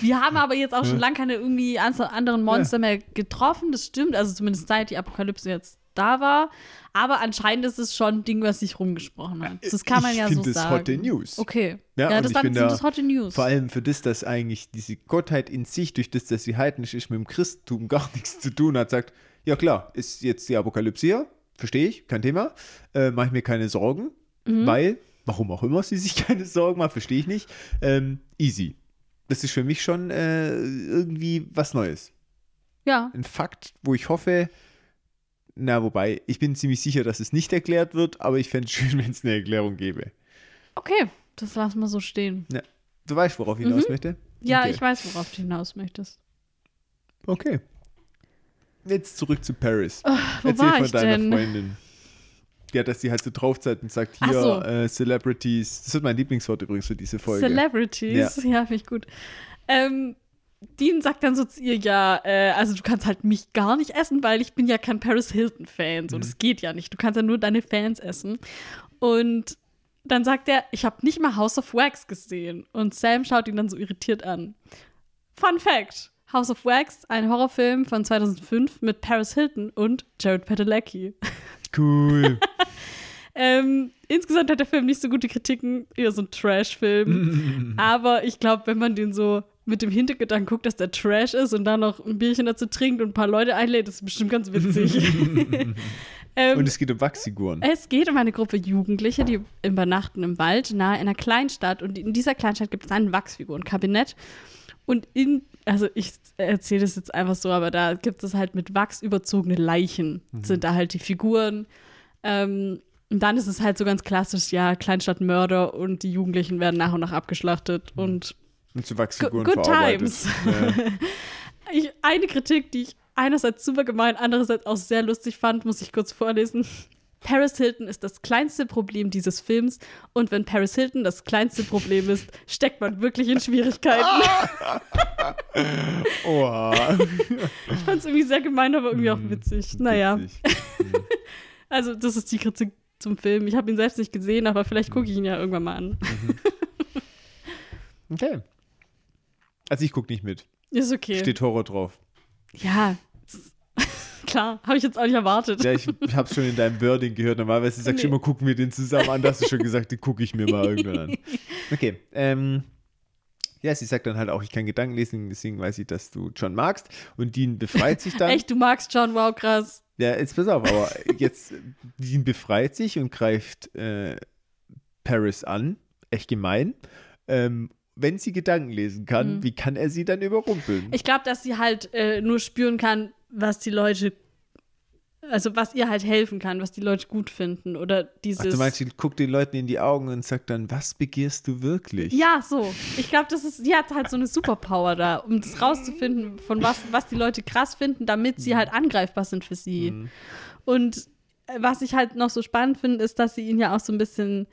Wir haben aber jetzt auch schon lange keine irgendwie anderen Monster mehr getroffen. Das stimmt, also zumindest seit die Apokalypse jetzt da war. Aber anscheinend ist es schon ein Ding, was sich rumgesprochen hat. Das kann man ich ja so find das sagen. Hotte News. Okay. Ja, Ja, das ich sind da das Hotte News. Vor allem für das, dass eigentlich diese Gottheit in sich, durch das, dass sie heidnisch ist, mit dem Christentum gar nichts zu tun hat, sagt, ja klar, ist jetzt die Apokalypse hier, verstehe ich, kein Thema, äh, mache ich mir keine Sorgen, Mhm. weil, warum auch immer sie sich keine Sorgen macht, verstehe ich nicht, ähm, easy. Das ist für mich schon äh, irgendwie was Neues. ja. Ein Fakt, wo ich hoffe, na, wobei, ich bin ziemlich sicher, dass es nicht erklärt wird, aber ich fände es schön, wenn es eine Erklärung gäbe. Okay, das lassen wir so stehen. Ja. Du weißt, worauf ich hinaus möchte? Mhm. Ja, Okay. ich weiß, worauf du hinaus möchtest. Okay. Jetzt zurück zu Paris. wo Erzähl war von ich deiner denn? Freundin. Ja, dass sie halt so drauf zeigt und sagt, hier, so. äh, Celebrities. Das ist mein Lieblingswort übrigens für diese Folge. Celebrities, ja, finde ich gut. Ähm, Dean sagt dann so zu ihr, ja, äh, also du kannst halt mich gar nicht essen, weil ich bin ja kein Paris Hilton-Fan. Mhm. So, das geht ja nicht. Du kannst ja nur deine Fans essen. Und dann sagt er, ich habe nicht mal House of Wax gesehen. Und Sam schaut ihn dann so irritiert an. Fun Fact: House of Wax, ein Horrorfilm von 2005 mit Paris Hilton und Jared Padalecki. Cool. Ähm, insgesamt hat der Film nicht so gute Kritiken, eher so ein Trash-Film. Aber ich glaube, wenn man den so mit dem Hintergedanken guckt, dass der Trash ist und dann noch ein Bierchen dazu trinkt und ein paar Leute einlädt, ist bestimmt ganz witzig. ähm, und es geht um Wachsfiguren. es geht um eine Gruppe Jugendliche, die übernachten im Wald nahe einer Kleinstadt. Und in dieser Kleinstadt gibt es ein Wachsfigurenkabinett. Und in, also ich erzähle das jetzt einfach so, aber da gibt es halt mit Wachs überzogene Leichen, sind da halt die Figuren. Ähm, und dann ist es halt so ganz klassisch, ja, Kleinstadtmörder und die Jugendlichen werden nach und nach abgeschlachtet. Und Und zu Wachsfiguren Good times. Ja. ich, eine Kritik, die ich einerseits super gemein, andererseits auch sehr lustig fand, muss ich kurz vorlesen. Paris Hilton ist das kleinste Problem dieses Films und wenn Paris Hilton das kleinste Problem ist, steckt man wirklich in Schwierigkeiten. Oha. Ich fand es irgendwie sehr gemein, aber irgendwie auch witzig. Naja, Witzig. also das ist die Kritik zum Film. Ich habe ihn selbst nicht gesehen, aber vielleicht gucke ich ihn ja irgendwann mal an. Okay. Also ich gucke nicht mit. Ist okay. Steht Horror drauf. Ja, klar, habe ich jetzt auch nicht erwartet. Ja, ich, ich habe schon in deinem Wording gehört. Normalerweise sagst du Nee. immer, gucken wir den zusammen an. Da hast du schon gesagt, den gucke ich mir mal irgendwann an. Okay. Ähm, ja, sie sagt dann halt auch, ich kann Gedanken lesen, deswegen weiß ich, dass du John magst. Und Dean befreit sich dann. Echt, du magst John, wow, krass. Ja, jetzt pass auf, aber jetzt, Dean befreit sich und greift äh, Paris an. Echt gemein. Ähm, wenn sie Gedanken lesen kann, Mhm. wie kann er sie dann überrumpeln? Ich glaube, dass sie halt äh, nur spüren kann, was die Leute, also was ihr halt helfen kann, was die Leute gut finden oder dieses. Ach, du meinst, sie guckt den Leuten in die Augen und sagt dann, was begehrst du wirklich? ja, so. Ich glaube, das ist, sie hat halt so eine Superpower da, um das rauszufinden, von was, was die Leute krass finden, damit sie halt angreifbar sind für sie. Und was ich halt noch so spannend finde, ist, dass sie ihn ja auch so ein bisschen,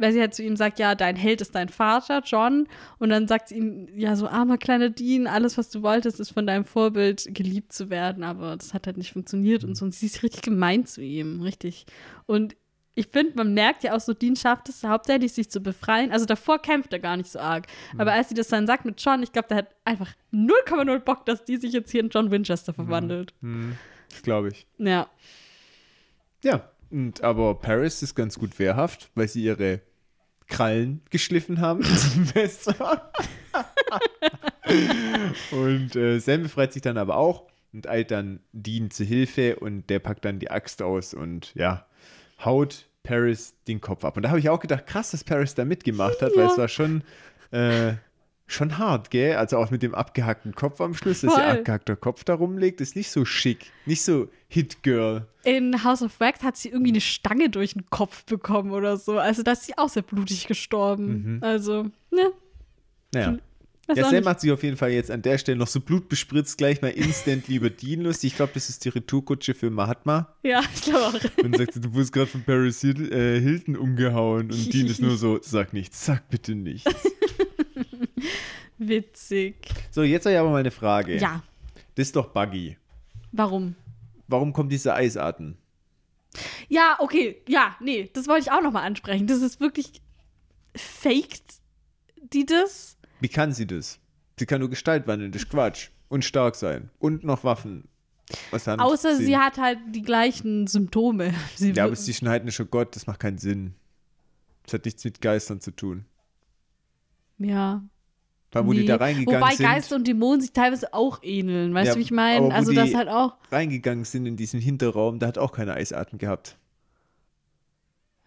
weil sie halt zu ihm sagt, ja, dein Held ist dein Vater, John. Und dann sagt sie ihm, ja, so armer kleiner Dean, alles, was du wolltest, ist von deinem Vorbild geliebt zu werden. Aber das hat halt nicht funktioniert und so. Und sie ist richtig gemein zu ihm, richtig. Und ich finde, man merkt ja auch so, Dean schafft es hauptsächlich, sich zu befreien. Also davor kämpft er gar nicht so arg. Aber als sie das dann sagt mit John, ich glaube, der hat einfach 0,0 Bock, dass die sich jetzt hier in John Winchester verwandelt. Hm, das glaube ich. Ja. Ja, und, aber Paris ist ganz gut wehrhaft, weil sie ihre Krallen geschliffen haben. Besser. und äh, Sam befreit sich dann aber auch und eilt dann Dean zu Hilfe und der packt dann die Axt aus und ja, haut Paris den Kopf ab. Und da habe ich auch gedacht, krass, dass Paris da mitgemacht hat, weil Ja. es war schon, äh, schon hart, gell? Also auch mit dem abgehackten Kopf am Schluss, dass ihr Voll. abgehackter Kopf da rumliegt, ist nicht so schick, nicht so Hit-Girl. In House of Wax hat sie irgendwie eine Stange durch den Kopf bekommen oder so. Also da ist sie auch sehr blutig gestorben. Also, ne, Naja. was Ja, auch Sam macht sich auf jeden Fall jetzt an der Stelle noch so blutbespritzt gleich mal instant lieber Dean lustig. Ich glaube, das ist die Retourkutsche für Mahatma. Ja, ich glaube auch. Und sagt, du wurdest gerade von Paris äh, Hilton umgehauen. Und Dean ist nur so, sag nichts, sag bitte nichts. Witzig. So, jetzt habe ich aber mal eine Frage. Ja, Das ist doch Buggy. warum? Warum kommt dieser Eisarten? Ja, okay, ja, nee, das wollte ich auch nochmal ansprechen. Das ist wirklich faked, die das. Wie kann sie das? Sie kann nur Gestalt wandeln, das ist Quatsch. Und stark sein. Und noch Waffen. Außer sie hat halt die gleichen Symptome. Sie Ja, aber wir- es ist heidnischer Gott, das macht keinen Sinn. Das hat nichts mit Geistern zu tun. ja. Weil wo die nee. da reingegangen Wobei sind. Geister und Dämonen sich teilweise auch ähneln. Weißt Ja, du, wie ich meine? Also, die- das halt auch. reingegangen sind in diesen Hinterraum, da hat auch keine Eisarten gehabt.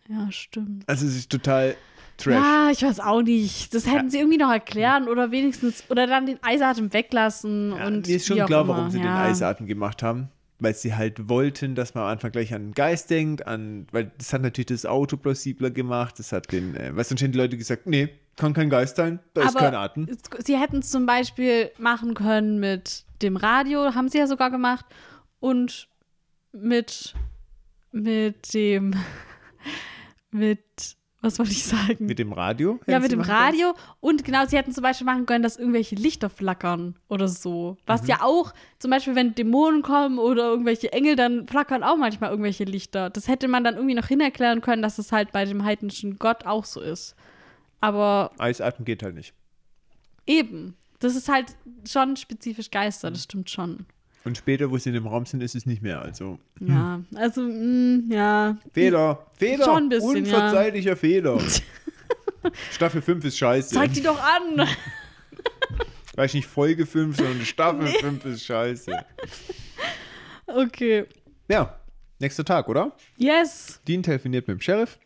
Ja, stimmt. Also es ist total trash. Ja, ich weiß auch nicht. Das hätten sie irgendwie noch erklären oder wenigstens. Oder dann den Eisatem weglassen. Ja, und mir ist schon klar, immer. warum sie ja. den Eisarten gemacht haben. Weil sie halt wollten, dass man am Anfang gleich an den Geist denkt, an, weil das hat natürlich das Auto plausibler gemacht, das hat den, äh, weil sonst hätten die Leute gesagt, nee, kann kein Geist sein, da ist Aber kein Atem. Sie hätten es zum Beispiel machen können mit dem Radio, haben sie ja sogar gemacht. Und mit, mit dem, mit, was wollte ich sagen? Mit dem Radio? ja, mit dem? Radio. Und genau, sie hätten zum Beispiel machen können, dass irgendwelche Lichter flackern oder so. Was Mhm. ja auch, zum Beispiel, wenn Dämonen kommen oder irgendwelche Engel, dann flackern auch manchmal irgendwelche Lichter. Das hätte man dann irgendwie noch hinerklären können, dass es halt bei dem heidnischen Gott auch so ist. Aber Eisarten geht halt nicht. Eben. Das ist halt schon spezifisch Geister, das stimmt schon. Und später, wo sie in dem Raum sind, ist es nicht mehr. Also Ja, also, mh, ja. Fehler, Fehler, Schon ein bisschen, unverzeihlicher Fehler. Staffel 5 ist scheiße. Zeig die doch an! Ich nicht Folge 5, sondern Staffel 5 ist scheiße. Okay. Ja, nächster Tag, oder? Yes! Dean telefoniert mit dem Sheriff.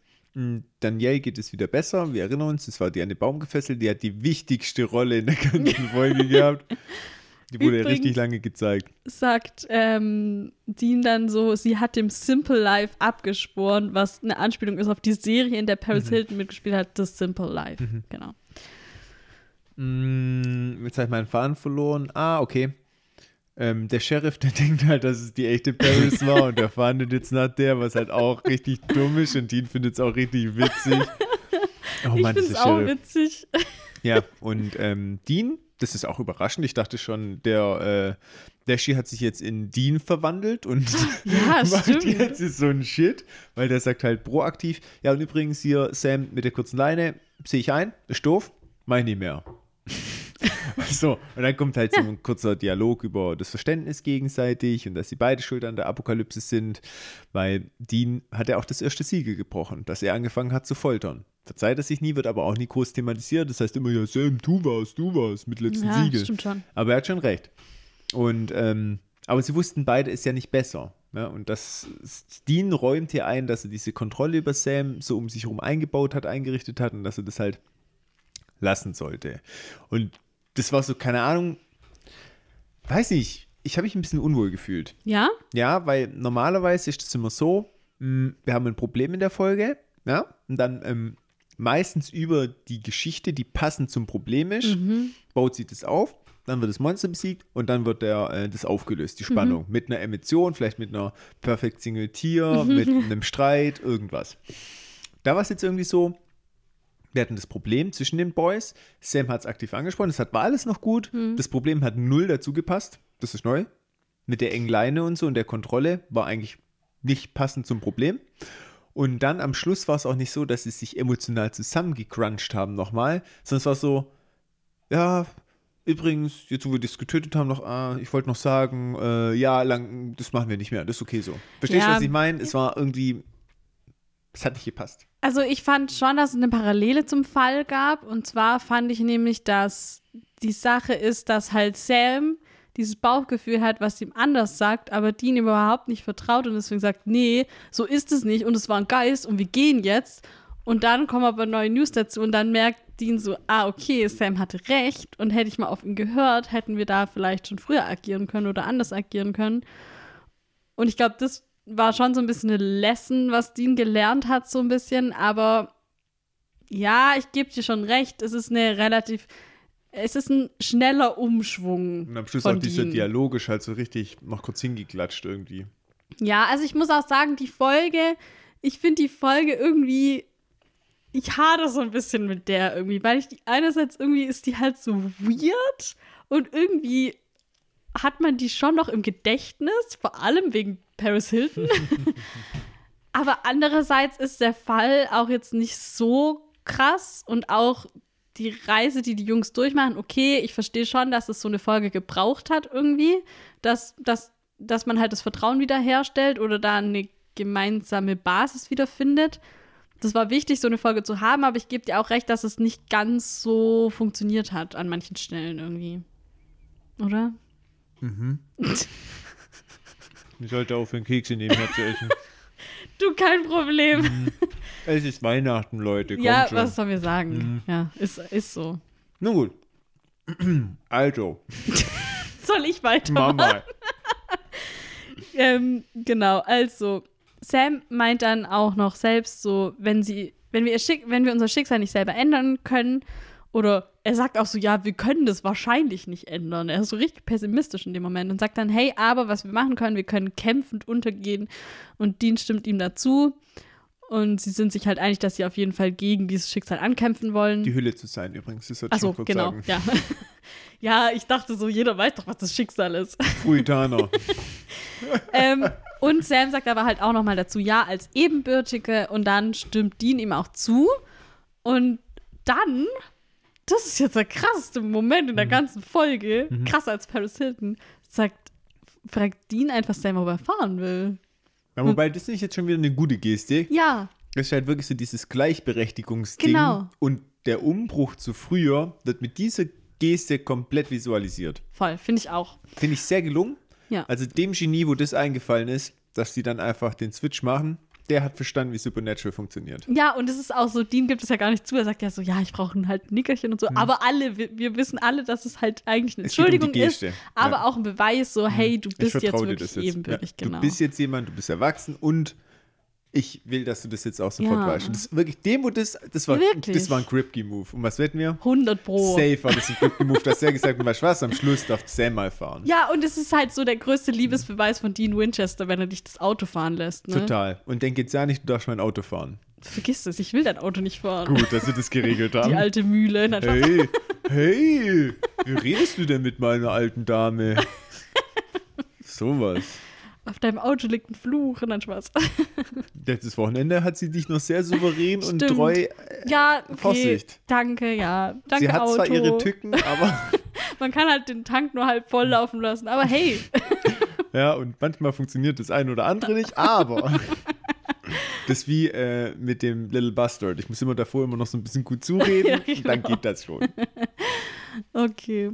Danielle geht es wieder besser. Wir erinnern uns, es war die an den Baum gefesselt. Die hat die wichtigste Rolle in der ganzen Folge gehabt. Die wurde Übrigens- richtig lange gezeigt. Sagt ähm, Dean dann so, sie hat dem Simple Life abgeschworen, was eine Anspielung ist auf die Serie, in der Paris Hilton mitgespielt hat, The Simple Life. Genau. Mm, jetzt habe ich meinen Faden verloren. Ah, okay. Ähm, der Sheriff, der denkt halt, dass es die echte Paris war und der fahndet jetzt nach der, was halt auch richtig dumm ist und Dean findet es auch richtig witzig. Oh ich Mann, finde es auch Sheriff. witzig. Ja, und ähm, Dean, das ist auch überraschend. Ich dachte schon, der äh, Dashi hat sich jetzt in Dean verwandelt und Ja, macht stimmt. jetzt so ein Shit, weil der sagt halt proaktiv. Ja, und übrigens hier Sam mit der kurzen Leine, sehe ich ein, ist doof, mach ich nicht mehr. so, und dann kommt halt so ein kurzer Dialog über das Verständnis gegenseitig und dass sie beide schuld an der Apokalypse sind, weil Dean hat ja auch das erste Siegel gebrochen, dass er angefangen hat zu foltern. Verzeiht er sich nie, wird aber auch nie groß thematisiert. Das heißt immer, ja, Sam, du warst, du warst mit letzten Ja, Siegel. stimmt schon. Aber er hat schon recht. Und, ähm, aber sie wussten beide, ist ja nicht besser. Ja, und das Dean räumt hier ein, dass er diese Kontrolle über Sam so um sich herum eingebaut hat, eingerichtet hat und dass er das halt lassen sollte. Und das war so, keine Ahnung, weiß nicht, ich habe mich ein bisschen unwohl gefühlt. Ja? Ja, weil normalerweise ist es immer so, mh, wir haben ein Problem in der Folge, ja, und dann ähm, meistens über die Geschichte, die passend zum Problem ist, baut sie das auf. dann wird das Monster besiegt und dann wird der, äh, das aufgelöst, die Spannung. Mit einer Emission, vielleicht mit einer Perfect Single Tier, mit einem Streit, irgendwas. Da war es jetzt irgendwie so, wir hatten das Problem zwischen den Boys. Sam hat es aktiv angesprochen, das hat, war alles noch gut. Das Problem hat null dazu gepasst. Das ist neu. Mit der engen Leine und so und der Kontrolle war eigentlich nicht passend zum Problem. Und dann am Schluss war es auch nicht so, dass sie sich emotional zusammengecruncht haben nochmal, sondern es war so, ja, übrigens, jetzt wo wir das getötet haben, noch, ah, ich wollte noch sagen, äh, ja, lang, das machen wir nicht mehr, das ist okay so. Verstehst du, Ja. was ich meine? Es war irgendwie, es hat nicht gepasst. Also ich fand schon, dass es eine Parallele zum Fall gab. Und zwar fand ich nämlich, dass die Sache ist, dass halt Sam dieses Bauchgefühl hat, was ihm anders sagt, aber Dean ihm überhaupt nicht vertraut und deswegen sagt, nee, so ist es nicht und es war ein Geist und wir gehen jetzt. Und dann kommen aber neue News dazu und dann merkt Dean so, ah, okay, Sam hatte recht und hätte ich mal auf ihn gehört, hätten wir da vielleicht schon früher agieren können oder anders agieren können. Und ich glaube, das war schon so ein bisschen eine Lesson, was Dean gelernt hat, so ein bisschen. Aber ja, ich gebe dir schon recht. Es ist eine relativ, es ist ein schneller Umschwung. Und am Schluss auch dieser Dean. Dialog ist halt so richtig noch kurz hingeklatscht irgendwie. Ja, also ich muss auch sagen, die Folge, ich finde die Folge irgendwie, ich hader so ein bisschen mit der irgendwie, weil ich die einerseits irgendwie ist die halt so weird und irgendwie hat man die schon noch im Gedächtnis, vor allem wegen Paris Hilton. Aber andererseits ist der Fall auch jetzt nicht so krass und auch die Reise, die die Jungs durchmachen, okay, ich verstehe schon, dass es so eine Folge gebraucht hat irgendwie, dass, dass, dass man halt das Vertrauen wiederherstellt oder da eine gemeinsame Basis wiederfindet. Das war wichtig, so eine Folge zu haben, aber ich gebe dir auch recht, dass es nicht ganz so funktioniert hat an manchen Stellen irgendwie. Oder? Ich sollte aufhören, Kekse nebenher zu essen. Du, kein Problem. Es ist Weihnachten, Leute. Kommt ja, schon. was sollen wir sagen? Ja, ist, ist so. Nun gut. Also, Soll ich weiter? Mama. Ähm, genau, also Sam meint dann auch noch selbst so, wenn sie, wenn wir, ihr Schick, wenn wir unser Schicksal nicht selber ändern können, oder er sagt auch so, ja, wir können das wahrscheinlich nicht ändern. Er ist so richtig pessimistisch in dem Moment und sagt dann, hey, aber was wir machen können, wir können kämpfend untergehen. Und Dean stimmt ihm dazu. Und sie sind sich halt einig, dass sie auf jeden Fall gegen dieses Schicksal ankämpfen wollen. Die Hülle zu sein übrigens, das Achso, noch kurz genau, sagen. ja. ja, ich dachte so, jeder weiß doch, was das Schicksal ist. Puritaner. ähm, und Sam sagt aber halt auch noch mal dazu, ja, als Ebenbürtige. Und dann stimmt Dean ihm auch zu. Und dann, das ist jetzt der krasseste Moment in der ganzen Folge, krasser als Paris Hilton, sagt, fragt Dean einfach Sam, ob er fahren will. ja, wobei, das ist nicht jetzt schon wieder eine gute Geste. Ja, Das ist halt wirklich so dieses Gleichberechtigungsding. Genau. Und der Umbruch zu früher wird mit dieser Geste komplett visualisiert. voll, finde ich auch. Finde ich sehr gelungen. Ja. Also dem Genie, wo das eingefallen ist, dass die dann einfach den Switch machen, der hat verstanden, wie Supernatural funktioniert. Ja, und es ist auch so, Dean gibt es ja gar nicht zu. Er sagt ja so, ja, ich brauche halt ein Nickerchen und so. Aber alle, wir, wir wissen alle, dass es halt eigentlich eine Es geht um Entschuldigung ist, aber Ja. auch ein Beweis, so, hey, du bist jetzt wirklich jetzt. ebenbürtig, ja, genau. Du bist jetzt jemand, du bist erwachsen und ich will, dass du das jetzt auch sofort Ja. weißt. Und das ist wirklich dem, wo das, das war, Wirklich? das war ein Gripkey-Move. Und was wetten wir? 100 Pro. Safe war das ein Gripkey-Move, dass er gesagt hat, weißt du was, am Schluss darf Sam mal fahren. Ja, und es ist halt so der größte Liebesbeweis von Dean Winchester, wenn er dich das Auto fahren lässt. Ne? Total. Und denk jetzt ja nicht, du darfst mein Auto fahren. Vergiss es, ich will dein Auto nicht fahren. Gut, dass wir das geregelt Die haben. alte Mühle. Hey, hey, wie redest du denn mit meiner alten Dame? Sowas. Auf deinem Auto liegt ein Fluch. Nein, Spaß. Letztes Wochenende hat sie dich noch sehr souverän und treu. äh, Ja, okay. Vorsicht. Danke, ja. Danke, sie hat Auto. zwar ihre Tücken, aber Man kann halt den Tank nur halb voll laufen lassen. Aber hey, ja, und manchmal funktioniert das eine oder andere nicht, aber das ist wie äh, mit dem Little Bastard. Ich muss immer davor immer noch so ein bisschen gut zureden Ja, und dann genau. geht das schon. okay.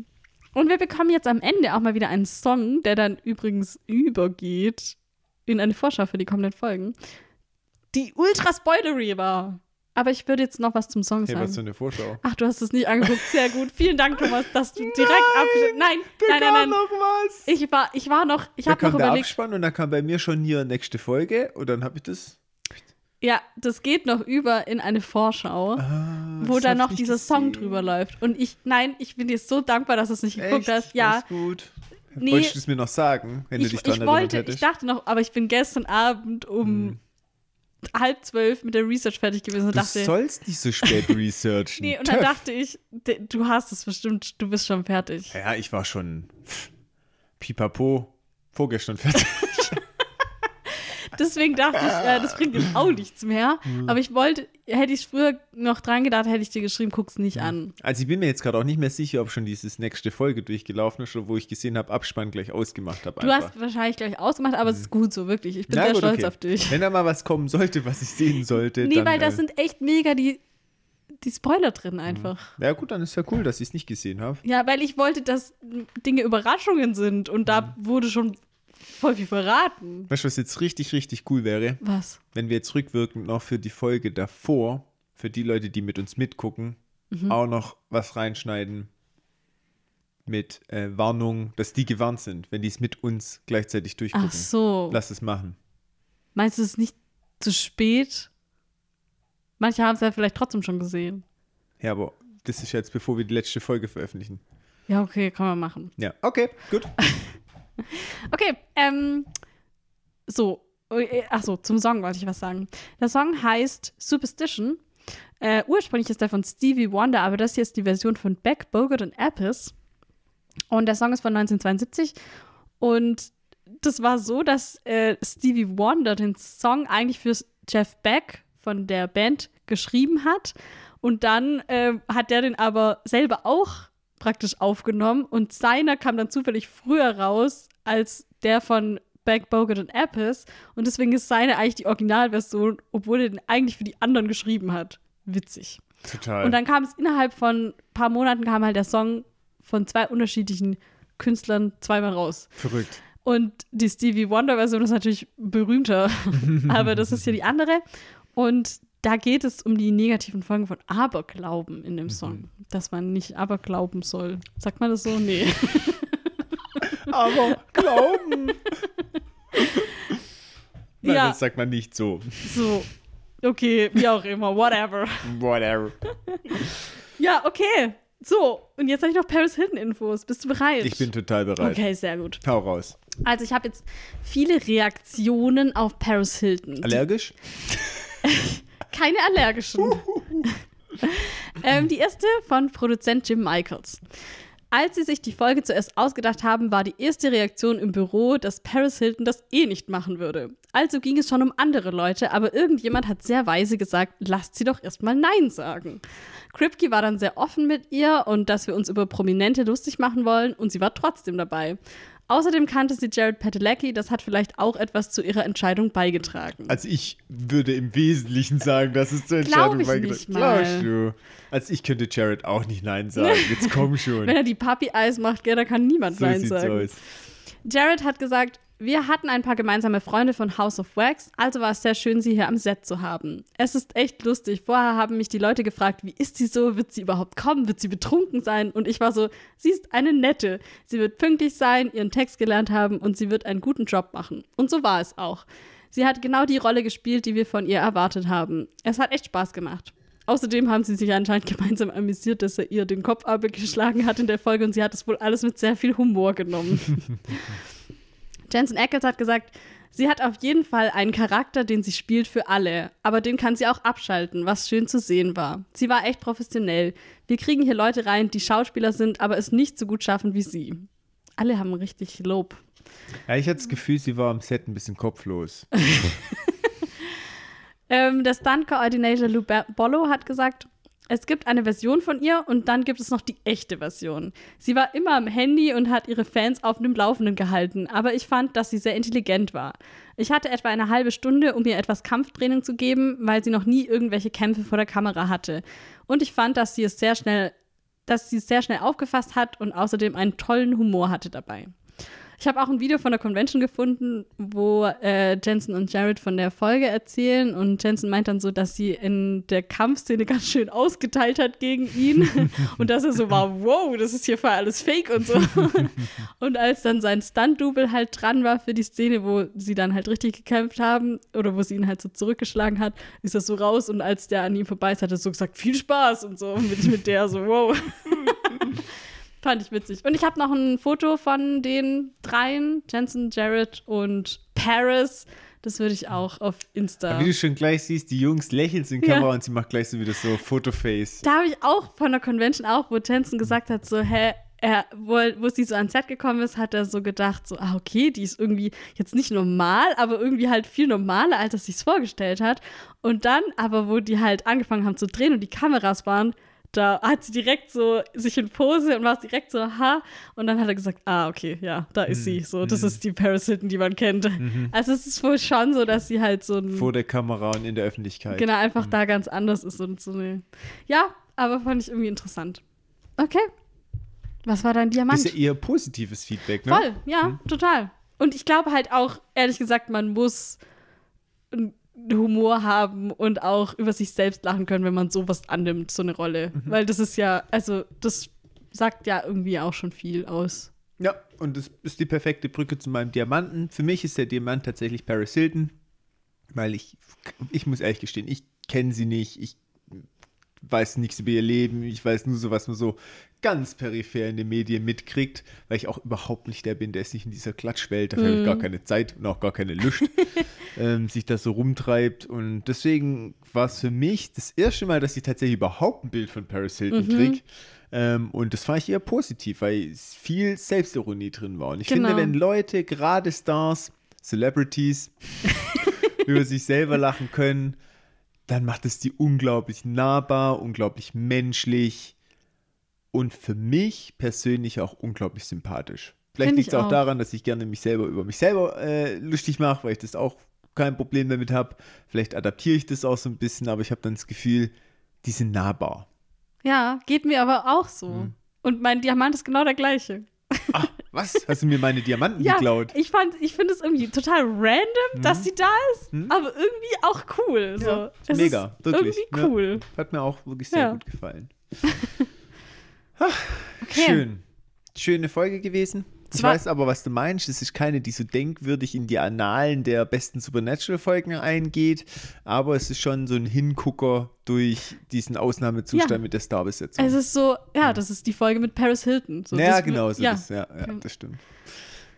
Und wir bekommen jetzt am Ende auch mal wieder einen Song, der dann übrigens übergeht in eine Vorschau für die kommenden Folgen, die ultra spoilery war. Aber ich würde jetzt noch was zum Song Hey, sagen. was für eine Vorschau. Ach, du hast es nicht angeguckt. Sehr gut. Vielen Dank, Thomas, dass du direkt abgeschnitten Nein, nein, nein, nein. noch was. Ich war, ich war noch, ich da habe kam noch der überlegt. Abspann und dann kam bei mir schon hier nächste Folge und dann habe ich das. Ja, das geht noch über in eine Vorschau, Ah, wo das da hab noch dieser Song gesehen. drüber läuft. Und ich, nein, ich bin dir so dankbar, dass du es nicht geguckt Echt? hast. Ja, ist gut. Nee. Wolltest du es mir noch sagen, wenn ich, du dich dran ich wollte, hättest? ich dachte noch, aber ich bin gestern Abend um Hm. halb zwölf mit der Research fertig gewesen und du dachte, sollst nicht so spät researchen. nee, und dann Töff. dachte ich, du hast es bestimmt, du bist schon fertig. Ja, ich war schon pipapo vorgestern fertig. Deswegen dachte ich, äh, das bringt jetzt auch nichts mehr. Hm. Aber ich wollte, hätte ich früher noch dran gedacht, hätte ich dir geschrieben, guck's nicht an. Also ich bin mir jetzt gerade auch nicht mehr sicher, ob schon dieses nächste Folge durchgelaufen ist oder wo ich gesehen habe, Abspann gleich ausgemacht habe. Du hast wahrscheinlich gleich ausgemacht, aber es ist gut so, wirklich. Ich bin sehr stolz auf dich. Wenn da mal was kommen sollte, was ich sehen sollte, Nee, dann, weil da äh, sind echt mega die, die Spoiler drin einfach. Ja gut, dann ist ja cool, dass ich es nicht gesehen habe. Ja, weil ich wollte, dass Dinge Überraschungen sind und da wurde schon voll viel verraten. Weißt du, was jetzt richtig, richtig cool wäre? Was? Wenn wir jetzt rückwirkend noch für die Folge davor, für die Leute, die mit uns mitgucken, Mhm. auch noch was reinschneiden mit äh, Warnung, dass die gewarnt sind, wenn die es mit uns gleichzeitig durchgucken. Ach so. Lass es machen. Meinst du es ist nicht zu spät? Manche haben es ja vielleicht trotzdem schon gesehen. Ja, aber das ist jetzt, bevor wir die letzte Folge veröffentlichen. Ja, okay, kann man machen. Ja, okay, gut. Okay, ähm, so, äh, ach so, zum Song wollte ich was sagen. Der Song heißt Superstition. Äh, ursprünglich ist der von Stevie Wonder, aber das hier ist die Version von Beck, Bogart und Appice. Und der Song ist von 1972. Und das war so, dass äh, Stevie Wonder den Song eigentlich für Jeff Beck von der Band geschrieben hat. Und dann äh, hat der den aber selber auch praktisch aufgenommen. Und seiner kam dann zufällig früher raus als der von Beck, Bogart und Appice. Und deswegen ist seine eigentlich die Originalversion, obwohl er den eigentlich für die anderen geschrieben hat. Witzig. Total. Und dann kam es innerhalb von ein paar Monaten kam halt der Song von zwei unterschiedlichen Künstlern zweimal raus. Verrückt. Und die Stevie Wonder-Version ist natürlich berühmter, aber das ist hier die andere. Und da geht es um die negativen Folgen von Aberglauben in dem Song. Dass man nicht Aberglauben soll. Sagt man das so? Nee. Aber glauben. Nein, Ja. das sagt man nicht so. So. Okay, wie auch immer, whatever. Whatever. Ja, okay. So, und jetzt habe ich noch Paris Hilton-Infos. Bist du bereit? Ich bin total bereit. Okay, sehr gut. Hau raus. Also, ich habe jetzt viele Reaktionen auf Paris Hilton. Allergisch? Keine allergischen. ähm, die erste von Produzent Jim Michaels. Als sie sich die Folge zuerst ausgedacht haben, war die erste Reaktion im Büro, dass Paris Hilton das eh nicht machen würde. Also ging es schon um andere Leute, aber irgendjemand hat sehr weise gesagt, lasst sie doch erstmal Nein sagen. Kripke war dann sehr offen mit ihr und dass wir uns über Prominente lustig machen wollen und sie war trotzdem dabei. Außerdem kannte sie Jared Padalecki, das hat vielleicht auch etwas zu ihrer Entscheidung beigetragen. Also ich würde im Wesentlichen sagen, dass es zur Entscheidung ich beigetragen- mal. Glaubst du? Also ich könnte Jared auch nicht Nein sagen. Jetzt komm schon. Wenn er die Puppy-Eyes macht, gell, da kann niemand so Nein sagen. aus. Jared hat gesagt, wir hatten ein paar gemeinsame Freunde von House of Wax, also war es sehr schön, sie hier am Set zu haben. Es ist echt lustig. Vorher haben mich die Leute gefragt, wie ist sie so? Wird sie überhaupt kommen? Wird sie betrunken sein? Und ich war so, sie ist eine nette. Sie wird pünktlich sein, ihren Text gelernt haben und sie wird einen guten Job machen. Und so war es auch. Sie hat genau die Rolle gespielt, die wir von ihr erwartet haben. Es hat echt Spaß gemacht. Außerdem haben sie sich anscheinend gemeinsam amüsiert, dass er ihr den Kopf abgeschlagen hat in der Folge und sie hat es wohl alles mit sehr viel Humor genommen. Jensen Ackles hat gesagt, sie hat auf jeden Fall einen Charakter, den sie spielt für alle, aber den kann sie auch abschalten, was schön zu sehen war. Sie war echt professionell. Wir kriegen hier Leute rein, die Schauspieler sind, aber es nicht so gut schaffen wie sie. Alle haben richtig Lob. Ja, ich hatte das Gefühl, sie war am Set ein bisschen kopflos. Ähm, der Stunt-Coordinator Lou Bollo hat gesagt, es gibt eine Version von ihr und dann gibt es noch die echte Version. Sie war immer am Handy und hat ihre Fans auf dem Laufenden gehalten, aber ich fand, dass sie sehr intelligent war. Ich hatte etwa eine halbe Stunde, um ihr etwas Kampftraining zu geben, weil sie noch nie irgendwelche Kämpfe vor der Kamera hatte. Und ich fand, dass sie es sehr schnell, dass sie es sehr schnell aufgefasst hat und außerdem einen tollen Humor hatte dabei. Ich habe auch ein Video von der Convention gefunden, wo äh, Jensen und Jared von der Folge erzählen und Jensen meint dann so, dass sie in der Kampfszene ganz schön ausgeteilt hat gegen ihn und dass er so war, wow, das ist hier voll alles fake und so. und als dann sein Stunt-Double halt dran war für die Szene, wo sie dann halt richtig gekämpft haben oder wo sie ihn halt so zurückgeschlagen hat, ist das so raus und als der an ihm vorbei ist, hat er so gesagt, viel Spaß und so mit, mit der so, wow. Fand ich witzig. Und ich habe noch ein Foto von den dreien, Jensen, Jared und Paris. Das würde ich auch auf Insta. Wie du schon gleich siehst, die Jungs lächeln in die Ja. Kamera und sie macht gleich so wieder so Fotoface. Da habe ich auch von der Convention auch, wo Jensen gesagt hat, so, hä, er, wo, wo sie so ans Set gekommen ist, hat er so gedacht, so, ah, okay, die ist irgendwie jetzt nicht normal, aber irgendwie halt viel normaler, als er sich vorgestellt hat. Und dann, aber wo die halt angefangen haben zu drehen und die Kameras waren, da hat sie direkt so sich in Pose und war direkt so, ha. Und dann hat er gesagt, ah, okay, ja, da ist sie. So, das ist die Paris Hilton, die man kennt. Also es ist wohl schon so, dass sie halt so ein Vor der Kamera und in der Öffentlichkeit. Genau, einfach da ganz anders ist und so eine. Ja, aber fand ich irgendwie interessant. Okay. Was war dein Das Diamant? ist ja eher positives Feedback, ne? Voll, ja, total. Und ich glaube halt auch, ehrlich gesagt, man muss Humor haben und auch über sich selbst lachen können, wenn man sowas annimmt, so eine Rolle. Mhm. Weil das ist ja, also das sagt ja irgendwie auch schon viel aus. Ja, und das ist die perfekte Brücke zu meinem Diamanten. Für mich ist der Diamant tatsächlich Paris Hilton, weil ich, ich muss ehrlich gestehen, ich kenne sie nicht, ich weiß nichts über ihr Leben, ich weiß nur so, was man so ganz peripher in den Medien mitkriegt, weil ich auch überhaupt nicht der bin, der ist nicht in dieser Klatschwelt, dafür habe ich gar keine Zeit und auch gar keine Lust, ähm, sich das so rumtreibt und deswegen war es für mich das erste Mal, dass ich tatsächlich überhaupt ein Bild von Paris Hilton kriege. Ähm, und das fand ich eher positiv, weil es viel Selbstironie drin war. Und ich Genau. finde, wenn Leute, gerade Stars, Celebrities, über sich selber lachen können, dann macht es die unglaublich nahbar, unglaublich menschlich und für mich persönlich auch unglaublich sympathisch. Vielleicht liegt es auch. daran, dass ich gerne mich selber über mich selber äh, lustig mache, weil ich das auch kein Problem damit habe. Vielleicht adaptiere ich das auch so ein bisschen, aber ich habe dann das Gefühl, die sind nahbar. Ja, geht mir aber auch so. Hm. Und mein Diamant ist genau der gleiche. Ah, was? Hast du mir meine Diamanten Ja, geklaut? ich fand, ich finde es irgendwie total random, dass sie da ist, aber irgendwie auch cool. So. Ja, Es mega, wirklich. Irgendwie Ja. cool. Hat mir auch wirklich sehr Ja. gut gefallen. Okay. Schön. Schöne Folge gewesen. Ich Zwar- weiß aber, was du meinst. Es ist keine, die so denkwürdig in die Annalen der besten Supernatural-Folgen eingeht, aber es ist schon so ein Hingucker durch diesen Ausnahmezustand Ja. mit der Starbesetzung. Es ist so, ja, das ist die Folge mit Paris Hilton. So, ja, das- genau, so ja. das, ja, ja, das stimmt.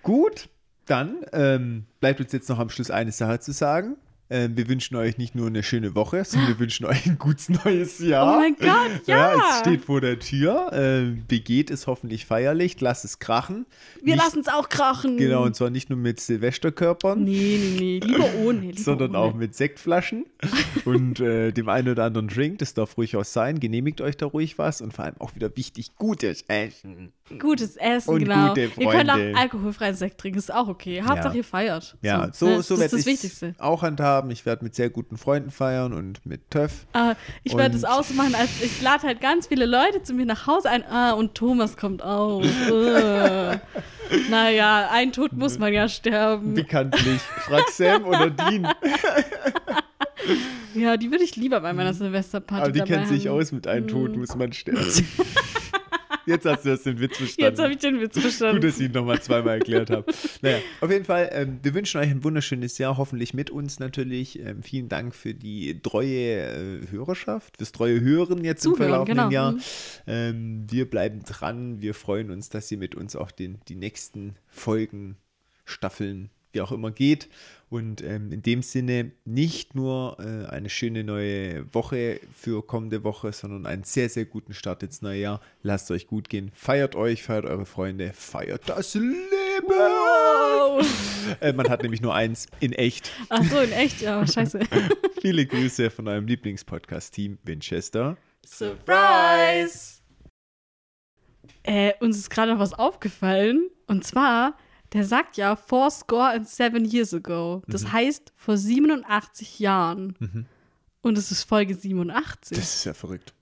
Gut, dann ähm, bleibt uns jetzt noch am Schluss eine Sache zu sagen. Ähm, wir wünschen euch nicht nur eine schöne Woche, sondern wir wünschen euch ein gutes neues Jahr. Oh mein Gott, ja. es steht vor der Tür. Ähm, begeht es hoffentlich feierlich, lasst es krachen. Wir lassen es auch krachen. Genau, und zwar nicht nur mit Silvesterkörpern, Nee, nee, nee, lieber ohne. Lieber sondern ohne. auch mit Sektflaschen und äh, dem einen oder anderen Drink. Das darf ruhig auch sein. Genehmigt euch da ruhig was und vor allem auch wieder wichtig, gutes Essen. Gutes Essen, Und genau. gute Ihr könnt auch Freunde. alkoholfreien Sekt trinken, ist auch okay. Hauptsache, Ja. ihr feiert. Ja, ne? so, so Das ist das ich Wichtigste. auch handhaben. Ich werde mit sehr guten Freunden feiern und mit Töff. Ah, ich werde es Und- auch so machen, als ich lade halt ganz viele Leute zu mir nach Hause ein. Ah, und Thomas kommt auch. Äh. naja, ein Tod muss man ja sterben. Bekanntlich. Frag Sam oder Dean. Ja, die würde ich lieber bei meiner Silvesterparty Mhm. Aber die kennt sich haben. aus mit einem Tod muss man sterben. Jetzt hast du das den Witz verstanden. Jetzt habe ich den Witz verstanden. Gut, dass ich ihn nochmal zweimal erklärt habe. Naja, auf jeden Fall, ähm, wir wünschen euch ein wunderschönes Jahr, hoffentlich mit uns natürlich. Ähm, vielen Dank für die treue äh, Hörerschaft, fürs treue Hören jetzt im Zuhören, verlaufenden genau. Jahr. Mhm. Ähm, wir bleiben dran, wir freuen uns, dass ihr mit uns auch den, die nächsten Folgen, Staffeln, wie auch immer geht. Und ähm, in dem Sinne nicht nur äh, eine schöne neue Woche für kommende Woche, sondern einen sehr, sehr guten Start ins neue Jahr. Lasst euch gut gehen. Feiert euch, feiert eure Freunde, feiert das Leben. Wow. Äh, man hat nämlich nur eins in echt. Ach so, in echt? Ja, scheiße. Viele Grüße von eurem Lieblingspodcast-Team Winchester. Surprise! Äh, uns ist gerade noch was aufgefallen. Und zwar, der sagt ja four score and seven years ago. Das Mhm. heißt vor 87 Jahren. Und es ist Folge 87. Das ist ja verrückt.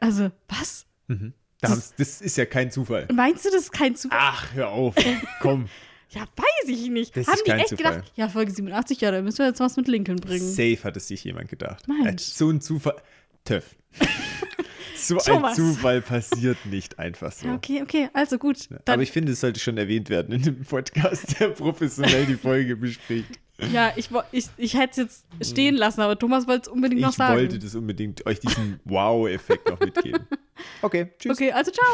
Also, was? Da Das- das ist ja kein Zufall. Meinst du, das ist kein Zufall? Ach, hör auf. Komm. Ja, weiß ich nicht. Das Haben die echt Zufall. gedacht, ja, Folge 87, ja, da müssen wir jetzt was mit Lincoln bringen. Safe hat es sich jemand gedacht. Mensch. Äh, So ein Zufall. Töff. so ein. Zufall passiert nicht einfach so. Okay, okay, also gut. Dann, Aber ich finde, es sollte schon erwähnt werden in dem Podcast, der professionell die Folge bespricht. ja, ich, ich, ich hätte es jetzt stehen lassen, aber Thomas wollte es unbedingt noch Ich sagen. wollte das unbedingt euch diesen Wow-Effekt noch mitgeben. Okay, tschüss. Okay, also ciao.